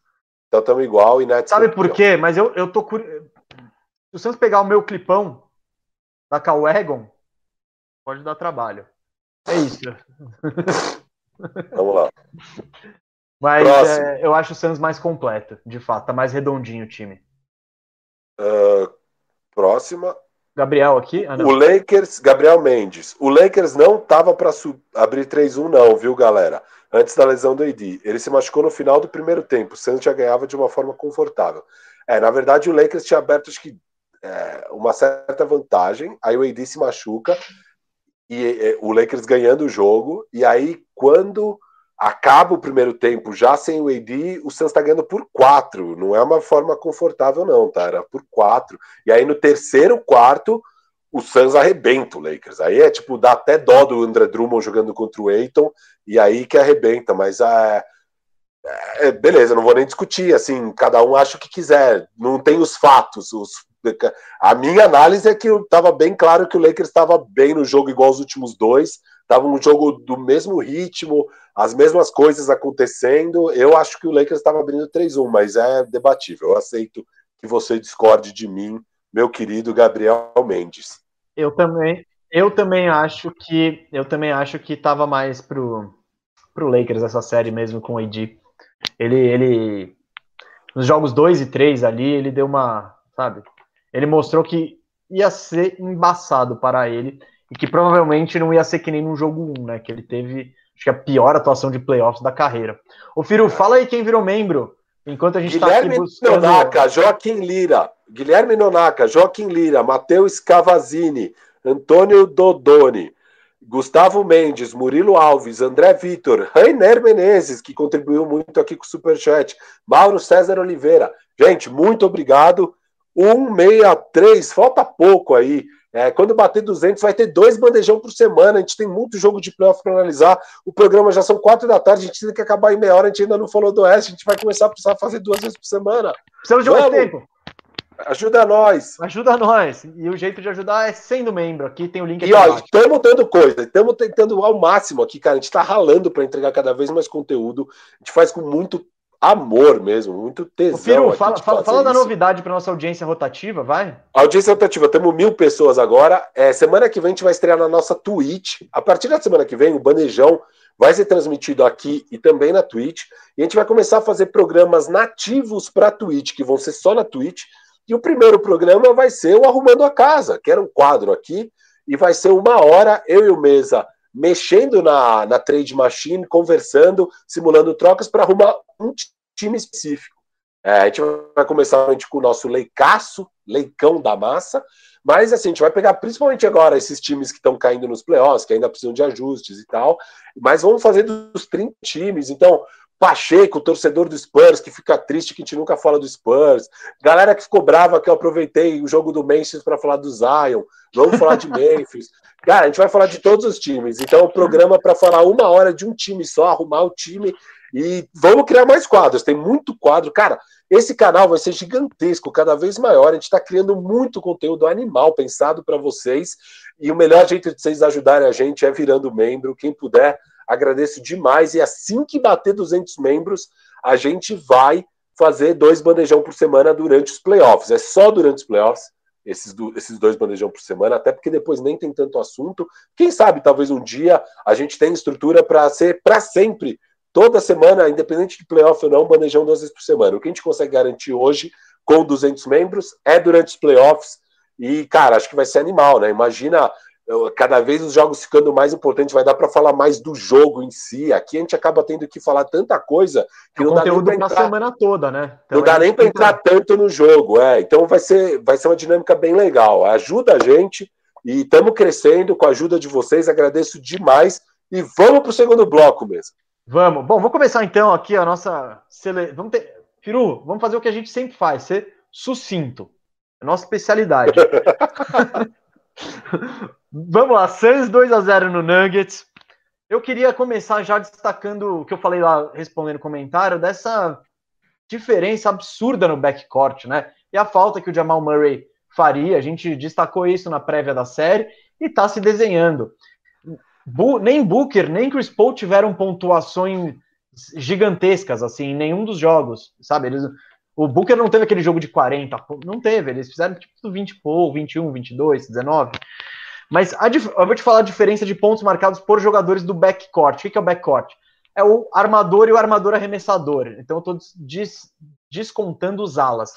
Então estamos igual e Nets. Sabe por quê? Mas eu, eu tô curioso o Santos pegar o meu clipão da Calwagon, pode dar trabalho. É isso. Vamos lá. Mas é, eu acho o Santos mais completo, de fato. Tá mais redondinho o time. Uh, próxima. Gabriel aqui? Ah, o Lakers, Gabriel Mendes. O Lakers não tava para abrir 3-1, não, viu, galera? Antes da lesão do AD. Ele se machucou no final do primeiro tempo. O Santos já ganhava de uma forma confortável. É, na verdade, o Lakers tinha aberto acho que é, uma certa vantagem, aí o AD se machuca e, e o Lakers ganhando o jogo, e aí quando acaba o primeiro tempo já sem o AD, o Suns está ganhando por quatro. Não é uma forma confortável, não, tá? Era por quatro. E aí no terceiro quarto, o Suns arrebenta o Lakers. Aí é tipo, dá até dó do André Drummond jogando contra o Aiton, e aí que arrebenta. Mas é, é, beleza, não vou nem discutir. Assim, cada um acha o que quiser. Não tem os fatos. Os a minha análise é que estava bem claro que o Lakers estava bem no jogo, igual os últimos dois. Estava um jogo do mesmo ritmo, as mesmas coisas acontecendo. Eu acho que o Lakers estava abrindo 3-1, mas é debatível. Eu aceito que você discorde de mim, meu querido Gabriel Mendes. Eu também, eu também acho que eu também acho que estava mais pro pro Lakers essa série mesmo com o AD. Ele ele nos jogos 2 e 3 ali, ele deu uma, sabe? ele mostrou que ia ser embaçado para ele e que provavelmente não ia ser que nem no jogo 1, né? Que ele teve, acho que a pior atuação de playoffs da carreira. Ô, Firu, fala aí quem virou membro, enquanto a gente está aqui buscando... Nonaca, Joaquim Lira, Guilherme Nonaca, Joaquim Lira, Matheus Cavazini, Antônio Dodoni, Gustavo Mendes, Murilo Alves, André Vitor, Rainer Menezes, que contribuiu muito aqui com o Superchat, Mauro César Oliveira. Gente, muito obrigado. 163, falta pouco aí. É, quando bater 200, vai ter dois bandejão por semana. A gente tem muito jogo de playoff para analisar. O programa já são quatro da tarde, a gente tem que acabar em meia hora. A gente ainda não falou do Oeste, a gente vai começar a precisar fazer duas vezes por semana. Precisamos de mais tempo. Ajuda nós. Ajuda nós. E o jeito de ajudar é sendo membro. Aqui tem o link aqui. E ó, estamos dando coisa, estamos tentando ao máximo aqui, cara. A gente está ralando para entregar cada vez mais conteúdo. A gente faz com muito amor mesmo, muito tesão. Firu, fala, fala, fala da novidade para nossa audiência rotativa, vai. audiência rotativa, temos mil pessoas agora. É, semana que vem a gente vai estrear na nossa Twitch. A partir da semana que vem, o Bandejão vai ser transmitido aqui e também na Twitch. E a gente vai começar a fazer programas nativos para Twitch, que vão ser só na Twitch. E o primeiro programa vai ser o Arrumando a Casa, que era um quadro aqui, e vai ser uma hora, eu e o Mesa mexendo na, na trade machine, conversando, simulando trocas para arrumar um time específico. É, a gente vai começar com o nosso leicaço, leicão da massa, mas assim, a gente vai pegar principalmente agora esses times que estão caindo nos playoffs, que ainda precisam de ajustes e tal, mas vamos fazer dos 30 times. Então, Pacheco, torcedor do Spurs, que fica triste que a gente nunca fala do Spurs. Galera que ficou brava que eu aproveitei o jogo do Memphis para falar do Zion. Vamos falar de Memphis. Cara, a gente vai falar de todos os times. Então, o programa para falar uma hora de um time só, arrumar o time e vamos criar mais quadros. Tem muito quadro. Cara, esse canal vai ser gigantesco, cada vez maior. A gente está criando muito conteúdo animal pensado para vocês. E o melhor jeito de vocês ajudarem a gente é virando membro. Quem puder, Agradeço demais. E assim que bater 200 membros, a gente vai fazer dois bandejão por semana durante os playoffs. É só durante os playoffs esses, do, esses dois bandejão por semana, até porque depois nem tem tanto assunto. Quem sabe, talvez um dia a gente tenha estrutura para ser para sempre, toda semana, independente de playoff ou não, bandejão duas vezes por semana. O que a gente consegue garantir hoje com 200 membros é durante os playoffs. E, cara, acho que vai ser animal, né? Imagina cada vez os jogos ficando mais importantes, vai dar para falar mais do jogo em si. Aqui a gente acaba tendo que falar tanta coisa que é não dá nem para entrar semana toda, né? Então, não dá nem para entrar tanto no jogo, é. Então vai ser, vai ser uma dinâmica bem legal. Ajuda a gente e estamos crescendo com a ajuda de vocês. Agradeço demais e vamos para o segundo bloco mesmo. Vamos. Bom, vamos começar então aqui a nossa sele... vamos ter Firu, vamos fazer o que a gente sempre faz, ser sucinto. É nossa especialidade. Vamos lá, Suns 2 a 0 no Nuggets. Eu queria começar já destacando o que eu falei lá, respondendo comentário, dessa diferença absurda no backcourt, né? E a falta que o Jamal Murray faria, a gente destacou isso na prévia da série e tá se desenhando. Bu nem Booker, nem Chris Paul tiveram pontuações gigantescas, assim, em nenhum dos jogos, sabe? Eles, o Booker não teve aquele jogo de 40, não teve, eles fizeram tipo 20 Paul, 21, 22, 19. Mas a, eu vou te falar a diferença de pontos marcados por jogadores do backcourt. O que é o backcourt? É o armador e o armador arremessador. Então eu estou des, descontando os alas.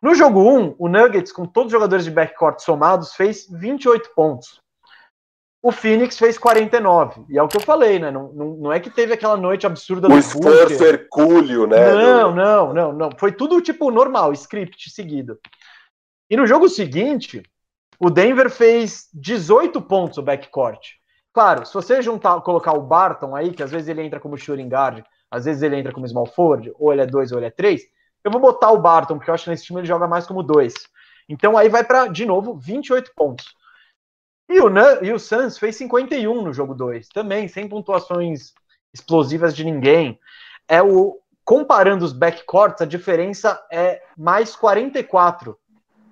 No jogo 1, o Nuggets, com todos os jogadores de backcourt somados, fez 28 pontos. O Phoenix fez 49. E é o que eu falei, né? Não, não, não é que teve aquela noite absurda do O esforço hercúleo, né? Não, não, não, não. Foi tudo tipo normal, script seguido. E no jogo seguinte, o Denver fez 18 pontos o backcourt. Claro, se você juntar, colocar o Barton aí, que às vezes ele entra como shooting guard, às vezes ele entra como small forward, ou ele é 2 ou ele é 3, eu vou botar o Barton, porque eu acho que nesse time ele joga mais como 2. Então aí vai para, de novo, 28 pontos. E o, e o Suns fez 51 no jogo 2, também, sem pontuações explosivas de ninguém. É o comparando os backcourts, a diferença é mais 44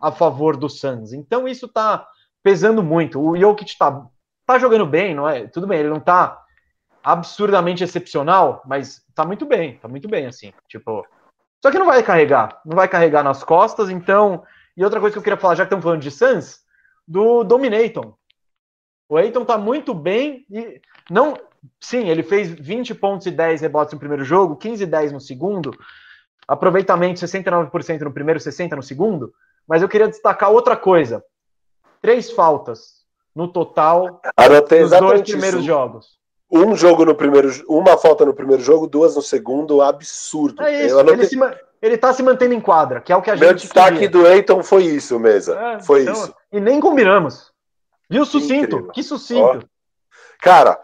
a favor do Suns. Então isso tá pesando muito. O Jokic tá, tá jogando bem, não é? Tudo bem, ele não tá absurdamente excepcional, mas tá muito bem, tá muito bem, assim. Tipo, só que não vai carregar, não vai carregar nas costas, então. E outra coisa que eu queria falar, já que estamos falando de Suns, do Dominaton. O Aiton tá muito bem e não. Sim, ele fez 20 pontos e 10 rebotes no primeiro jogo, 15 e 10 no segundo, aproveitamento 69% no primeiro, 60% no segundo. Mas eu queria destacar outra coisa: três faltas no total nos dois primeiros isso. jogos. Um jogo no primeiro, uma falta no primeiro jogo, duas no segundo, absurdo. É isso, ele, se, ele tá se mantendo em quadra, que é o que a Meu gente. Meu destaque queria. do Eiton foi isso, mesa. É, foi então, isso. E nem combinamos. Viu, sucinto? Incrível. Que sucinto. Ó. Cara,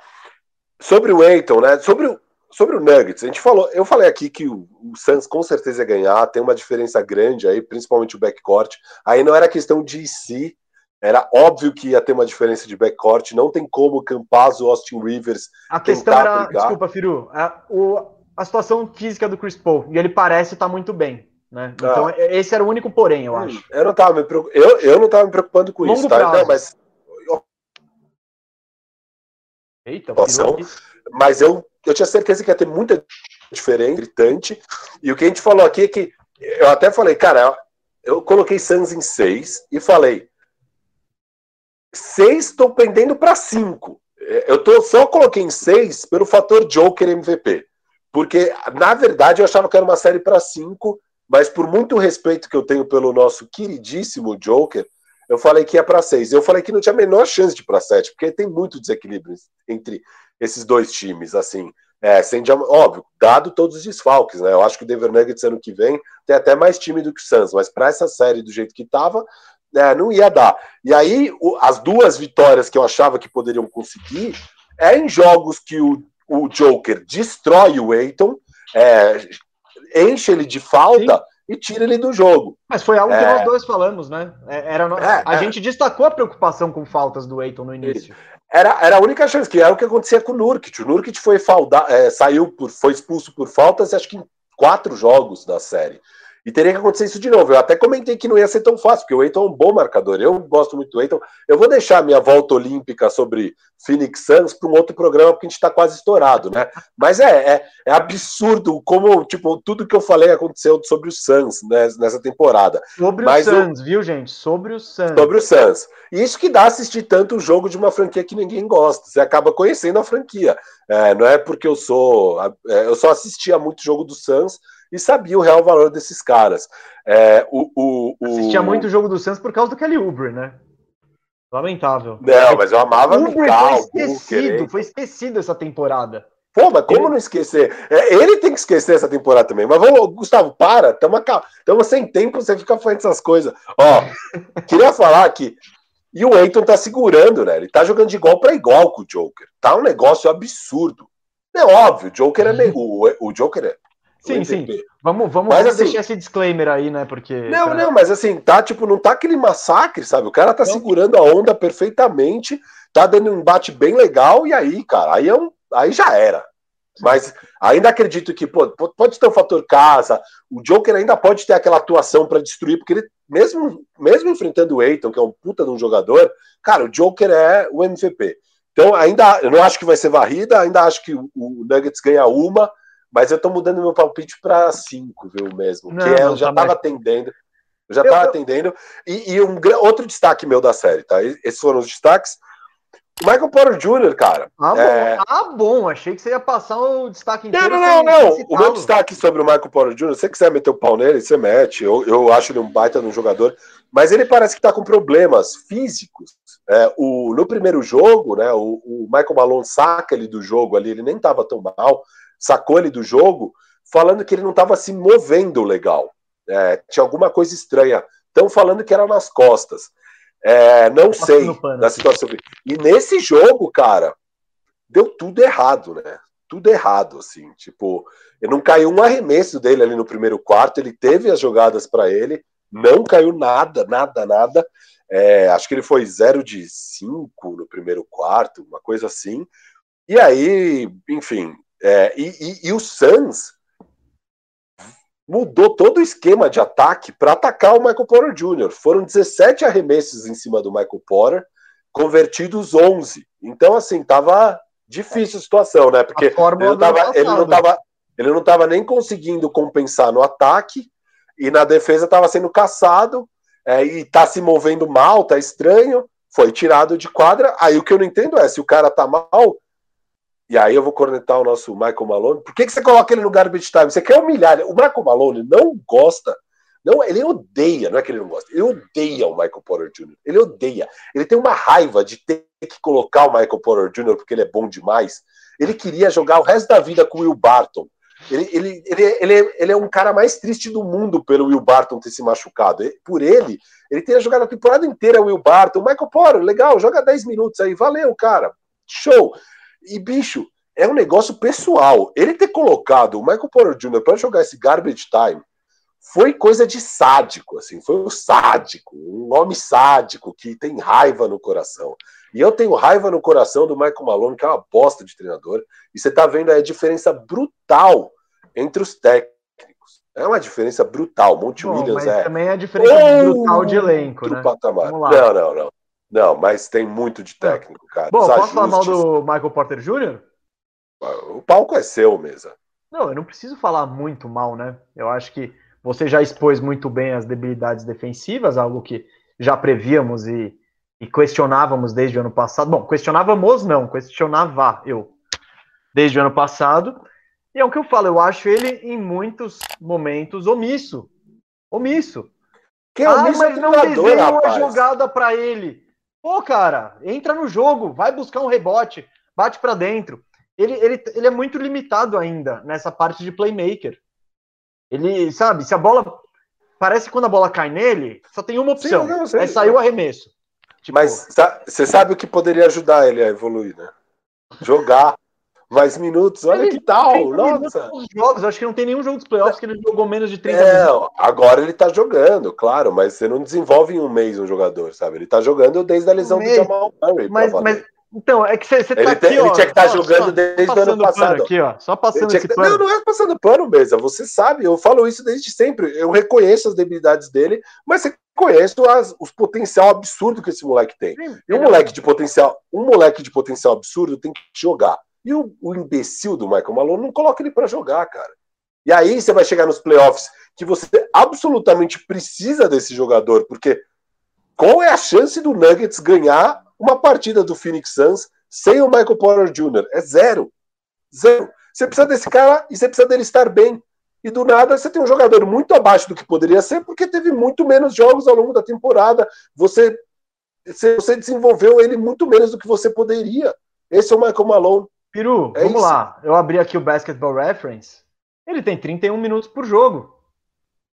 sobre o Eiton, né? Sobre o, sobre o Nuggets, a gente falou, eu falei aqui que o, o Suns com certeza ia ganhar, tem uma diferença grande aí, principalmente o backcourt. Aí não era questão de si, era óbvio que ia ter uma diferença de backcourt, não tem como Campazzo, Austin Rivers. A questão era, brigar. desculpa, Firu, a, o, a situação física do Chris Paul, e ele parece estar tá muito bem. Né? Então, ah. esse era o único porém, eu hum, acho. Eu não estava me, eu, eu não tava me preocupando com Longo isso, tá? Não, mas. Eita, mas eu eu tinha certeza que ia ter muita diferença, gritante. E o que a gente falou aqui é que eu até falei, cara, eu coloquei Suns em 6 e falei, 6 estou pendendo para 5. Eu tô, só coloquei em 6 pelo fator Joker MVP. Porque, na verdade, eu achava que era uma série para 5, mas por muito respeito que eu tenho pelo nosso queridíssimo Joker, eu falei que ia para 6. Eu falei que não tinha a menor chance de ir para 7, porque tem muito desequilíbrio entre esses dois times, assim. É, sem, óbvio, dado todos os desfalques, né? Eu acho que o Denver Nuggets ano que vem tem até mais time do que o Suns, mas para essa série do jeito que estava, é, não ia dar. E aí, o, as duas vitórias que eu achava que poderiam conseguir é em jogos que o, o Joker destrói o Aiton, é, enche ele de falta. Sim e tira ele do jogo. Mas foi algo que é... nós dois falamos, né? É, era, é, a é... gente destacou a preocupação com faltas do Eiton no início. Era, era a única chance, que era o que acontecia com o Nurkic. O Nurkic foi falda, é, saiu por, foi expulso por faltas, acho que em quatro jogos da série. E teria que acontecer isso de novo. Eu até comentei que não ia ser tão fácil, porque o Eiton é um bom marcador. Eu gosto muito do Eiton. Eu vou deixar minha volta olímpica sobre Phoenix Suns para um outro programa, porque a gente está quase estourado, né? Mas é, é, é, absurdo como, tipo, tudo que eu falei aconteceu sobre o Suns né, nessa temporada. Sobre Mas o Suns, viu, gente? Sobre o Suns. Sobre o Suns. E isso que dá assistir tanto o jogo de uma franquia que ninguém gosta. Você acaba conhecendo a franquia. É, não é porque eu sou. É, eu só assistia muito jogo do Suns e sabia o real valor desses caras. É, o, o, o... Assistia muito o jogo do Santos por causa do Kelly Oubre, né? Lamentável. Não, mas eu amava o Mikal, foi esquecido, foi esquecido essa temporada. Pô, mas como ele... não esquecer? É, ele tem que esquecer essa temporada também. Mas vamos, Gustavo, para, estamos sem tempo, você fica falando essas coisas. Ó, queria falar que. E o Eiton tá segurando, né? Ele tá jogando de igual para igual com o Joker. Tá um negócio absurdo. É óbvio, o Joker é. O, o Joker é Sim, sim. Vamos, vamos, mas, assim, deixar esse disclaimer aí, né? Porque. Não, pra... não, mas assim, tá tipo, não tá aquele massacre, sabe? O cara tá não. segurando a onda perfeitamente, tá dando um embate bem legal, e aí, cara, aí, é um, aí já era. Mas ainda acredito que pô, pode ter o um fator casa, o Joker ainda pode ter aquela atuação para destruir, porque ele, mesmo, mesmo enfrentando o Eiton, que é um puta de um jogador, cara, o Joker é o MVP. Então, ainda, eu não acho que vai ser varrida, ainda acho que o, o Nuggets ganha uma, mas eu tô mudando meu palpite para 5, viu, mesmo? Não, que é, eu já estava atendendo. Eu já estava atendendo. E, e, um outro destaque meu da série, tá? Esses foram os destaques. O Michael Porter Jr., cara. Ah, é... bom. Ah, bom. Achei que você ia passar o destaque inteiro. Não, não, não. não. O meu destaque sobre o Michael Porter Jr., se você quiser meter o pau nele, você mete. Eu, eu acho ele um baita de um jogador. Mas ele parece que tá com problemas físicos. É, o, no primeiro jogo, né, o, o Michael Malone saca ele do jogo ali, ele nem tava tão mal sacou ele do jogo, falando que ele não estava se movendo legal. É, tinha alguma coisa estranha. Estão falando que era nas costas. É, não sei da situação. E nesse jogo, cara, deu tudo errado, né? Tudo errado, assim. Tipo, não caiu um arremesso dele ali no primeiro quarto. Ele teve as jogadas para ele, não caiu nada, nada, nada. É, acho que ele foi 0 de 5 no primeiro quarto, uma coisa assim. E aí, enfim, é, e, e, e, o Suns mudou todo o esquema de ataque para atacar o Michael Porter Jr. Foram 17 arremessos em cima do Michael Porter, convertidos 11. Então, assim, tava difícil a situação, né? Porque ele não, tava, ele, não tava, ele não tava nem conseguindo compensar no ataque e na defesa estava sendo caçado é, e tá se movendo mal, tá estranho. Foi tirado de quadra. Aí o que eu não entendo é se o cara tá mal, e aí eu vou cornetar o nosso Michael Malone. Por que, que você coloca ele no garbage time? Você quer humilhar O Michael Malone não gosta. Não, ele odeia, não é que ele não gosta. Ele odeia o Michael Porter Jr. Ele odeia. Ele tem uma raiva de ter que colocar o Michael Porter Jr. porque ele é bom demais. Ele queria jogar o resto da vida com o Will Barton. Ele, ele, ele, ele, ele é um cara mais triste do mundo pelo Will Barton ter se machucado. Por ele, ele teria jogado a temporada inteira o Will Barton. Michael Porter, legal, joga 10 minutos aí. Valeu, cara. Show. E, bicho, é um negócio pessoal. Ele ter colocado o Michael Porter Jr. para jogar esse garbage time foi coisa de sádico, assim, foi um sádico, um homem sádico que tem raiva no coração. E eu tenho raiva no coração do Michael Malone, que é uma bosta de treinador, e você tá vendo aí a diferença brutal entre os técnicos. É uma diferença brutal. Monte Bom, Williams mas é. também é a diferença brutal de elenco, né? Patamar. Não, não, não. Não, mas tem muito de técnico, cara. Bom, posso falar mal do Michael Porter Jr.? O palco é seu, mesa. Não, eu não preciso falar muito mal, né? Eu acho que você já expôs muito bem as debilidades defensivas, algo que já prevíamos e, e questionávamos desde o ano passado. Bom, questionávamos não, questionava eu desde o ano passado. E é o que eu falo, eu acho ele em muitos momentos omisso. Omisso. Que é omisso ah, mas não desenha uma jogada para ele. Pô, cara, entra no jogo, vai buscar um rebote, bate para dentro. Ele, ele, ele é muito limitado ainda nessa parte de playmaker. Ele, sabe, se a bola. Parece que quando a bola cai nele, só tem uma opção. Sim, não, sei, é sair o arremesso. Tipo... Mas você sabe o que poderia ajudar ele a evoluir, né? Jogar mais minutos, olha ele que tal, nossa. Jogos, acho que não tem nenhum jogo dos playoffs que ele jogou menos de 30 é, minutos. Agora ele tá jogando, claro, mas você não desenvolve em um mês um jogador, sabe? Ele tá jogando desde a lesão um do Jamal Murray. Mas, mas, Então, é que você tá ele, aqui, ele ó, tinha que estar só- jogando só- desde o ano passado. Aqui, ó, só passando esse que- pano. Não, não é passando pano, mesa. Você sabe, eu falo isso desde sempre. Eu reconheço as debilidades dele, mas reconheço as, os potencial absurdo que esse moleque tem. E um moleque de potencial, um moleque de potencial absurdo tem que jogar. E o, o imbecil do Michael Malone não coloca ele pra jogar, cara. E aí você vai chegar nos playoffs que você absolutamente precisa desse jogador, porque qual é a chance do Nuggets ganhar uma partida do Phoenix Suns sem o Michael Porter Jr.? É zero. Zero. Você precisa desse cara e você precisa dele estar bem. E do nada você tem um jogador muito abaixo do que poderia ser, porque teve muito menos jogos ao longo da temporada. Você você desenvolveu ele muito menos do que você poderia. Esse é o Michael Malone. Peru, É vamos isso. lá. Eu abri aqui o Basketball Reference. Ele tem 31 minutos por jogo.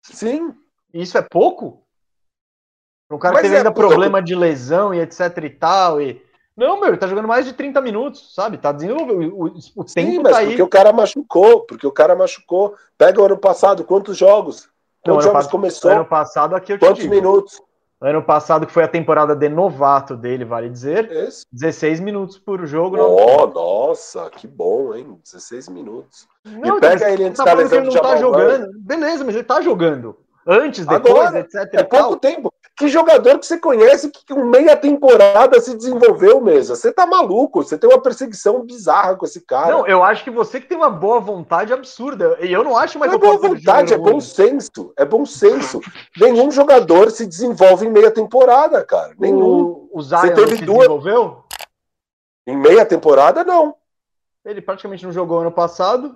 Sim, Isso é pouco? Um cara Mas que teve é ainda pouco. problema de lesão e etc e tal. E... Não, meu, ele tá jogando mais de 30 minutos, sabe? Tá desenvolvendo. O, o- o sim, tempo mas tá aí. porque o cara machucou, porque o cara machucou. Pega o ano passado, quantos jogos? Não, Quantos ano jogos pa- começou? Ano passado aqui eu te Quantos digo. minutos? Ano passado, que foi a temporada de novato dele, vale dizer, Esse? 16 minutos por jogo. Oh, nossa, que bom, hein? 16 minutos. Não, e pega então, ele antes tá da lesão ele não tá jogando. Beleza, mas ele tá jogando. Antes, depois, Agora, etc É pouco tempo. Que jogador que você conhece que com meia temporada se desenvolveu mesmo? Você tá maluco, você tem uma perseguição bizarra com esse cara. Não, eu acho que você que tem uma boa vontade absurda. E eu não acho mais Não é boa vontade, é bom senso. É bom senso. Nenhum jogador se desenvolve em meia temporada, cara. Nenhum. O, o Zion Você teve se duas- desenvolveu? Em meia temporada, não. Ele praticamente não jogou ano passado.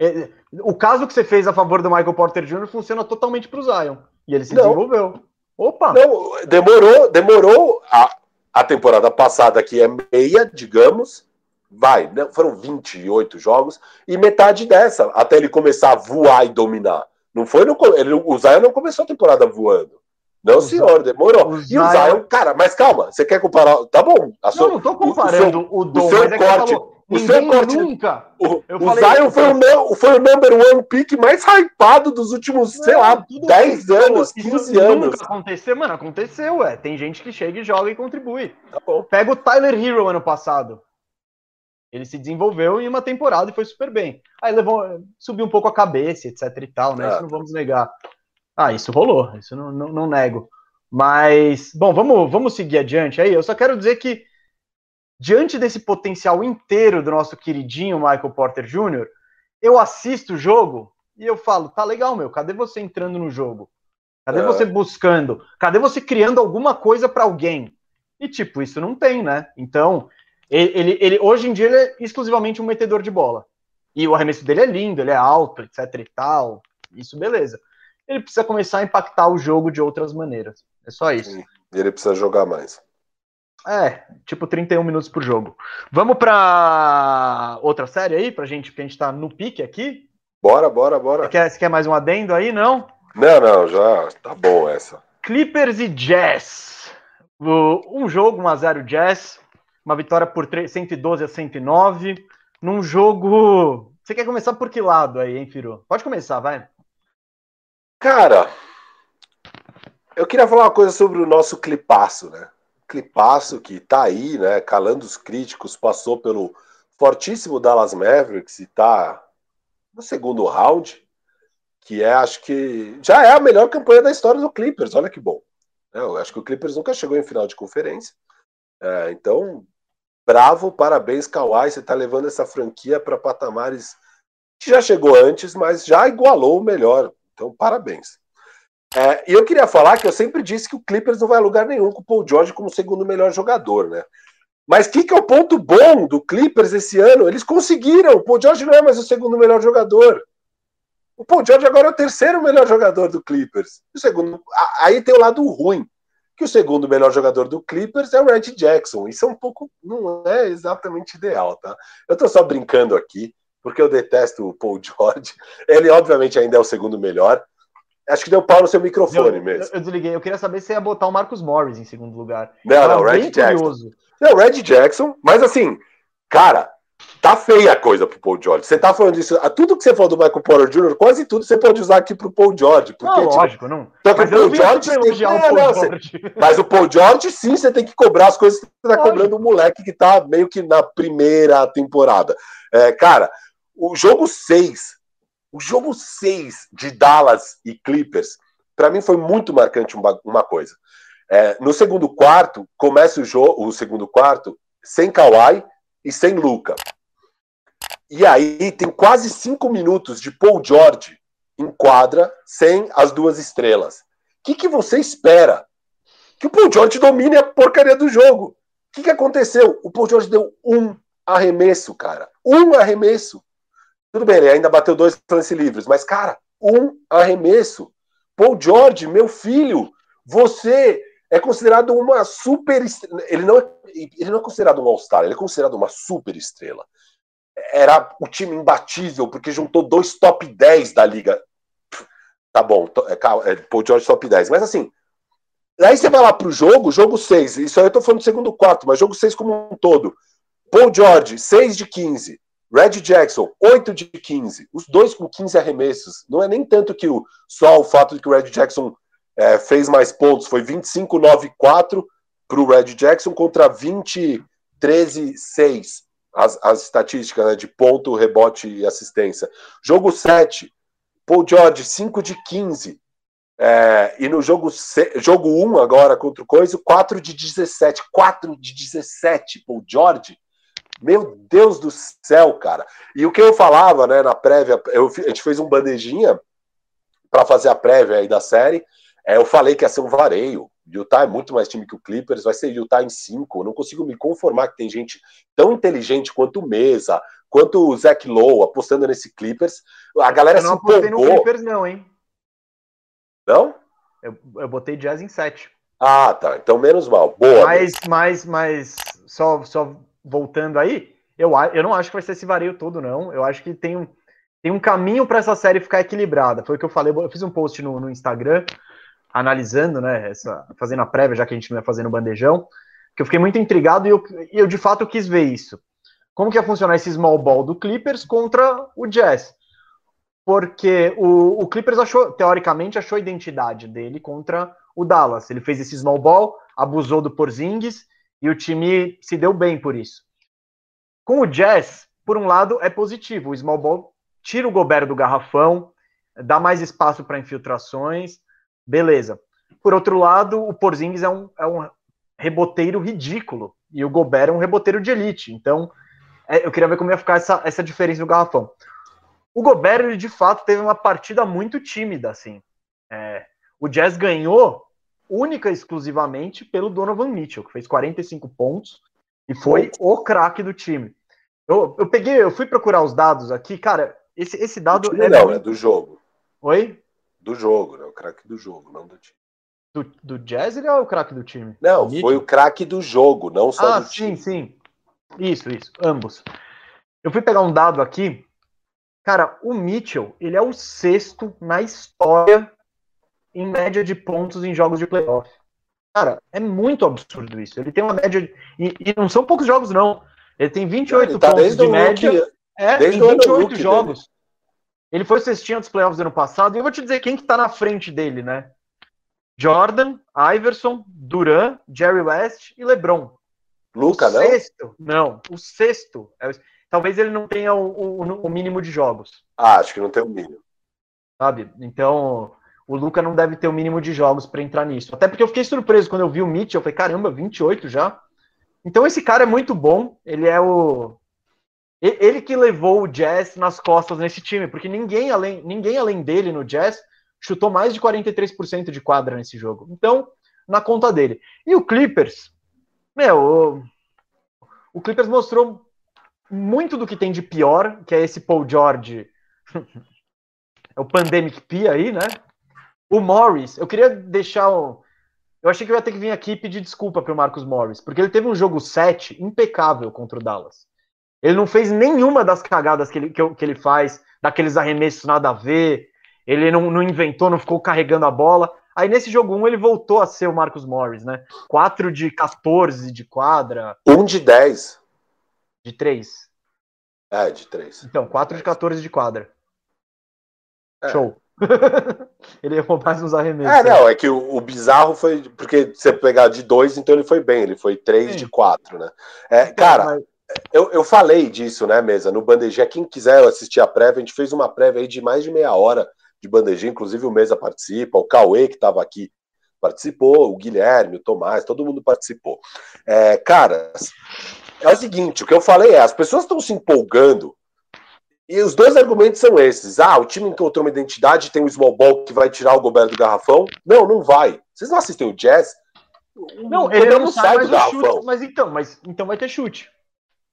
É, O caso que você fez a favor do Michael Porter Jr. funciona totalmente pro Zion. E ele se Não. desenvolveu. Opa! Não, demorou, demorou a, a temporada passada, que é meia, digamos, vai, né, foram 28 jogos, e metade dessa, até ele começar a voar e dominar. Não foi no, ele, o Zion não começou a temporada voando. Não, senhor, demorou. o E o Zion- cara, mas calma, você quer comparar? Tá bom. A sua, Não, não tô comparando o, Dom, seu mas é corte- falou, o seu ninguém corte- nunca. o, eu o falei Zion foi o, nu- foi o number one pick mais hypado dos últimos, sei lá, tudo 10 bem, anos, isso 15 anos. Nunca aconteceu, mano, aconteceu, ué. Tem gente que chega e joga e contribui. Tá bom. Pega o Tyler Hero ano passado. Ele se desenvolveu em uma temporada e foi super bem. Aí levou, subiu um pouco a cabeça, etc e tal, né? Ah. Isso não vamos negar. Ah, isso rolou, isso não, não, não nego. Mas, bom, vamos, vamos seguir adiante aí. Eu só quero dizer que, diante desse potencial inteiro do nosso queridinho Michael Porter Jr., eu assisto o jogo e eu falo, tá legal, meu, cadê você entrando no jogo? Cadê É. você buscando? Cadê você criando alguma coisa para alguém? E, tipo, isso não tem, né? Então, ele, ele, hoje em dia ele é exclusivamente um metedor de bola. E o arremesso dele é lindo, ele é alto, etc e tal. Isso, beleza. Ele precisa começar a impactar o jogo de outras maneiras. É só isso. Sim. E ele precisa jogar mais. É, tipo 31 minutos por jogo. Vamos pra outra série aí, pra gente, porque a gente tá no pique aqui. Bora, bora, bora. Você quer, você quer mais um adendo aí? Não? Não, não, já tá bom essa. Clippers e Jazz. Um jogo, 1x0 Jazz. Uma vitória por 3, 112 a 109. Num jogo. Você quer começar por que lado aí, hein, Firu? Pode começar, vai. Cara, eu queria falar uma coisa sobre o nosso clipaço, né? Clipaço que tá aí, né? Calando os críticos, passou pelo fortíssimo Dallas Mavericks e tá no segundo round, que é, acho que já é a melhor campanha da história do Clippers. Olha que bom. né? Eu acho que o Clippers nunca chegou em final de conferência. É, então, bravo, parabéns, Kawhi. Você tá levando essa franquia para patamares que já chegou antes, mas já igualou o melhor. Então, parabéns. É, e eu queria falar que eu sempre disse que o Clippers não vai a lugar nenhum com o Paul George como segundo melhor jogador, né? Mas o que, que é o ponto bom do Clippers esse ano? Eles conseguiram. O Paul George não é mais o segundo melhor jogador. O Paul George agora é o terceiro melhor jogador do Clippers. O segundo, aí tem o lado ruim, que o segundo melhor jogador do Clippers é o Red Jackson. Isso é um pouco, não é exatamente ideal, tá? Eu tô só brincando aqui, porque eu detesto o Paul George. Ele, obviamente, ainda é o segundo melhor. Acho que deu pau no seu microfone eu, mesmo. eu desliguei. Eu queria saber se ia botar o Marcus Morris em segundo lugar. Não, não, Red Jackson. curioso. Não, Red Jackson, mas assim, cara, tá feia a coisa pro Paul George. Você tá falando disso. Tudo que você falou do Michael Porter Jr., quase tudo você pode usar aqui pro Paul George. Porque, não, tipo, lógico, não. Só que mas o Paul George. Tem... É, o Paul não, George. Você... Mas o Paul George, sim, você tem que cobrar as coisas que você tá cobrando o moleque que tá meio que na primeira temporada. É, cara, o jogo 6, o jogo 6 de Dallas e Clippers, para mim foi muito marcante uma, uma coisa. É, no segundo quarto, começa o jogo, o segundo quarto, sem Kawhi e sem Luca. E aí tem quase cinco minutos de Paul George em quadra sem as duas estrelas. O que, que você espera? Que o Paul George domine a porcaria do jogo. O que, que aconteceu? O Paul George deu um arremesso, cara. Um arremesso. Tudo bem, ele ainda bateu dois lance livres, mas, cara, um arremesso. Paul George, meu filho, você é considerado uma super estrela. Ele não é, ele não é considerado um All-Star, ele é considerado uma super estrela era o time imbatível, porque juntou dois top 10 da liga. Tá bom, é, é, Paul George top 10. Mas assim, aí você vai lá pro jogo, jogo 6. Isso aí eu tô falando do segundo quarto, mas jogo 6 como um todo. Paul George, 6 de 15. Red Jackson, 8 de 15. Os dois com 15 arremessos. Não é nem tanto que o, só o fato de que o Red Jackson é, fez mais pontos. Foi 25-9-4 para o Red Jackson contra 20-13-6 as, as estatísticas né, de ponto, rebote e assistência. Jogo 7, Paul George, 5 de 15. É, e no jogo, jogo 1 agora contra o Coisa, 4 de 17. 4 de 17, Paul George. Meu Deus do céu, cara. E o que eu falava né, na prévia, eu, a gente fez um bandejinha para fazer a prévia aí da série. É, eu falei que ia ser um vareio. Utah é muito mais time que o Clippers, vai ser Utah em cinco. Eu não consigo me conformar que tem gente tão inteligente quanto o Mesa, quanto o Zach Lowe apostando nesse Clippers. A galera eu não se apostei empolgou. no Clippers, não, hein? Não? Eu, eu botei Jazz em sete. Ah, tá. Então menos mal. Boa. Mas, mas, mas só, só voltando aí, eu, eu não acho que vai ser esse vareio todo, não. Eu acho que tem um, tem um caminho para essa série ficar equilibrada. Foi o que eu falei. Eu fiz um post no, no Instagram analisando, né, essa, fazendo a prévia, já que a gente não ia fazer no bandejão, que eu fiquei muito intrigado e eu, eu de fato quis ver isso. Como que ia funcionar esse small ball do Clippers contra o Jazz? Porque o, o Clippers achou, teoricamente, achou a identidade dele contra o Dallas. Ele fez esse small ball, abusou do Porzingis e o time se deu bem por isso. Com o Jazz, por um lado, é positivo. O small ball tira o Gobert do garrafão, dá mais espaço para infiltrações, Beleza. Por outro lado, o Porzingis é um, é um reboteiro ridículo e o Gobert é um reboteiro de elite. Então, é, eu queria ver como ia ficar essa, essa diferença no garrafão. O Gobert, ele de fato teve uma partida muito tímida, assim. É, o Jazz ganhou única e exclusivamente pelo Donovan Mitchell, que fez 45 pontos e foi o craque do time. Eu, eu peguei, eu fui procurar os dados aqui, cara. Esse, esse dado é. Não, muito... é do jogo. Oi? do jogo, né? O craque do jogo, não do time. Do, do Jazz ele é o craque do time? Não, foi o craque do jogo, não só ah, do time. sim, sim. Isso, isso, ambos. Eu fui pegar um dado aqui. Cara, o Mitchell, ele é o sexto na história em média de pontos em jogos de playoff. Cara, é muito absurdo isso. Ele tem uma média. De... E, e, não são poucos jogos, não. Ele tem 28 ele tá pontos de média. Rookie, é, desde em 28 jogos. Dele. Ele foi cestinha dos playoffs do ano passado, e eu vou te dizer quem que tá na frente dele, né? Jordan, Iverson, Duran, Jerry West e LeBron. Luca, o não? Sexto, não, o sexto. É, talvez ele não tenha o, o, o, mínimo de jogos. Ah, acho que não tem o mínimo. Sabe? Então, o Luca não deve ter o mínimo de jogos para entrar nisso. Até porque eu fiquei surpreso quando eu vi o Mitchell. Eu falei, caramba, 28 já. Então, esse cara é muito bom. Ele é o ele que levou o Jazz nas costas nesse time, porque ninguém além, ninguém além dele no Jazz chutou mais de 43% de quadra nesse jogo. Então, na conta dele. E o Clippers, meu, o, o Clippers mostrou muito do que tem de pior, que é esse Paul George, é o Pandemic P aí, né? O Morris, eu queria deixar o, eu achei que eu ia ter que vir aqui e pedir desculpa para o Marcos Morris, porque ele teve um jogo 7 impecável contra o Dallas. Ele não fez nenhuma das cagadas que ele, que, que ele faz, daqueles arremessos nada a ver. Ele não, não, inventou, não ficou carregando a bola. Aí nesse jogo 1 ele voltou a ser o Marcos Morris, né? 4 de 14 de quadra. 1 de 10. De 3. É, de 3. Então, 4 de 14 de quadra. É. Show. ele errou mais nos arremessos. É, não, é que o, o bizarro foi. Porque você pegar de 2, então ele foi bem, ele foi 3 de 4, né? É, cara, Mas- eu, eu falei disso, né, mesa? No Bandejinha, quem quiser assistir a prévia, a gente fez uma prévia aí de mais de meia hora de Bandejinha, inclusive o Mesa participa, o Cauê, que estava aqui, participou, o Guilherme, o Tomás, todo mundo participou. É, cara, é o seguinte: o que eu falei é, as pessoas estão se empolgando. E os dois argumentos são esses. Ah, o time encontrou uma identidade, tem um small ball que vai tirar o Gobert do garrafão. Não, não vai. Vocês não assistem o Jazz? Não, O ele Gobert não sai do o chute. garrafão. Mas então, mas então vai ter chute.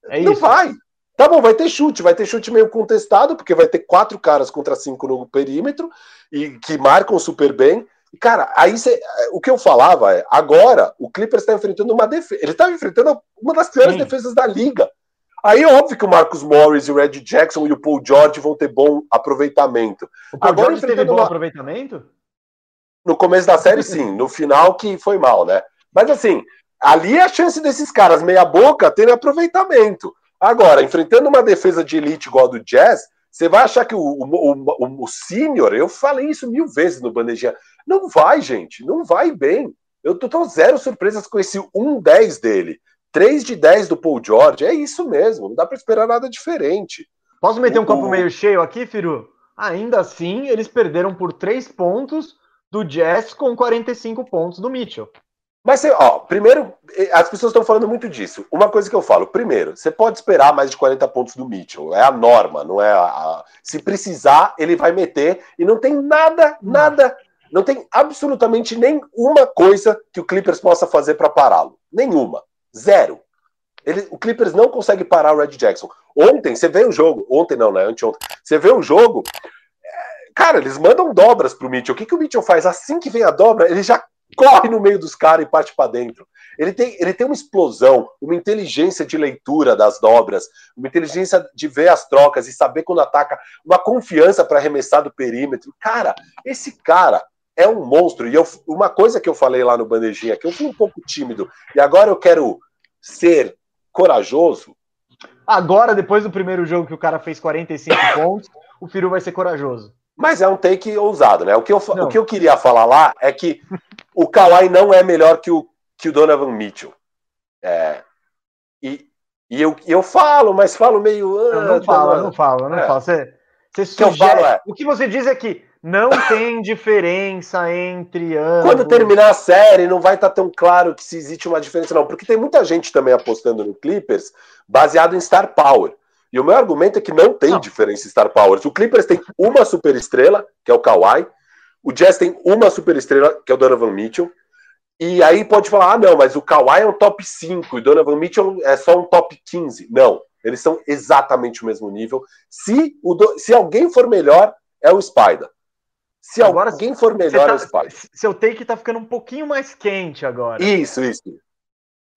É não isso. vai. Tá bom, vai ter chute, vai ter chute meio contestado, porque vai ter quatro caras contra cinco no perímetro e que marcam super bem. E, cara, aí cê, o que eu falava é, agora o Clippers está enfrentando uma defesa. Ele está enfrentando uma das piores Sim. defesas da liga. Aí é óbvio que o Marcus Morris, o Red Jackson e o Paul George vão ter bom aproveitamento. O Paul Agora George teve bom uma- aproveitamento? No começo da série, sim. No final, que foi mal, né? Mas assim, ali é a chance desses caras meia-boca terem aproveitamento. Agora, enfrentando uma defesa de elite igual a do Jazz, você vai achar que o, o, o, o senior, eu falei isso mil vezes no bandejinha, não vai, gente, não vai bem. Eu tô, tô zero surpresas com esse 1-10 dele. 3 de 10 do Paul George, é isso mesmo, não dá pra esperar nada diferente. Posso meter um O- copo meio cheio aqui, Firu? Ainda assim, eles perderam por 3 pontos do Jazz com 45 pontos do Mitchell. Mas, ó, primeiro, as pessoas estão falando muito disso. Uma coisa que eu falo, primeiro, você pode esperar mais de 40 pontos do Mitchell. É a norma, não é a. a- Se precisar, ele vai meter. E não tem nada, nada, não tem absolutamente nenhuma coisa que o Clippers possa fazer para pará-lo. Nenhuma. Zero. Ele, o Clippers não consegue parar o Red Jackson. Ontem, você vê o jogo. Ontem não, né? Anteontem. Você vê o jogo. é, Cara, eles mandam dobras pro Mitchell. O que, que o Mitchell faz? Assim que vem a dobra, ele já corre no meio dos caras e parte para dentro. Ele tem, ele tem uma explosão, uma inteligência de leitura das dobras, uma inteligência de ver as trocas e saber quando ataca, uma confiança para arremessar do perímetro. Cara, esse cara é um monstro. E eu, uma coisa que eu falei lá no Bandejinha, que eu fui um pouco tímido, e agora eu quero ser corajoso. Agora, depois do primeiro jogo que o cara fez 45 pontos, o Firu vai ser corajoso. Mas é um take ousado, né? O que eu, Não. o que eu queria falar lá é que o Kawhi não é melhor que o, que o Donovan Mitchell. É, e e eu, eu falo, mas falo meio. Não, ah, não fala, Donovan. não fala, não É. fala. Você, você que eu sugere- falo é- O que você diz é que não tem diferença entre ambos. Quando terminar a série, não vai estar tão claro que se existe uma diferença, não. Porque tem muita gente também apostando no Clippers baseado em Star Power. E o meu argumento é que não tem Não. diferença em Star Powers. O Clippers tem uma superestrela, que é o Kawhi. O Jazz tem uma superestrela, que é o Donovan Mitchell. E aí pode falar, ah, não, mas o Kawhi é um top 5 e o Donovan Mitchell é só um top 15. Não, eles são exatamente o mesmo nível. Se, o do- se alguém for melhor, é o Spider. Se Agora, alguém for melhor, tá- é o Spider. Seu take tá ficando um pouquinho mais quente agora. Isso, isso.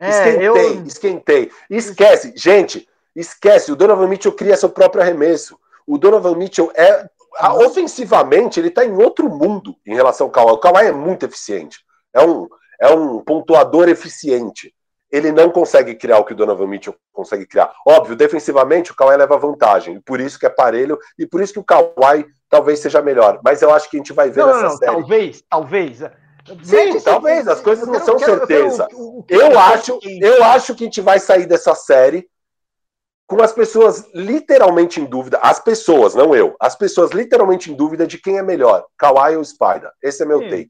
é, esquentei, eu, esquentei. Esquece, gente, esquece. O Donovan Mitchell cria seu próprio arremesso. O Donovan Mitchell é. a- ofensivamente, ele tá em outro mundo em relação ao Kawhi. O Kawhi é muito eficiente. É um, é um pontuador eficiente. Ele não consegue criar o que o Donovan Mitchell consegue criar. Óbvio, defensivamente, o Kawhi leva vantagem. E por isso que é parelho. E por isso que o Kawhi talvez seja melhor. Mas eu acho que a gente vai ver não, nessa não, não, série. talvez, talvez. Sim, esse- talvez, as coisas não eu são quero- eu quero- certeza. quero o que Eu tá acho, eu acho que a gente vai sair dessa série com as pessoas literalmente em dúvida. As pessoas, não eu. As pessoas literalmente em dúvida de quem é melhor, Kawhi ou Spider. Esse é meu Sim. take.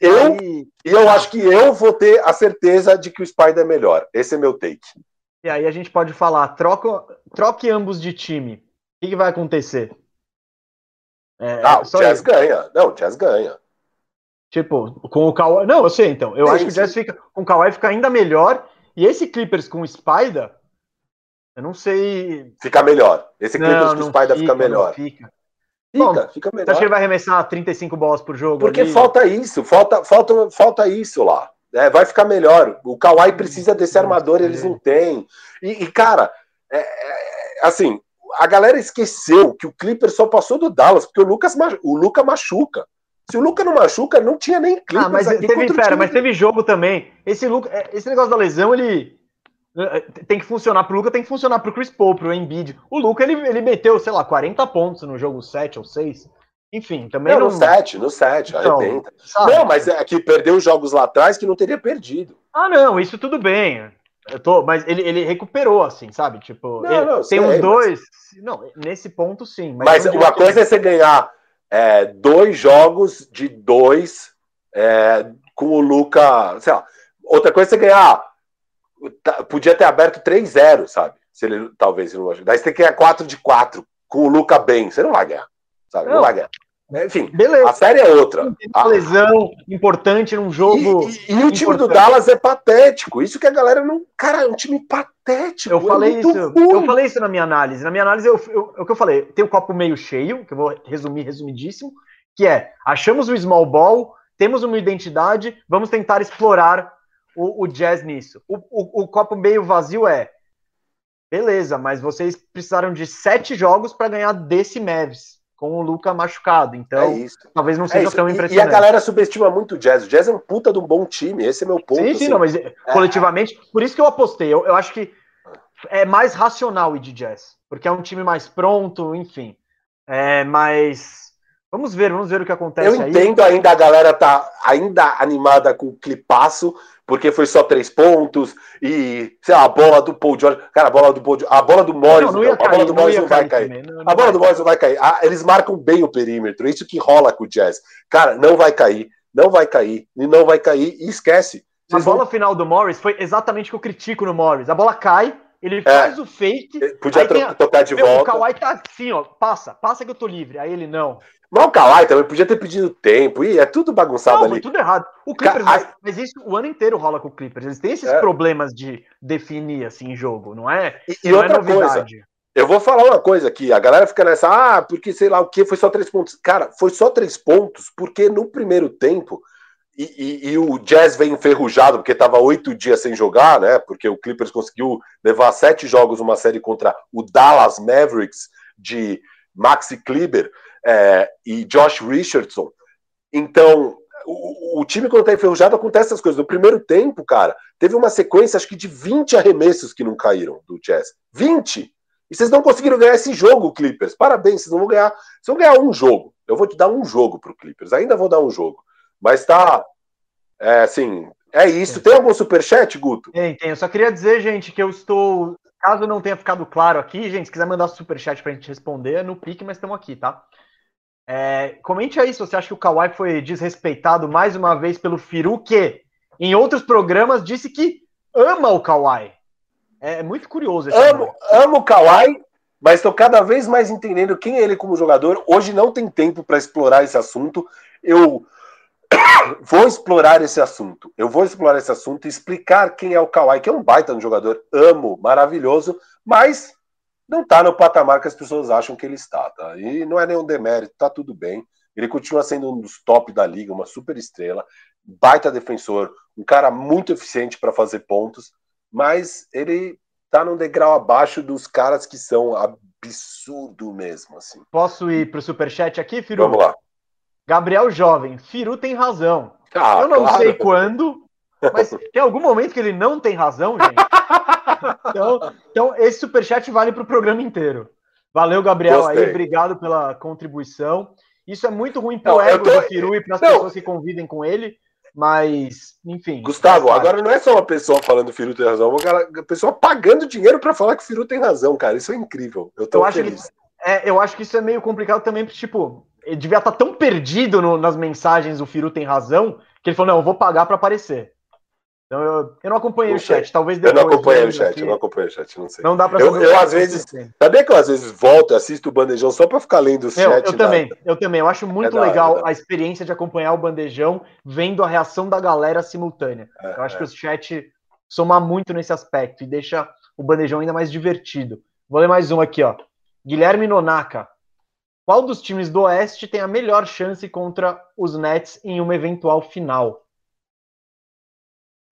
Eu, Aí- e eu acho que eu vou ter a certeza de que o Spider é melhor. Esse é meu take. E aí a gente pode falar, troca, troque ambos de time. O que, que vai acontecer? É, Ah, o Jazz isso. ganha. Não, o Jazz ganha. Tipo, com o Kawhi. Não, eu sei então. Eu acho que o Jazz fica. Com o Kawhi fica ainda melhor. E esse Clippers com o Spider, eu não sei. Fica melhor. Esse Clippers não, com o Spider fica não melhor. Fica. Fica, fica Você melhor. acha que ele vai arremessar 35 bolas por jogo? Porque ali? falta isso, falta, falta, falta isso lá. É, vai ficar melhor. O Kawhi precisa desse armador, eles não têm. E, e, cara, é, é, assim, a galera esqueceu que o Clipper só passou do Dallas, porque o Lucas o Luca machuca. Se o Luca não machuca, não tinha nem Clippers Ah, mas teve, pera, mas teve jogo também. Esse, Luca- é, esse negócio da lesão, ele. Tem que funcionar pro Luca, tem que funcionar pro Chris Paul, pro Embiid. O Luca, ele, ele meteu, sei lá, 40 pontos no jogo 7 ou 6. Enfim, também não. não... No 7, no 7, então, arrebenta. Sabe? Não, mas é que perdeu os jogos lá atrás que não teria perdido. Ah, não, isso tudo bem. Eu tô, mas ele, ele recuperou, assim, sabe? Tipo, não, ele, não, tem uns dois. Mas... Não, nesse ponto sim. Mas, mas uma coisa é você ganhar é, dois jogos de dois é, com o Luca. Sei lá. Outra coisa é você ganhar. Tá, podia ter aberto 3-0, sabe? Se ele talvez ele não Daí você tem que ganhar 4 de 4 com o Luca bem. Você não vai ganhar. Sabe? Não, não vai ganhar. Enfim, Beleza. a série é outra. Uma lesão importante num jogo. E, e, e o time do Dallas é patético. Isso que a galera não. Cara, é um time patético. Eu é falei isso. Ruim. Eu falei isso na minha análise. Na minha análise, eu, eu, é o que eu falei. Tem o copo meio cheio, que eu vou resumir resumidíssimo, que é: achamos o small ball, temos uma identidade, vamos tentar explorar o, o jazz nisso. O, o, o copo meio vazio é. Beleza, mas vocês precisaram de sete jogos para ganhar desse Mavs com o Luca machucado. Então, é talvez não é seja é tão impressionante. E a galera subestima muito o Jazz. O Jazz é um puta de um bom time. Esse é meu ponto. Sim, sim, assim. não, mas é, coletivamente, por isso que eu apostei. Eu, eu acho que é mais racional o de Jazz, porque é um time mais pronto, enfim. É, mas vamos ver, vamos ver o que acontece eu aí. Entendo ainda a galera tá ainda animada com o clipaço, porque foi só três pontos e, sei lá, a bola do Paul George. Cara, a bola do Paul George, a bola do Morris, não, não cair, a bola do Morris não, vai cair. A bola do Morris não vai cair. Ah, eles marcam bem o perímetro, isso que rola com o Jazz. Cara, não vai cair, não vai cair, e não vai cair, e esquece. Vocês a bola vão... final do Morris foi exatamente o que eu critico no Morris. A bola cai, ele é. faz é, o fake. Podia tem, tocar de volta. O Kawhi tá assim, ó, passa, passa que eu tô livre. Aí ele não. Mas o Kawhi também podia ter pedido tempo. E é tudo bagunçado não, ali. tudo errado. O Clippers, mas, mas, isso o ano inteiro rola com o Clippers. Eles têm esses é. problemas de definir assim jogo, não é? E, e não é outra é coisa. Eu vou falar uma coisa aqui. A galera fica nessa, ah, porque sei lá o que, foi só três pontos. Cara, foi só três pontos, porque no primeiro tempo. E, e, e, o Jazz vem enferrujado, porque estava oito dias sem jogar, né? Porque o Clippers conseguiu levar sete jogos uma série contra o Dallas Mavericks de Maxi Kleber é, e Josh Richardson. Então, o, o time, quando está enferrujado, acontece essas coisas. No primeiro tempo, cara, teve uma sequência, acho que de 20 arremessos que não caíram do Jazz. 20! E vocês não conseguiram ganhar esse jogo, Clippers. Parabéns, vocês não vão ganhar. Vocês vão ganhar um jogo. Eu vou te dar um jogo pro Clippers. Ainda vou dar um jogo. Mas tá. É assim. É isso. Tem algum superchat, Guto? Tem, tem. Eu só queria dizer, gente, que eu estou. Caso não tenha ficado claro aqui, gente, se quiser mandar superchat pra gente responder, é no pique, mas estamos aqui, tá? É, comente aí se você acha que o Kawhi foi desrespeitado mais uma vez pelo Firu, que em outros programas disse que ama o Kawhi. É muito curioso. amo, amo o Kawhi, mas estou cada vez mais entendendo quem é ele como jogador. Hoje não tem tempo para explorar esse assunto. Eu vou explorar esse assunto. Eu vou explorar esse assunto e explicar quem é o Kawhi, que é um baita no jogador. Amo, maravilhoso, mas não está no patamar que as pessoas acham que ele está, tá? E não é nenhum demérito, tá tudo bem. Ele continua sendo um dos top da liga, uma super estrela, baita defensor, um cara muito eficiente para fazer pontos, mas ele tá num degrau abaixo dos caras que são absurdo mesmo, assim. Posso ir pro superchat aqui, Firu? Vamos lá. Gabriel Jovem, Firu tem razão. Ah, Eu não claro. sei quando, mas tem algum momento que ele não tem razão, gente? Então, então esse superchat vale para o programa inteiro. Valeu, Gabriel, Gostei. aí, obrigado pela contribuição. Isso é muito ruim para o ego tô... do Firu e para as pessoas que convivem com ele, mas, enfim. Gustavo, agora não é só uma pessoa falando que o Firu tem razão, é uma pessoa pagando dinheiro para falar que o Firu tem razão, cara. Isso é incrível. Eu tô eu feliz. Acho que, é, eu acho que isso é meio complicado também, porque, tipo, ele devia estar tá tão perdido no, nas mensagens o Firu tem razão, que ele falou, não, eu vou pagar para aparecer. Então eu, eu não acompanhei não o chat, talvez depois. Eu não acompanhei o chat, aqui, eu não acompanhei o chat, não sei. Não dá pra Eu, eu às vezes. Sabia que eu às vezes volto, assisto o bandejão só para ficar lendo o chat? Eu também, eu também. Eu acho muito é legal a experiência de acompanhar o bandejão, vendo a reação da galera simultânea. É, eu acho é. que o chat soma muito nesse aspecto e deixa o bandejão ainda mais divertido. Vou ler mais um aqui, ó. Guilherme Nonaka. Qual dos times do Oeste tem a melhor chance contra os Nets em uma eventual final?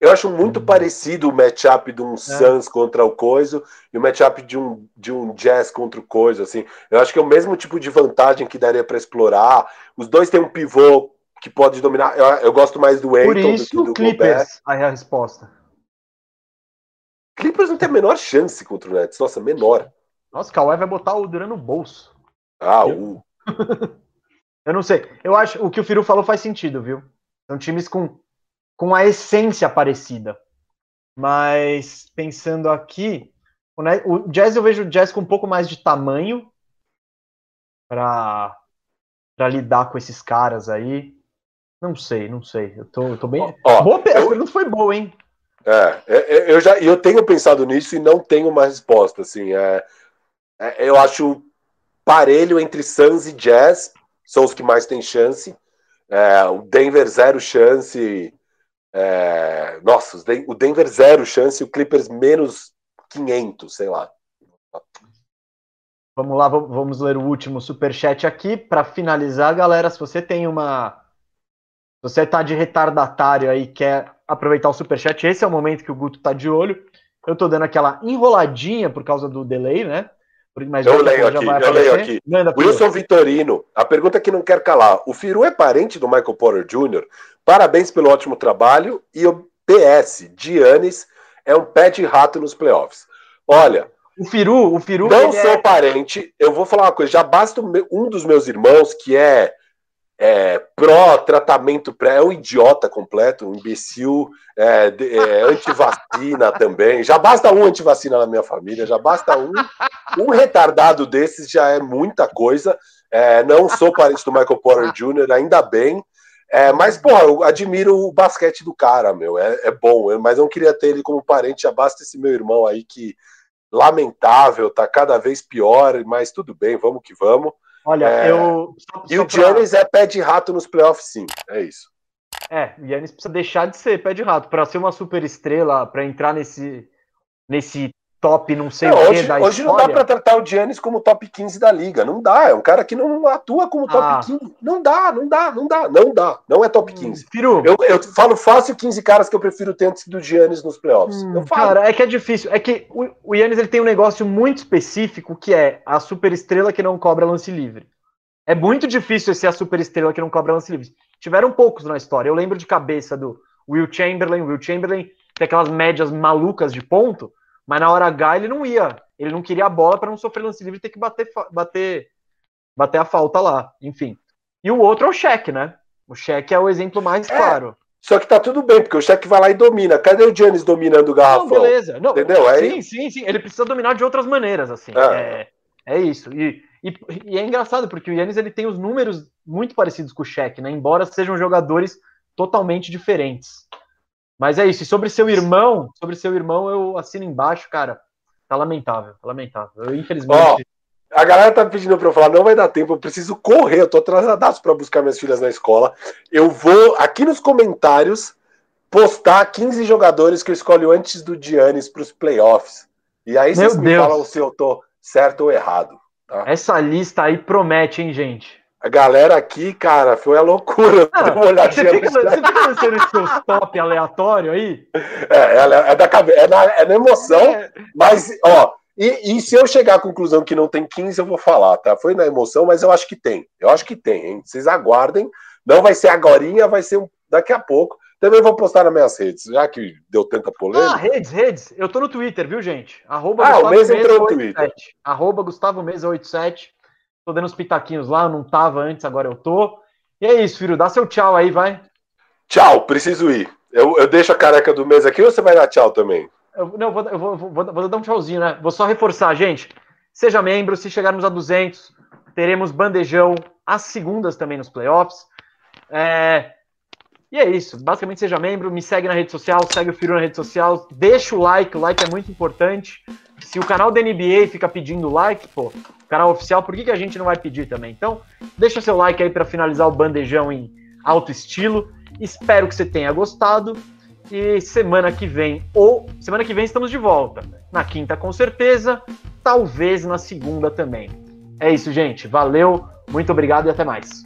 Eu acho muito uhum. parecido o matchup de um é. Suns contra o Coiso e o matchup de um, de um Jazz contra o Coiso. Assim. Eu acho que é o mesmo tipo de vantagem que daria para explorar. Os dois têm um pivô que pode dominar. Eu, eu gosto mais do Aiton Por isso, do, do Clippers, Gobert. aí a resposta. Clippers não tem a menor chance contra o Nets. Nossa, menor. Nossa, o Kawhi vai botar o Duran no bolso. Ah, o. Eu não sei. Eu acho o que o Firu falou faz sentido, viu? São times com, com a essência parecida. Mas pensando aqui, o, Jazz eu vejo o Jazz com um pouco mais de tamanho para lidar com esses caras aí. Não sei, não sei. Eu tô, eu tô bem. Ó, boa, eu... A pergunta foi boa, hein? É, é, é, eu já eu tenho pensado nisso e não tenho uma resposta. Assim, é, é, eu acho parelho entre Suns e Jazz são os que mais têm chance. É, o Denver zero chance. É, nossa, o Denver zero chance, o Clippers menos 500, sei lá. Vamos lá, vamos ler o último super chat aqui para finalizar, galera. Se você tem uma, se você tá de retardatário aí, quer aproveitar o super chat, esse é o momento que o Guto tá de olho. Eu tô dando aquela enroladinha por causa do delay, né? Mas eu leio aqui, eu leio aqui. Manda, Wilson Vitorino, a pergunta que não quer calar. O Firu é parente do Michael Porter Jr.? Parabéns pelo ótimo trabalho. E o PS, Giannis é um pé de rato nos playoffs. Olha. O Firu, o Firu. Não sou é... parente. Eu vou falar uma coisa. Já basta um dos meus irmãos que é é, pró-tratamento pré, é um idiota completo, um imbecil, é, é, anti-vacina também. Já basta um anti-vacina na minha família, já basta um. Um retardado desses já é muita coisa. É, não sou parente do Michael Porter Jr., ainda bem. É, mas, porra, eu admiro o basquete do cara, meu. É, é bom, mas eu não queria ter ele como parente. Já basta esse meu irmão aí que, lamentável, tá cada vez pior, mas tudo bem, vamos que vamos. Olha, é... eu. Só, e só o Giannis pra... é pé de rato nos playoffs, sim. É isso. É, o Giannis precisa deixar de ser pé de rato. Para ser uma super estrela, para entrar nesse, nesse top não sei é, o que hoje, da hoje história. não dá para tratar o Giannis como top 15 da liga. Não dá. É um cara que não atua como top ah. 15. Não dá, não dá, não dá, não dá. Não é top 15. Hum, eu, eu falo fácil 15 caras que eu prefiro ter antes do Giannis nos playoffs. Hum. Cara, é que é difícil. É que o, o Giannis ele tem um negócio muito específico que é a super estrela que não cobra lance livre. É muito difícil ser a super estrela que não cobra lance livre. Tiveram poucos na história. Eu lembro de cabeça do Will Chamberlain. Will Chamberlain tem aquelas médias malucas de ponto, mas na hora H ele não ia. Ele não queria a bola para não sofrer lance livre e ter que bater, bater, bater a falta lá. Enfim. E o outro é o cheque, né? O cheque é o exemplo mais é, claro. Só que tá tudo bem, porque o cheque vai lá e domina. Cadê o Giannis dominando o garrafão? Não, beleza. Não, Entendeu? Sim, sim, sim. Ele precisa dominar de outras maneiras, assim. É, é, é isso. E e, e, é engraçado, porque o Yannis ele tem os números muito parecidos com o Shaq, né? Embora sejam jogadores totalmente diferentes. Mas é isso. E sobre seu irmão, sobre seu irmão, eu assino embaixo, cara. Tá lamentável, tá lamentável. Eu, infelizmente. Oh, a galera tá pedindo pra eu falar, não vai dar tempo, eu preciso correr, eu tô atrasadaço pra buscar minhas filhas na escola. Eu vou, aqui nos comentários, postar 15 jogadores que eu escolho antes do Giannis pros playoffs. E aí vocês me falam se eu tô certo ou errado. Tá? Essa lista aí promete, hein, gente? A galera aqui, cara, foi a loucura. Ah, você, fica, você fica lançando esse seu top aleatório aí? É, é, é da cabeça, é na, é na emoção, é. mas, ó, e, e, se eu chegar à conclusão que não tem 15, eu vou falar, tá? Foi na emoção, mas eu acho que tem. Eu acho que tem, hein? Vocês aguardem. Não vai ser agora, vai ser daqui a pouco. Também vou postar nas minhas redes, já que deu tanta polêmica. Ah, redes, redes. Eu tô no Twitter, viu, gente? Arroba ah, Gustavo o mês entrou no Twitter. Arroba Gustavo Mesa 87. Tô dando os pitaquinhos lá, eu não tava antes, agora eu tô. E é isso, filho. Dá seu tchau aí, vai. Tchau, preciso ir. Eu, eu deixo a careca do mês aqui ou você vai dar tchau também? Eu, não, eu vou, eu vou, vou, vou dar um tchauzinho, né? Vou só reforçar, gente. Seja membro, se chegarmos a 200, teremos bandejão às segundas também nos playoffs. É, e é isso. Basicamente, seja membro, me segue na rede social, segue o Firu na rede social, deixa o like, o like é muito importante. Se o canal da NBA fica pedindo like, pô, canal oficial, por que, que a gente não vai pedir também? Então, deixa seu like aí para finalizar o bandejão em alto estilo. Espero que você tenha gostado. E semana que vem, ou semana que vem estamos de volta. Na quinta, com certeza. Talvez na segunda também. É isso, gente. Valeu, muito obrigado e até mais.